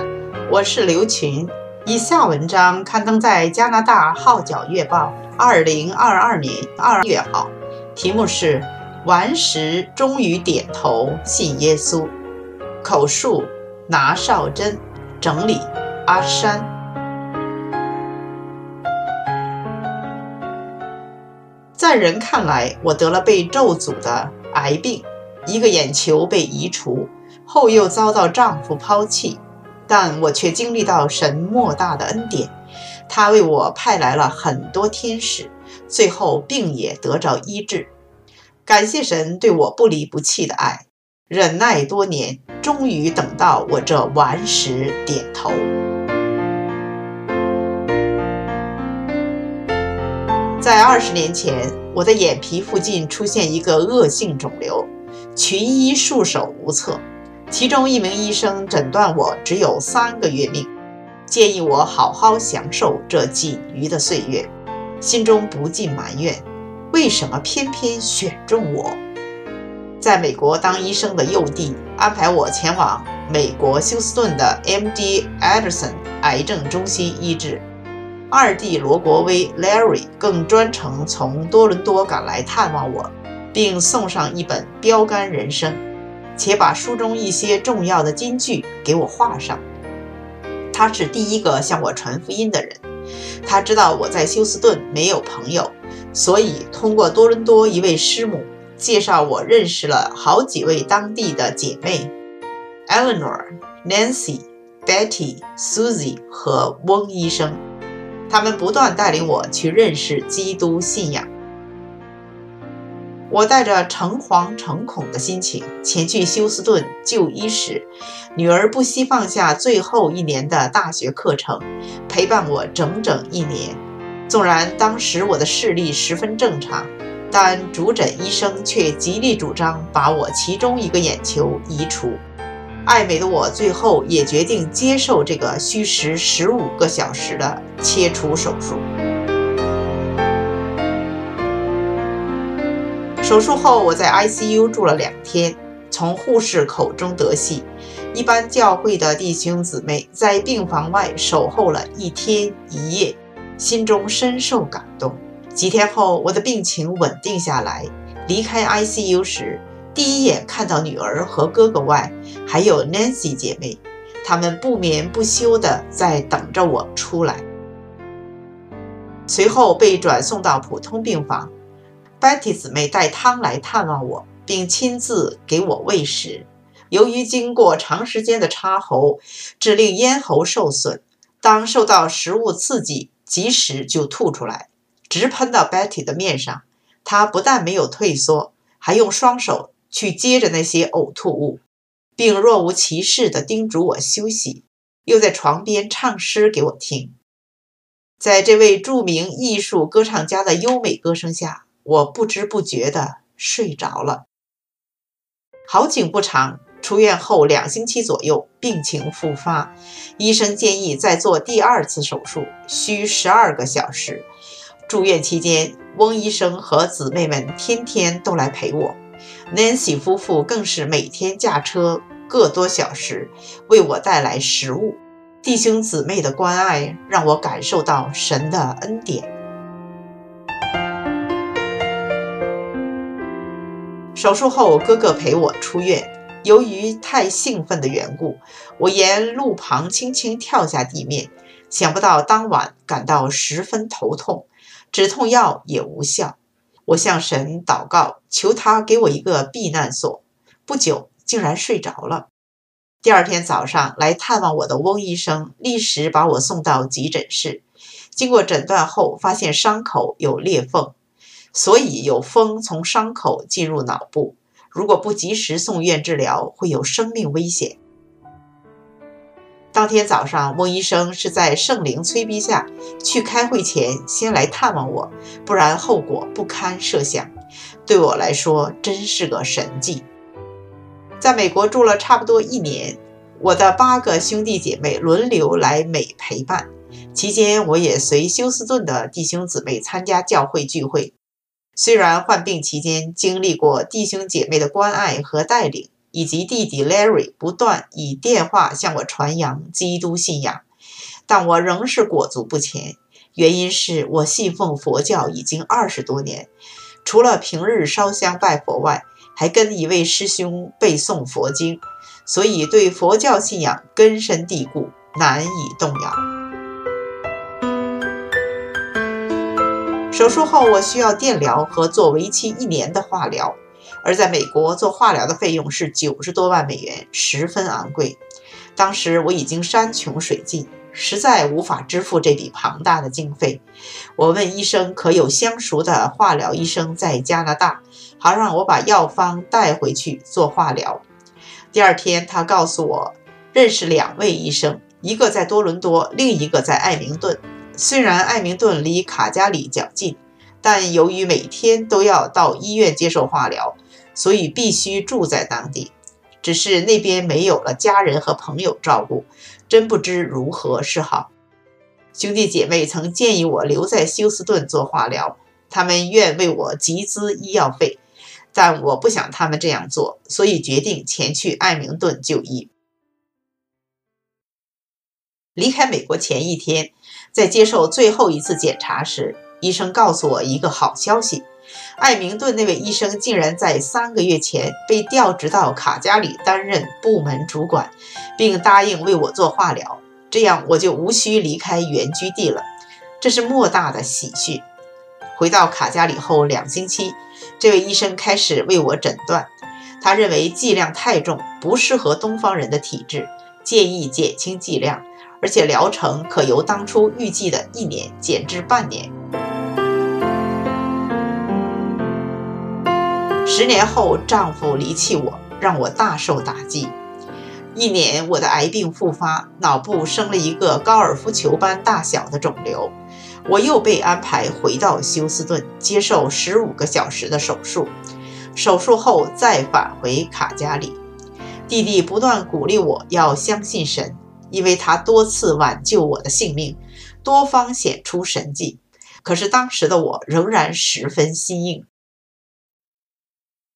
我是刘群。以下文章刊登在加拿大《号角月报》二零二二年二月号。题目是“顽石终于点头信耶稣”，口述拿少珍，整理阿山。在人看来，我得了被咒诅的癌病，一个眼球被移除，后又遭到丈夫抛弃，但我却经历到神莫大的恩典，他为我派来了很多天使。最后病也得着医治，感谢神对我不离不弃的爱，忍耐多年，终于等到我这顽石点头。在二十年前，我的眼皮附近出现一个恶性肿瘤，群医束手无策，其中一名医生诊断我只有三个月命，建议我好好享受这仅余的岁月。心中不禁埋怨，为什么偏偏选中我？在美国当医生的幼弟安排我前往美国休斯顿的 M.D. Anderson 癌症中心医治。二弟罗国威 Larry 更专程从多伦多赶来探望我，并送上一本《标杆人生》，且把书中一些重要的金句给我画上。他是第一个向我传福音的人。他知道我在休斯顿没有朋友，所以通过多伦多一位师母介绍我认识了好几位当地的姐妹：Eleanor、Nancy、Betty、Susie 和翁医生。他们不断带领我去认识基督信仰。我带着诚惶诚恐的心情前去休斯顿就医时，女儿不惜放下最后一年的大学课程，陪伴我整整一年。纵然当时我的视力十分正常，但主诊医生却极力主张把我其中一个眼球移除。爱美的我最后也决定接受这个需时十五个小时的切除手术。手术后，我在 ICU 住了两天，从护士口中得悉，一般教会的弟兄姊妹在病房外守候了一天一夜，心中深受感动。几天后，我的病情稳定下来，离开 ICU 时。第一眼看到女儿和哥哥外，还有 Nancy 姐妹，她们不眠不休地在等着我出来。随后被转送到普通病房，Betty 姊妹带汤来探望我，并亲自给我喂食。由于经过长时间的插喉，致令咽喉受损，当受到食物刺激，即时就吐出来，直喷到 Betty 的面上。她不但没有退缩，还用双手。去接着那些呕吐物，并若无其事地叮嘱我休息，又在床边唱诗给我听。在这位著名艺术歌唱家的优美歌声下，我不知不觉地睡着了。好景不长，出院后两星期左右，病情复发，医生建议再做第二次手术，需十二个小时。住院期间，翁医生和姊妹们天天都来陪我。Nancy 夫妇更是每天驾车个多小时为我带来食物，弟兄姊妹的关爱让我感受到神的恩典。手术后，哥哥陪我出院。由于太兴奋的缘故，我沿路旁轻轻跳下地面。想不到当晚感到十分头痛，止痛药也无效。我向神祷告，求他给我一个避难所。不久，竟然睡着了。第二天早上来探望我的翁医生，立时把我送到急诊室。经过诊断后，发现伤口有裂缝，所以有风从伤口进入脑部。如果不及时送院治疗，会有生命危险。当天早上，翁医生是在圣灵催逼下去开会前先来探望我，不然后果不堪设想。对我来说，真是个神迹。在美国住了差不多一年，我的八个兄弟姐妹轮流来美陪伴，期间我也随休斯顿的弟兄姊妹参加教会聚会。虽然患病期间经历过弟兄姐妹的关爱和带领。以及弟弟 Larry 不断以电话向我传扬基督信仰，但我仍是裹足不前。原因是我信奉佛教已经二十多年，除了平日烧香拜佛外，还跟一位师兄背诵佛经，所以对佛教信仰根深蒂固，难以动摇。手术后，我需要电疗和做为期一年的化疗。而在美国做化疗的费用是九十多万美元，十分昂贵。当时我已经山穷水尽，实在无法支付这笔庞大的经费。我问医生可有相熟的化疗医生在加拿大，好让我把药方带回去做化疗。第二天，他告诉我认识两位医生，一个在多伦多，另一个在艾明顿。虽然艾明顿离卡加里较近，但由于每天都要到医院接受化疗。所以必须住在当地，只是那边没有了家人和朋友照顾，真不知如何是好。兄弟姐妹曾建议我留在休斯顿做化疗，他们愿为我集资医药费，但我不想他们这样做，所以决定前去艾明顿就医。离开美国前一天，在接受最后一次检查时，医生告诉我一个好消息：艾明顿那位医生竟然在三个月前被调职到卡加里担任部门主管，并答应为我做化疗，这样我就无需离开原居地了。这是莫大的喜讯。回到卡加里后两星期，这位医生开始为我诊断。他认为剂量太重，不适合东方人的体质，建议减轻剂量，而且疗程可由当初预计的一年减至半年。十年后，丈夫离弃我，让我大受打击。一年，我的癌病复发，脑部生了一个高尔夫球般大小的肿瘤。我又被安排回到休斯顿接受十五个小时的手术，手术后再返回卡加里。弟弟不断鼓励我要相信神，因为他多次挽救我的性命，多方显出神迹。可是当时的我仍然十分心硬。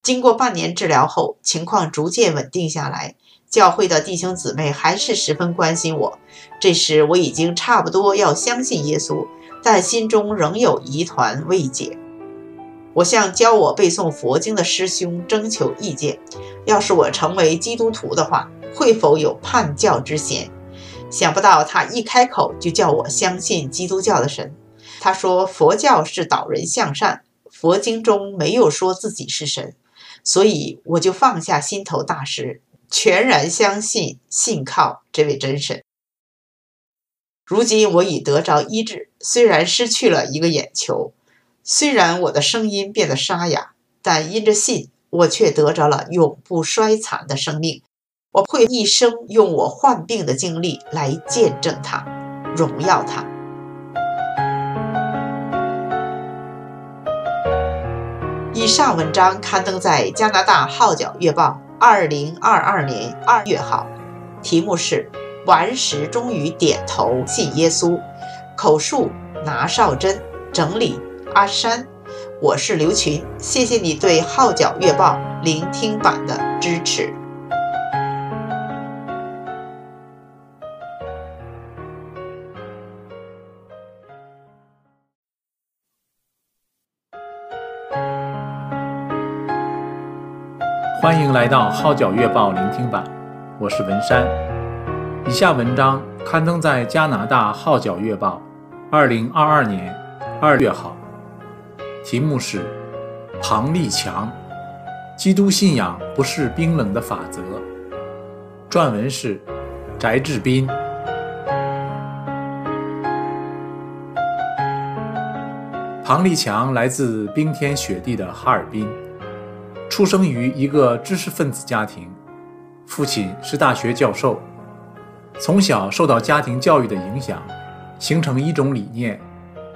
经过半年治疗后，情况逐渐稳定下来，教会的弟兄姊妹还是十分关心我。这时我已经差不多要相信耶稣。但心中仍有疑团未解。我向教我背诵佛经的师兄征求意见：要是我成为基督徒的话，会否有叛教之嫌？想不到他一开口就叫我相信基督教的神。他说佛教是导人向善，佛经中没有说自己是神，所以我就放下心头大石，全然相信信靠这位真神。如今我已得着医治，虽然失去了一个眼球，虽然我的声音变得沙哑，但因着信，我却得着了永不衰残的生命。我会一生用我患病的经历来见证他，荣耀他。以上文章刊登在加拿大《号角月报》二零二二年二月号，题目是。顽石终于点头信耶稣，口述拿少珍，整理阿山，我是刘群，谢谢你对《号角月报》聆听版的支持。欢迎来到《号角月报》聆听版，我是文山。以下文章刊登在加拿大《号角月报》二零二二年二月号，题目是《庞立强：基督信仰不是冰冷的法则》，撰文是翟志斌。庞立强来自冰天雪地的哈尔滨，出生于一个知识分子家庭，父亲是大学教授。从小受到家庭教育的影响，形成一种理念：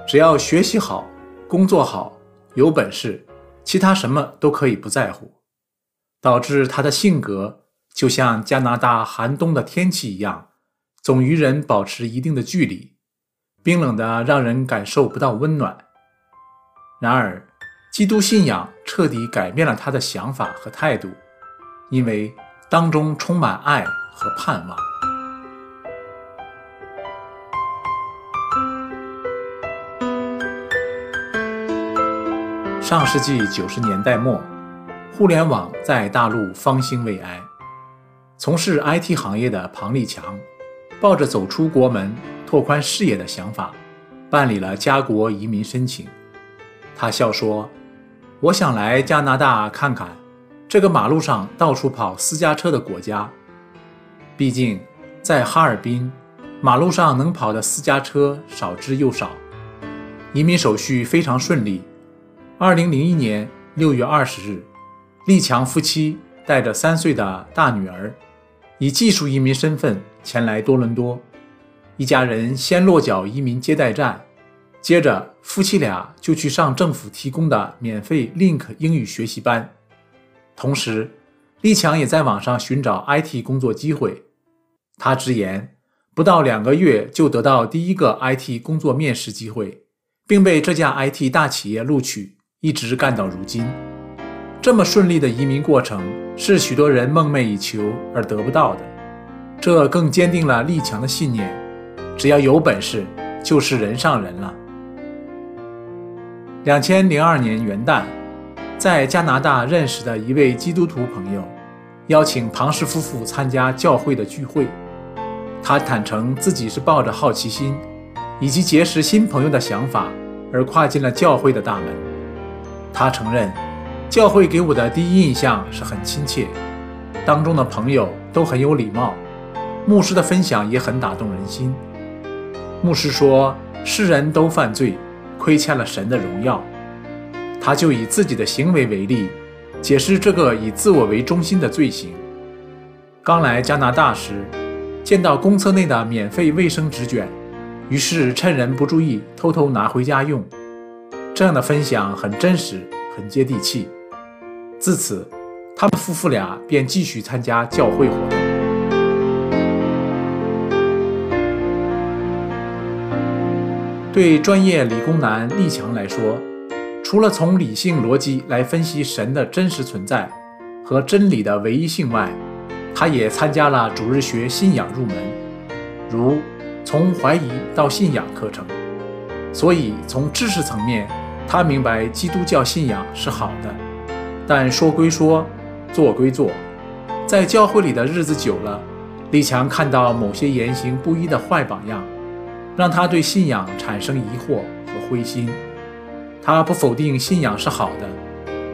只要学习好、工作好、有本事，其他什么都可以不在乎。导致他的性格就像加拿大寒冬的天气一样，总与人保持一定的距离，冰冷的让人感受不到温暖。然而，基督信仰彻底改变了他的想法和态度，因为当中充满爱和盼望。上世纪九十年代末，互联网在大陆方兴未艾。从事 IT 行业的庞立强，抱着走出国门、拓宽视野的想法，办理了家国移民申请。他笑说：“我想来加拿大看看，这个马路上到处跑私家车的国家。毕竟在哈尔滨，马路上能跑的私家车少之又少。移民手续非常顺利。”二零零一年六月二十日，立强夫妻带着三岁的大女儿，以技术移民身份前来多伦多。一家人先落脚移民接待站，接着夫妻俩就去上政府提供的免费 Link 英语学习班。同时，立强也在网上寻找 IT 工作机会。他直言，不到两个月就得到第一个 IT 工作面试机会，并被这家 IT 大企业录取。一直干到如今，这么顺利的移民过程是许多人梦寐以求而得不到的，这更坚定了立强的信念：只要有本事，就是人上人了。两千零二年元旦，在加拿大认识的一位基督徒朋友，邀请庞氏夫妇参加教会的聚会。他坦诚自己是抱着好奇心，以及结识新朋友的想法而跨进了教会的大门。他承认，教会给我的第一印象是很亲切，当中的朋友都很有礼貌，牧师的分享也很打动人心。牧师说，世人都犯罪。亏欠了神的荣耀，他就以自己的行为为例，解释这个以自我为中心的罪行。刚来加拿大时，见到公厕内的免费卫生纸卷，于是趁人不注意偷偷拿回家用。这样的分享很真实，很接地气。自此，他们夫妇俩便继续参加教会活动。对专业理工男立强来说，除了从理性逻辑来分析神的真实存在和真理的唯一性外，他也参加了主日学信仰入门，如从怀疑到信仰课程。所以从知识层面，他明白基督教信仰是好的，但说归说，做归做，在教会里的日子久了，立强看到某些言行不一的坏榜样。让他对信仰产生疑惑和灰心。他不否定信仰是好的，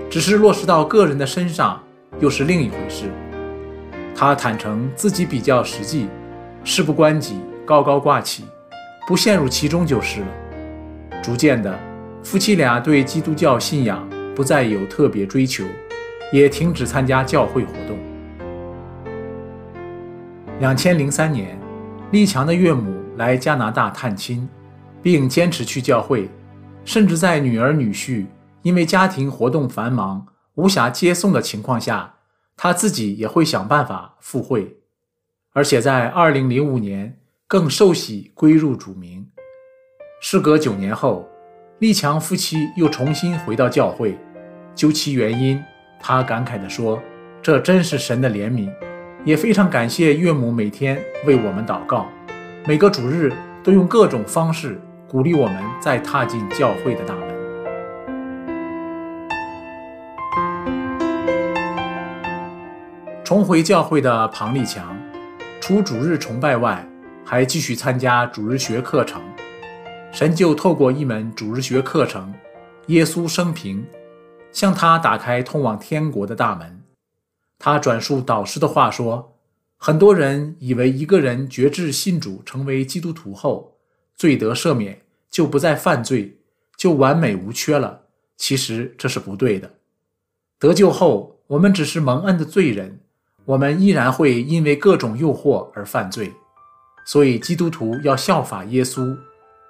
只是落实到个人的身上又是另一回事。他坦诚自己比较实际，事不关己，高高挂起，不陷入其中就是了。逐渐的，夫妻俩对基督教信仰不再有特别追求，也停止参加教会活动。两千零三年，立强的岳母。来加拿大探亲，并坚持去教会，甚至在女儿女婿因为家庭活动繁忙无暇接送的情况下，他自己也会想办法赴会。而且在2005年更受洗归入主名。事隔九年后，立强夫妻又重新回到教会，究其原因，他感慨地说：“这真是神的怜悯，也非常感谢岳母每天为我们祷告。”每个主日都用各种方式鼓励我们再踏进教会的大门。重回教会的庞立强，除主日崇拜外，还继续参加主日学课程。神就透过一门主日学课程《耶稣生平》，向他打开通往天国的大门。他转述导师的话说。很多人以为一个人决志信主，成为基督徒后，罪得赦免，就不再犯罪，就完美无缺了。其实这是不对的。得救后，我们只是蒙恩的罪人，我们依然会因为各种诱惑而犯罪。所以基督徒要效法耶稣，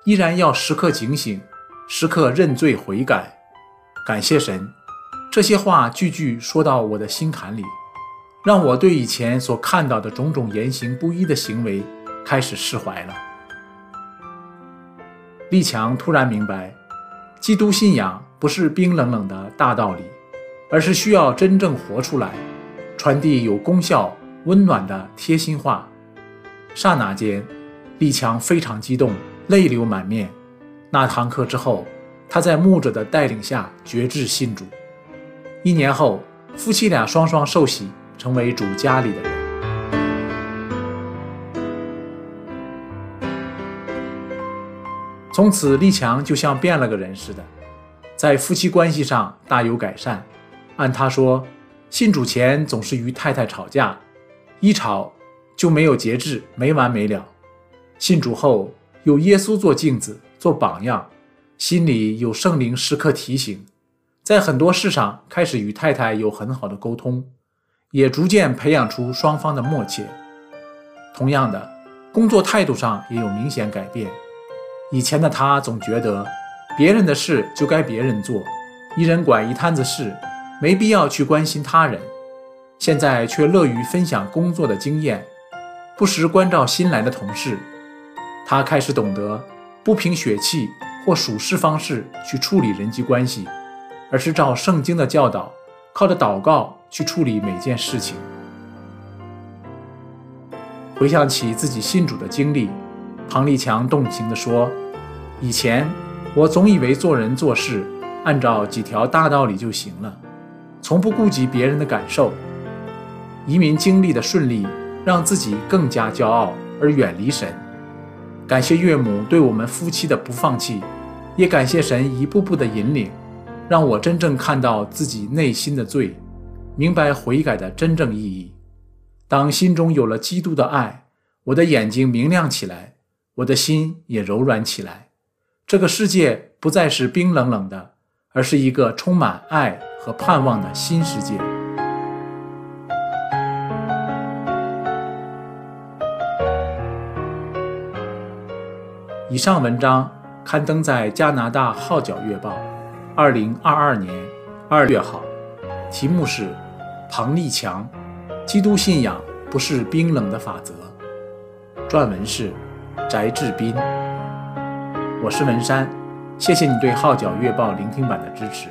依然要时刻警醒，时刻认罪悔改。感谢神，这些话句句说到我的心坎里。让我对以前所看到的种种言行不一的行为开始释怀了。立强突然明白，基督信仰不是冰冷冷的大道理，而是需要真正活出来，传递有功效、温暖的贴心话。刹那间，立强非常激动，泪流满面。那堂课之后，他在牧者的带领下决志信主。一年后，夫妻俩双双受洗。成为主家里的人，从此立强就像变了个人似的，在夫妻关系上大有改善。按他说，信主前总是与太太吵架，一吵就没有节制，没完没了。信主后有耶稣做镜子、做榜样，心里有圣灵时刻提醒，在很多事上开始与太太有很好的沟通。也逐渐培养出双方的默契。同样的，工作态度上也有明显改变。以前的他总觉得别人的事就该别人做，一人管一摊子事，没必要去关心他人。现在却乐于分享工作的经验，不时关照新来的同事。他开始懂得不凭血气或属事方式去处理人际关系，而是照圣经的教导。靠着祷告去处理每件事情。回想起自己信主的经历，庞立强动情地说：“以前我总以为做人做事按照几条大道理就行了，从不顾及别人的感受。移民经历的顺利，让自己更加骄傲而远离神。感谢岳母对我们夫妻的不放弃，也感谢神一步步的引领，让我真正看到自己内心的罪，明白悔改的真正意义。当心中有了基督的爱，我的眼睛明亮起来，我的心也柔软起来。这个世界不再是冰冷冷的，而是一个充满爱和盼望的新世界。以上文章刊登在加拿大《号角月报》，二零二二年二月号，题目是《庞立强：基督信仰不是冰冷的法则》，撰文是翟志斌。我是文山，谢谢你对《号角月报》聆听版的支持。